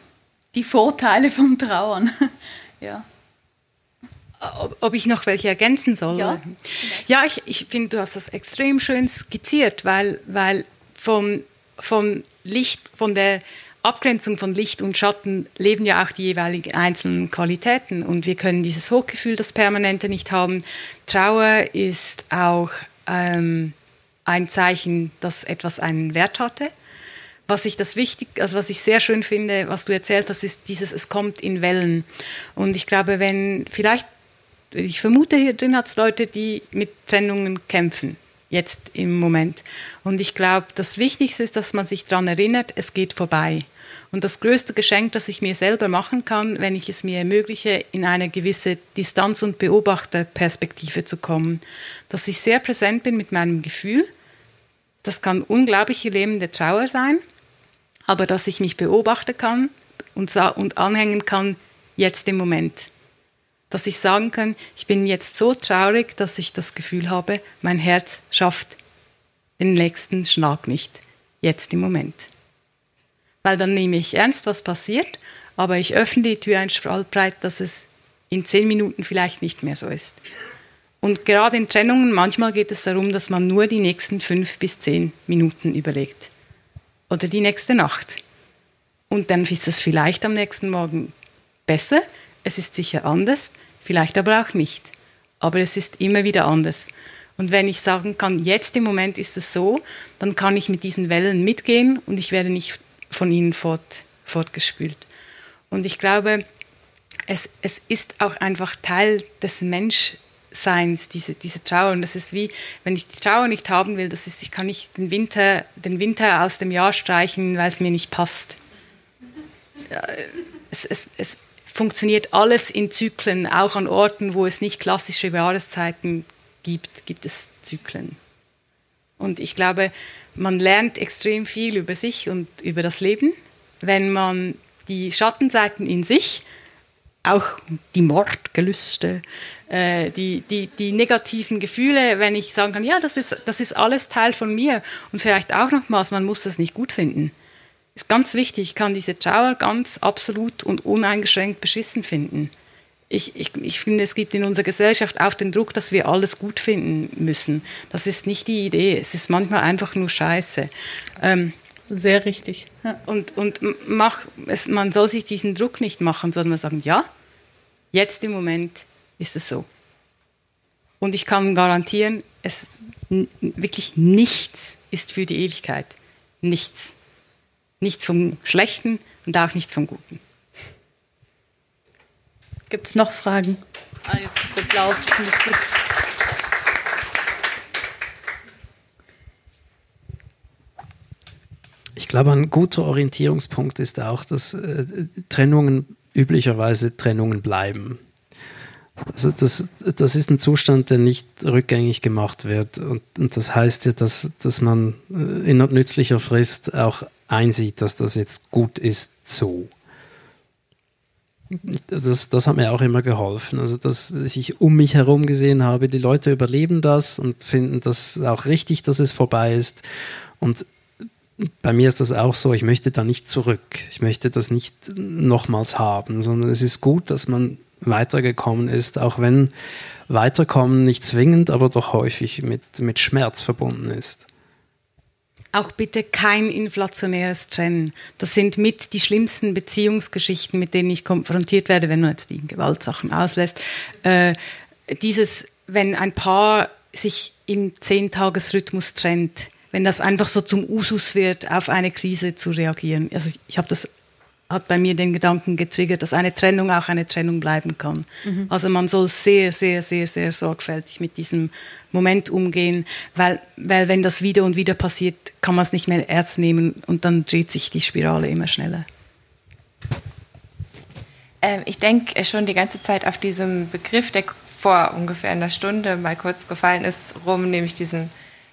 die Vorteile vom Trauern. ja. Ob, ob, ich noch welche ergänzen soll? Ja, ja ich, ich finde, du hast das extrem schön skizziert, weil, weil vom, vom Licht, von der Abgrenzung von Licht und Schatten leben ja auch die jeweiligen einzelnen Qualitäten und wir können dieses Hochgefühl, das Permanente nicht haben. Trauer ist auch ähm, ein Zeichen, dass etwas einen Wert hatte. Was ich das wichtig, also was ich sehr schön finde, was du erzählt hast, ist dieses, es kommt in Wellen. Und ich glaube, wenn vielleicht, ich vermute, hier drin hat es Leute, die mit Trennungen kämpfen jetzt im Moment. Und ich glaube, das Wichtigste ist, dass man sich daran erinnert, es geht vorbei. Und das größte Geschenk, das ich mir selber machen kann, wenn ich es mir ermögliche, in eine gewisse Distanz- und Beobachterperspektive zu kommen, dass ich sehr präsent bin mit meinem Gefühl. Das kann unglaubliche lähmende Trauer sein, aber dass ich mich beobachten kann und, und anhängen kann, jetzt im Moment dass ich sagen kann, ich bin jetzt so traurig, dass ich das Gefühl habe, mein Herz schafft den nächsten Schlag nicht, jetzt im Moment. Weil dann nehme ich ernst, was passiert, aber ich öffne die Tür ein Spalt dass es in zehn Minuten vielleicht nicht mehr so ist. Und gerade in Trennungen, manchmal geht es darum, dass man nur die nächsten fünf bis zehn Minuten überlegt. Oder die nächste Nacht. Und dann ist es vielleicht am nächsten Morgen besser, es ist sicher anders, vielleicht aber auch nicht. Aber es ist immer wieder anders. Und wenn ich sagen kann, jetzt im Moment ist es so, dann kann ich mit diesen Wellen mitgehen und ich werde nicht von ihnen fort, fortgespült. Und ich glaube, es, es ist auch einfach Teil des Menschseins, diese, diese Trauer. Und das ist wie, wenn ich die Trauer nicht haben will, das ist, ich kann nicht den Winter, den Winter aus dem Jahr streichen, weil es mir nicht passt. Es, es, es, funktioniert alles in Zyklen, auch an Orten, wo es nicht klassische Jahreszeiten gibt, gibt es Zyklen. Und ich glaube, man lernt extrem viel über sich und über das Leben, wenn man die Schattenseiten in sich, auch die Mordgelüste, äh, die, die, die negativen Gefühle, wenn ich sagen kann, ja, das ist, das ist alles Teil von mir und vielleicht auch nochmals, man muss das nicht gut finden ist ganz wichtig, ich kann diese Trauer ganz absolut und uneingeschränkt beschissen finden. Ich, ich, ich finde, es gibt in unserer Gesellschaft auch den Druck, dass wir alles gut finden müssen. Das ist nicht die Idee. Es ist manchmal einfach nur Scheiße. Ähm, Sehr richtig. Ja. Und, und mach, es, man soll sich diesen Druck nicht machen, sondern man sagen, ja, jetzt im Moment ist es so. Und ich kann garantieren, es wirklich nichts ist für die Ewigkeit. Nichts. Nichts vom Schlechten und auch nichts vom Guten. Gibt es noch Fragen? Ah, jetzt gibt's Applaus, finde ich gut. ich glaube, ein guter Orientierungspunkt ist auch, dass äh, Trennungen üblicherweise Trennungen bleiben. Also das, das ist ein Zustand, der nicht rückgängig gemacht wird. Und, und das heißt ja, dass, dass man äh, in nützlicher Frist auch einsieht, dass das jetzt gut ist so. Das, das hat mir auch immer geholfen. Also, dass ich um mich herum gesehen habe, die Leute überleben das und finden das auch richtig, dass es vorbei ist. Und bei mir ist das auch so, ich möchte da nicht zurück. Ich möchte das nicht nochmals haben, sondern es ist gut, dass man weitergekommen ist, auch wenn Weiterkommen nicht zwingend, aber doch häufig mit, mit Schmerz verbunden ist. Auch bitte kein inflationäres Trennen. Das sind mit die schlimmsten Beziehungsgeschichten, mit denen ich konfrontiert werde, wenn man jetzt die Gewaltsachen auslässt. Äh, dieses, wenn ein Paar sich im Zehntagesrhythmus trennt, wenn das einfach so zum Usus wird, auf eine Krise zu reagieren. Also ich, ich habe das hat bei mir den Gedanken getriggert, dass eine Trennung auch eine Trennung bleiben kann. Mhm. Also man soll sehr, sehr, sehr, sehr sorgfältig mit diesem Moment umgehen, weil, weil wenn das wieder und wieder passiert, kann man es nicht mehr ernst nehmen und dann dreht sich die Spirale immer schneller. Ähm, ich denke schon die ganze Zeit auf diesem Begriff, der vor ungefähr einer Stunde mal kurz gefallen ist, rum, nämlich diesen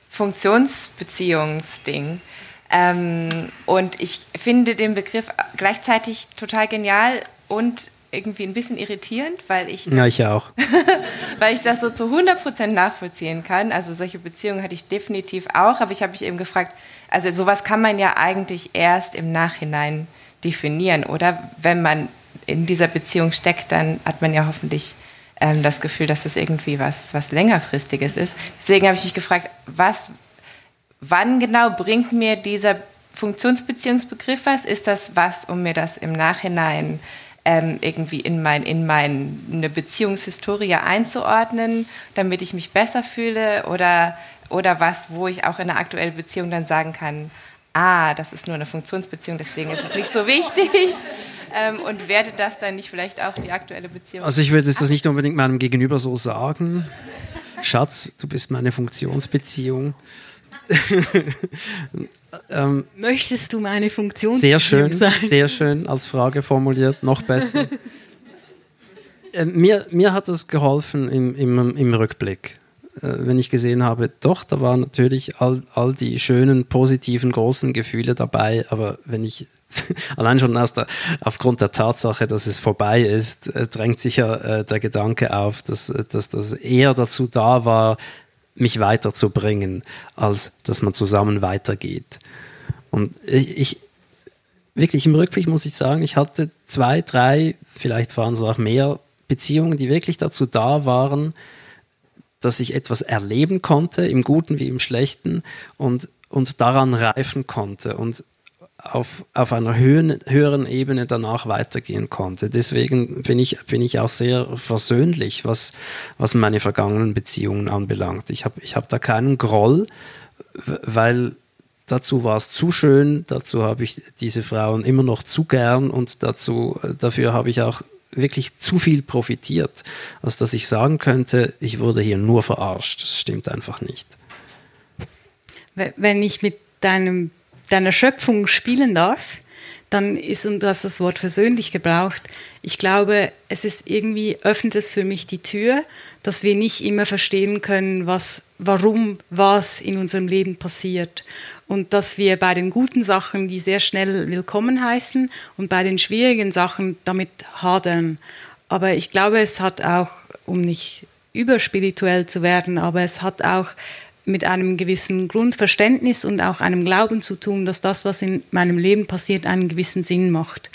Funktionsbeziehungsding. Ähm, und ich finde den Begriff gleichzeitig total genial und irgendwie ein bisschen irritierend, weil ich. Ja, ich auch. weil ich das so zu 100% nachvollziehen kann. Also solche Beziehungen hatte ich definitiv auch, aber ich habe mich eben gefragt, also sowas kann man ja eigentlich erst im Nachhinein definieren, oder? Wenn man in dieser Beziehung steckt, dann hat man ja hoffentlich ähm, das Gefühl, dass das irgendwie was, was längerfristiges ist. Deswegen habe ich mich gefragt, was wann genau bringt mir dieser Funktionsbeziehungsbegriff was? Ist das was, um mir das im Nachhinein ähm, irgendwie in, mein, in meine Beziehungshistorie einzuordnen, damit ich mich besser fühle? Oder, oder was, wo ich auch in einer aktuellen Beziehung dann sagen kann, ah, das ist nur eine Funktionsbeziehung, deswegen ist es nicht so wichtig. Ähm, und wertet das dann nicht vielleicht auch die aktuelle Beziehung? Also ich würde das nicht unbedingt meinem Gegenüber so sagen. Schatz, du bist meine Funktionsbeziehung. ähm, Möchtest du meine Funktion Sehr schön, sein? sehr schön als Frage formuliert, noch besser. äh, mir, mir hat das geholfen im, im, im Rückblick äh, wenn ich gesehen habe, doch, da waren natürlich all, all die schönen, positiven, großen Gefühle dabei, aber wenn ich allein schon der, aufgrund der Tatsache, dass es vorbei ist, äh, drängt sich ja äh, der Gedanke auf, dass, dass das eher dazu da war, mich weiterzubringen, als dass man zusammen weitergeht. Und ich, ich wirklich im Rückblick muss ich sagen, ich hatte zwei, drei, vielleicht waren es auch mehr Beziehungen, die wirklich dazu da waren, dass ich etwas erleben konnte, im Guten wie im Schlechten, und, und daran reifen konnte. Und auf, auf einer höhen, höheren Ebene danach weitergehen konnte. Deswegen bin ich, bin ich auch sehr versöhnlich, was, was meine vergangenen Beziehungen anbelangt. Ich habe ich hab da keinen Groll, weil dazu war es zu schön, dazu habe ich diese Frauen immer noch zu gern und dazu, dafür habe ich auch wirklich zu viel profitiert, als dass ich sagen könnte, ich wurde hier nur verarscht. Das stimmt einfach nicht. Wenn ich mit deinem deiner Schöpfung spielen darf, dann ist, und du hast das Wort versöhnlich gebraucht, ich glaube, es ist irgendwie, öffnet es für mich die Tür, dass wir nicht immer verstehen können, was, warum was in unserem Leben passiert. Und dass wir bei den guten Sachen die sehr schnell willkommen heißen und bei den schwierigen Sachen damit hadern. Aber ich glaube, es hat auch, um nicht überspirituell zu werden, aber es hat auch mit einem gewissen Grundverständnis und auch einem Glauben zu tun, dass das, was in meinem Leben passiert, einen gewissen Sinn macht.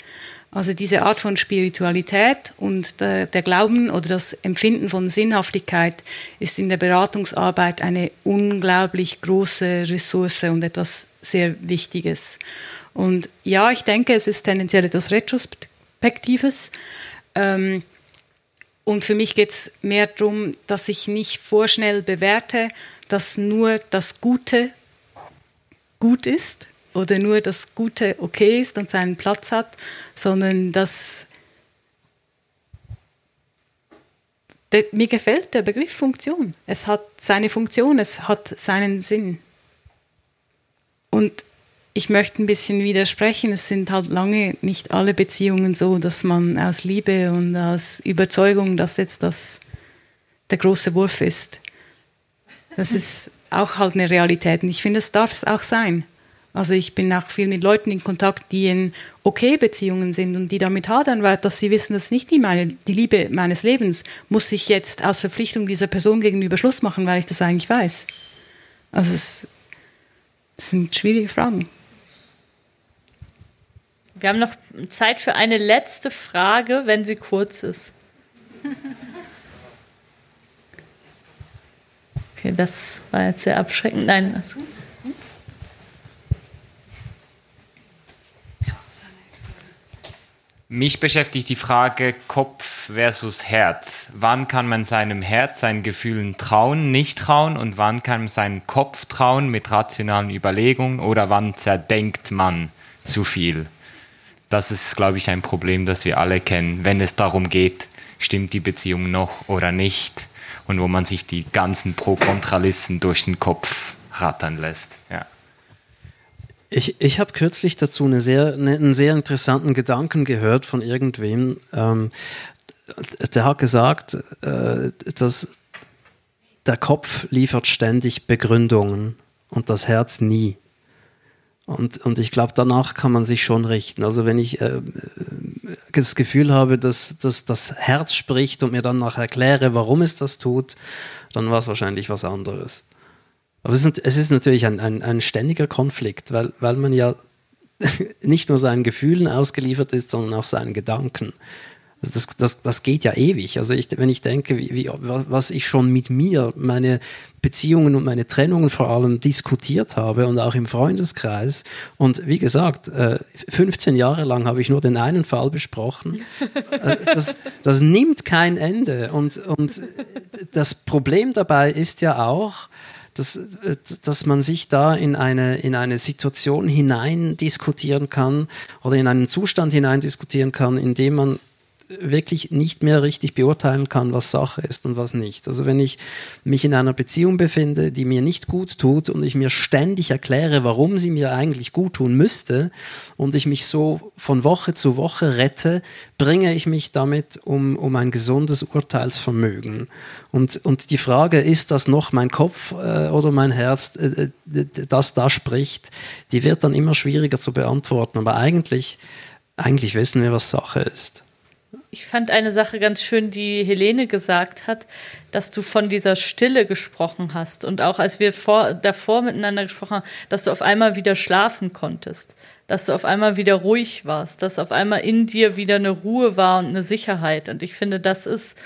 Also diese Art von Spiritualität und der, der, Glauben oder das Empfinden von Sinnhaftigkeit ist in der Beratungsarbeit eine unglaublich große Ressource und etwas sehr Wichtiges. Und ja, ich denke, es ist tendenziell etwas Retrospektives. Ähm, und für mich geht es mehr darum, dass ich nicht vorschnell bewerte, dass nur das Gute gut ist oder nur das Gute okay ist und seinen Platz hat, sondern dass der, mir gefällt der Begriff Funktion. Es hat seine Funktion, es hat seinen Sinn. Und ich möchte ein bisschen widersprechen. Es sind halt lange nicht alle Beziehungen so, dass man aus Liebe und aus Überzeugung, dass jetzt das der große Wurf ist. Das ist auch halt eine Realität. Und ich finde, das darf es auch sein. Also ich bin auch viel mit Leuten in Kontakt, die in okay Beziehungen sind und die damit hadern, weil dass sie wissen, das ist nicht die, meine, die Liebe meines Lebens, muss ich jetzt aus Verpflichtung dieser Person gegenüber Schluss machen, weil ich das eigentlich weiß. Also es, es sind schwierige Fragen. Wir haben noch Zeit für eine letzte Frage, wenn sie kurz ist. Okay, das war jetzt sehr abschreckend. Nein. Mich beschäftigt die Frage Kopf versus Herz. Wann kann man seinem Herz, seinen Gefühlen trauen, nicht trauen und wann kann man seinem Kopf trauen mit rationalen Überlegungen oder wann zerdenkt man zu viel? Das ist, glaube ich, ein Problem, das wir alle kennen, wenn es darum geht, stimmt die Beziehung noch oder nicht und wo man sich die ganzen Pro-Kontralisten durch den Kopf rattern lässt. Ja. Ich, ich habe kürzlich dazu eine sehr, eine, einen sehr interessanten Gedanken gehört von irgendwem. Ähm, der hat gesagt, äh, dass der Kopf liefert ständig Begründungen und das Herz nie. Und, und ich glaube, danach kann man sich schon richten. Also wenn ich äh, das Gefühl habe, dass, dass das Herz spricht und mir dann nach erkläre, warum es das tut, dann war es wahrscheinlich was anderes. Aber es ist, es ist natürlich ein, ein, ein ständiger Konflikt, weil, weil man ja nicht nur seinen Gefühlen ausgeliefert ist, sondern auch seinen Gedanken. Das, das, das geht ja ewig. Also ich, wenn ich denke, wie, wie, was ich schon mit mir, meine Beziehungen und meine Trennungen vor allem diskutiert habe und auch im Freundeskreis. Und wie gesagt, 15 äh, Jahre lang habe ich nur den einen Fall besprochen. Äh, das, das nimmt kein Ende. Und, und das Problem dabei ist ja auch, dass, dass man sich da in eine, in eine Situation hinein diskutieren kann oder in einen Zustand hinein diskutieren kann, in dem man wirklich nicht mehr richtig beurteilen kann, was Sache ist und was nicht. Also wenn ich mich in einer Beziehung befinde, die mir nicht gut tut und ich mir ständig erkläre, warum sie mir eigentlich gut tun müsste und ich mich so von Woche zu Woche rette, bringe ich mich damit um, um ein gesundes Urteilsvermögen. Und, und die Frage, ist das noch mein Kopf äh, oder mein Herz, äh, äh das da spricht, die wird dann immer schwieriger zu beantworten. Aber eigentlich, eigentlich wissen wir, was Sache ist. Ich fand eine Sache ganz schön, die Helene gesagt hat, dass du von dieser Stille gesprochen hast und auch als wir vor, davor miteinander gesprochen haben, dass du auf einmal wieder schlafen konntest, dass du auf einmal wieder ruhig warst, dass auf einmal in dir wieder eine Ruhe war und eine Sicherheit. Und ich finde, das ist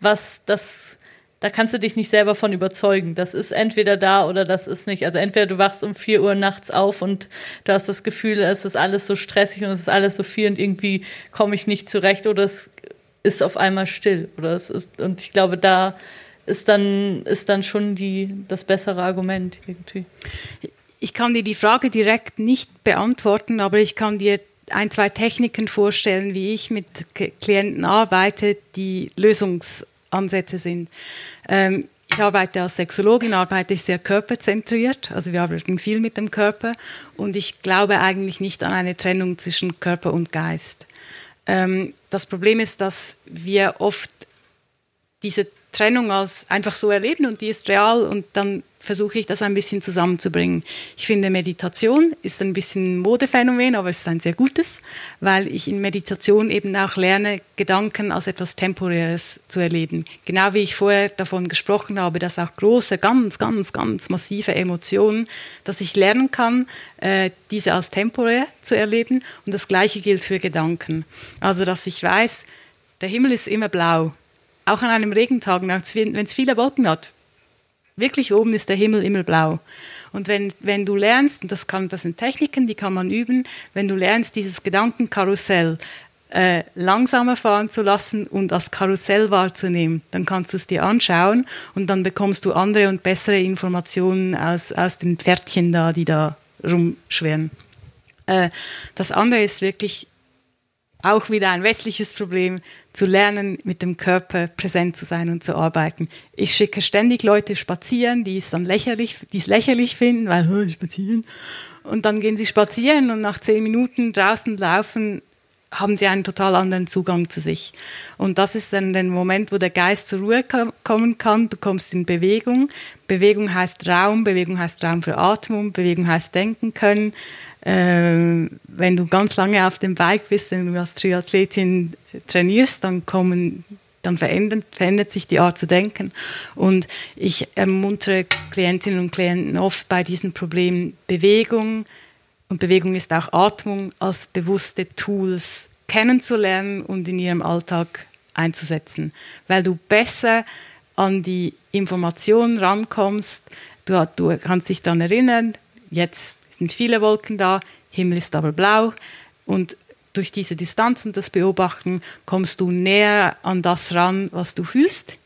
was, das da kannst du dich nicht selber von überzeugen. Das ist entweder da oder das ist nicht. Also entweder du wachst um vier Uhr nachts auf und du hast das Gefühl, es ist alles so stressig und es ist alles so viel und irgendwie komme ich nicht zurecht oder es ist auf einmal still. Oder es ist, und ich glaube, da ist dann, ist dann schon die, das bessere Argument irgendwie. Ich kann dir die Frage direkt nicht beantworten, aber ich kann dir ein, zwei Techniken vorstellen, wie ich mit Klienten arbeite, die Lösungsansätze sind. Ähm, ich arbeite als Sexologin, arbeite ich sehr körperzentriert, also wir arbeiten viel mit dem Körper und ich glaube eigentlich nicht an eine Trennung zwischen Körper und Geist. Ähm, das Problem ist, dass wir oft diese Trennung als einfach so erleben und die ist real und dann versuche ich das ein bisschen zusammenzubringen. Ich finde, Meditation ist ein bisschen ein Modephänomen, aber es ist ein sehr gutes, weil ich in Meditation eben auch lerne, Gedanken als etwas Temporäres zu erleben. Genau wie ich vorher davon gesprochen habe, dass auch große, ganz, ganz, ganz massive Emotionen, dass ich lernen kann, äh, diese als temporär zu erleben. Und das Gleiche gilt für Gedanken. Also, dass ich weiß, der Himmel ist immer blau. Auch an einem Regentag, wenn es viele Wolken hat, Wirklich oben ist der Himmel immer blau. Und wenn, wenn du lernst, und das, kann, das sind Techniken, die kann man üben, wenn du lernst, dieses Gedankenkarussell äh, langsamer fahren zu lassen und als Karussell wahrzunehmen, dann kannst du es dir anschauen und dann bekommst du andere und bessere Informationen aus, aus den Pferdchen da, die da rumschwirren. Äh, das andere ist wirklich auch wieder ein westliches Problem, zu lernen, mit dem Körper präsent zu sein und zu arbeiten. Ich schicke ständig Leute spazieren, die es dann lächerlich, die es lächerlich finden, weil spazieren. und dann gehen sie spazieren und nach zehn Minuten draußen laufen haben sie einen total anderen Zugang zu sich. Und das ist dann der Moment, wo der Geist zur Ruhe kommen kann. Du kommst in Bewegung. Bewegung heißt Raum, Bewegung heißt Raum für Atmung, Bewegung heißt denken können. Ähm, wenn du ganz lange auf dem Bike bist, wenn du als Triathletin trainierst, dann kommen dann verändert, verändert sich die Art zu denken. Und ich ermuntere Klientinnen und Klienten oft bei diesen Problemen Bewegung, und Bewegung ist auch Atmung, als bewusste Tools kennenzulernen und in ihrem Alltag einzusetzen, weil du besser an die Informationen rankommst. Du, du kannst dich daran erinnern, jetzt sind viele Wolken da, Himmel ist aber blau und durch diese Distanz und das Beobachten kommst du näher an das ran, was du fühlst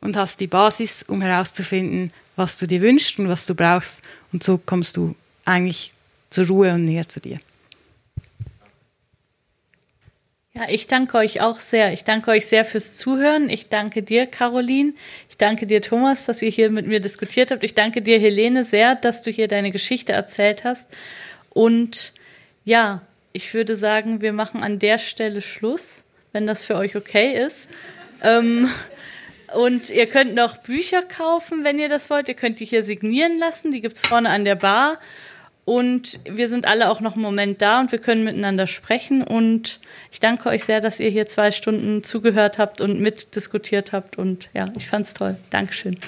und hast die Basis, um herauszufinden, was du dir wünschst und was du brauchst. Und so kommst du eigentlich zur Ruhe und näher zu dir. Ja, ich danke euch auch sehr. Ich danke euch sehr fürs Zuhören. Ich danke dir, Caroline. Ich danke dir, Thomas, dass ihr hier mit mir diskutiert habt. Ich danke dir, Helene, sehr, dass du hier deine Geschichte erzählt hast. Und ja, ich würde sagen, wir machen an der Stelle Schluss, wenn das für euch okay ist. Ähm, und ihr könnt noch Bücher kaufen, wenn ihr das wollt. Ihr könnt die hier signieren lassen. Die gibt es vorne an der Bar. Und wir sind alle auch noch einen Moment da und wir können miteinander sprechen. Und ich danke euch sehr, dass ihr hier zwei Stunden zugehört habt und mitdiskutiert habt. Und ja, ich fand's toll. Dankeschön.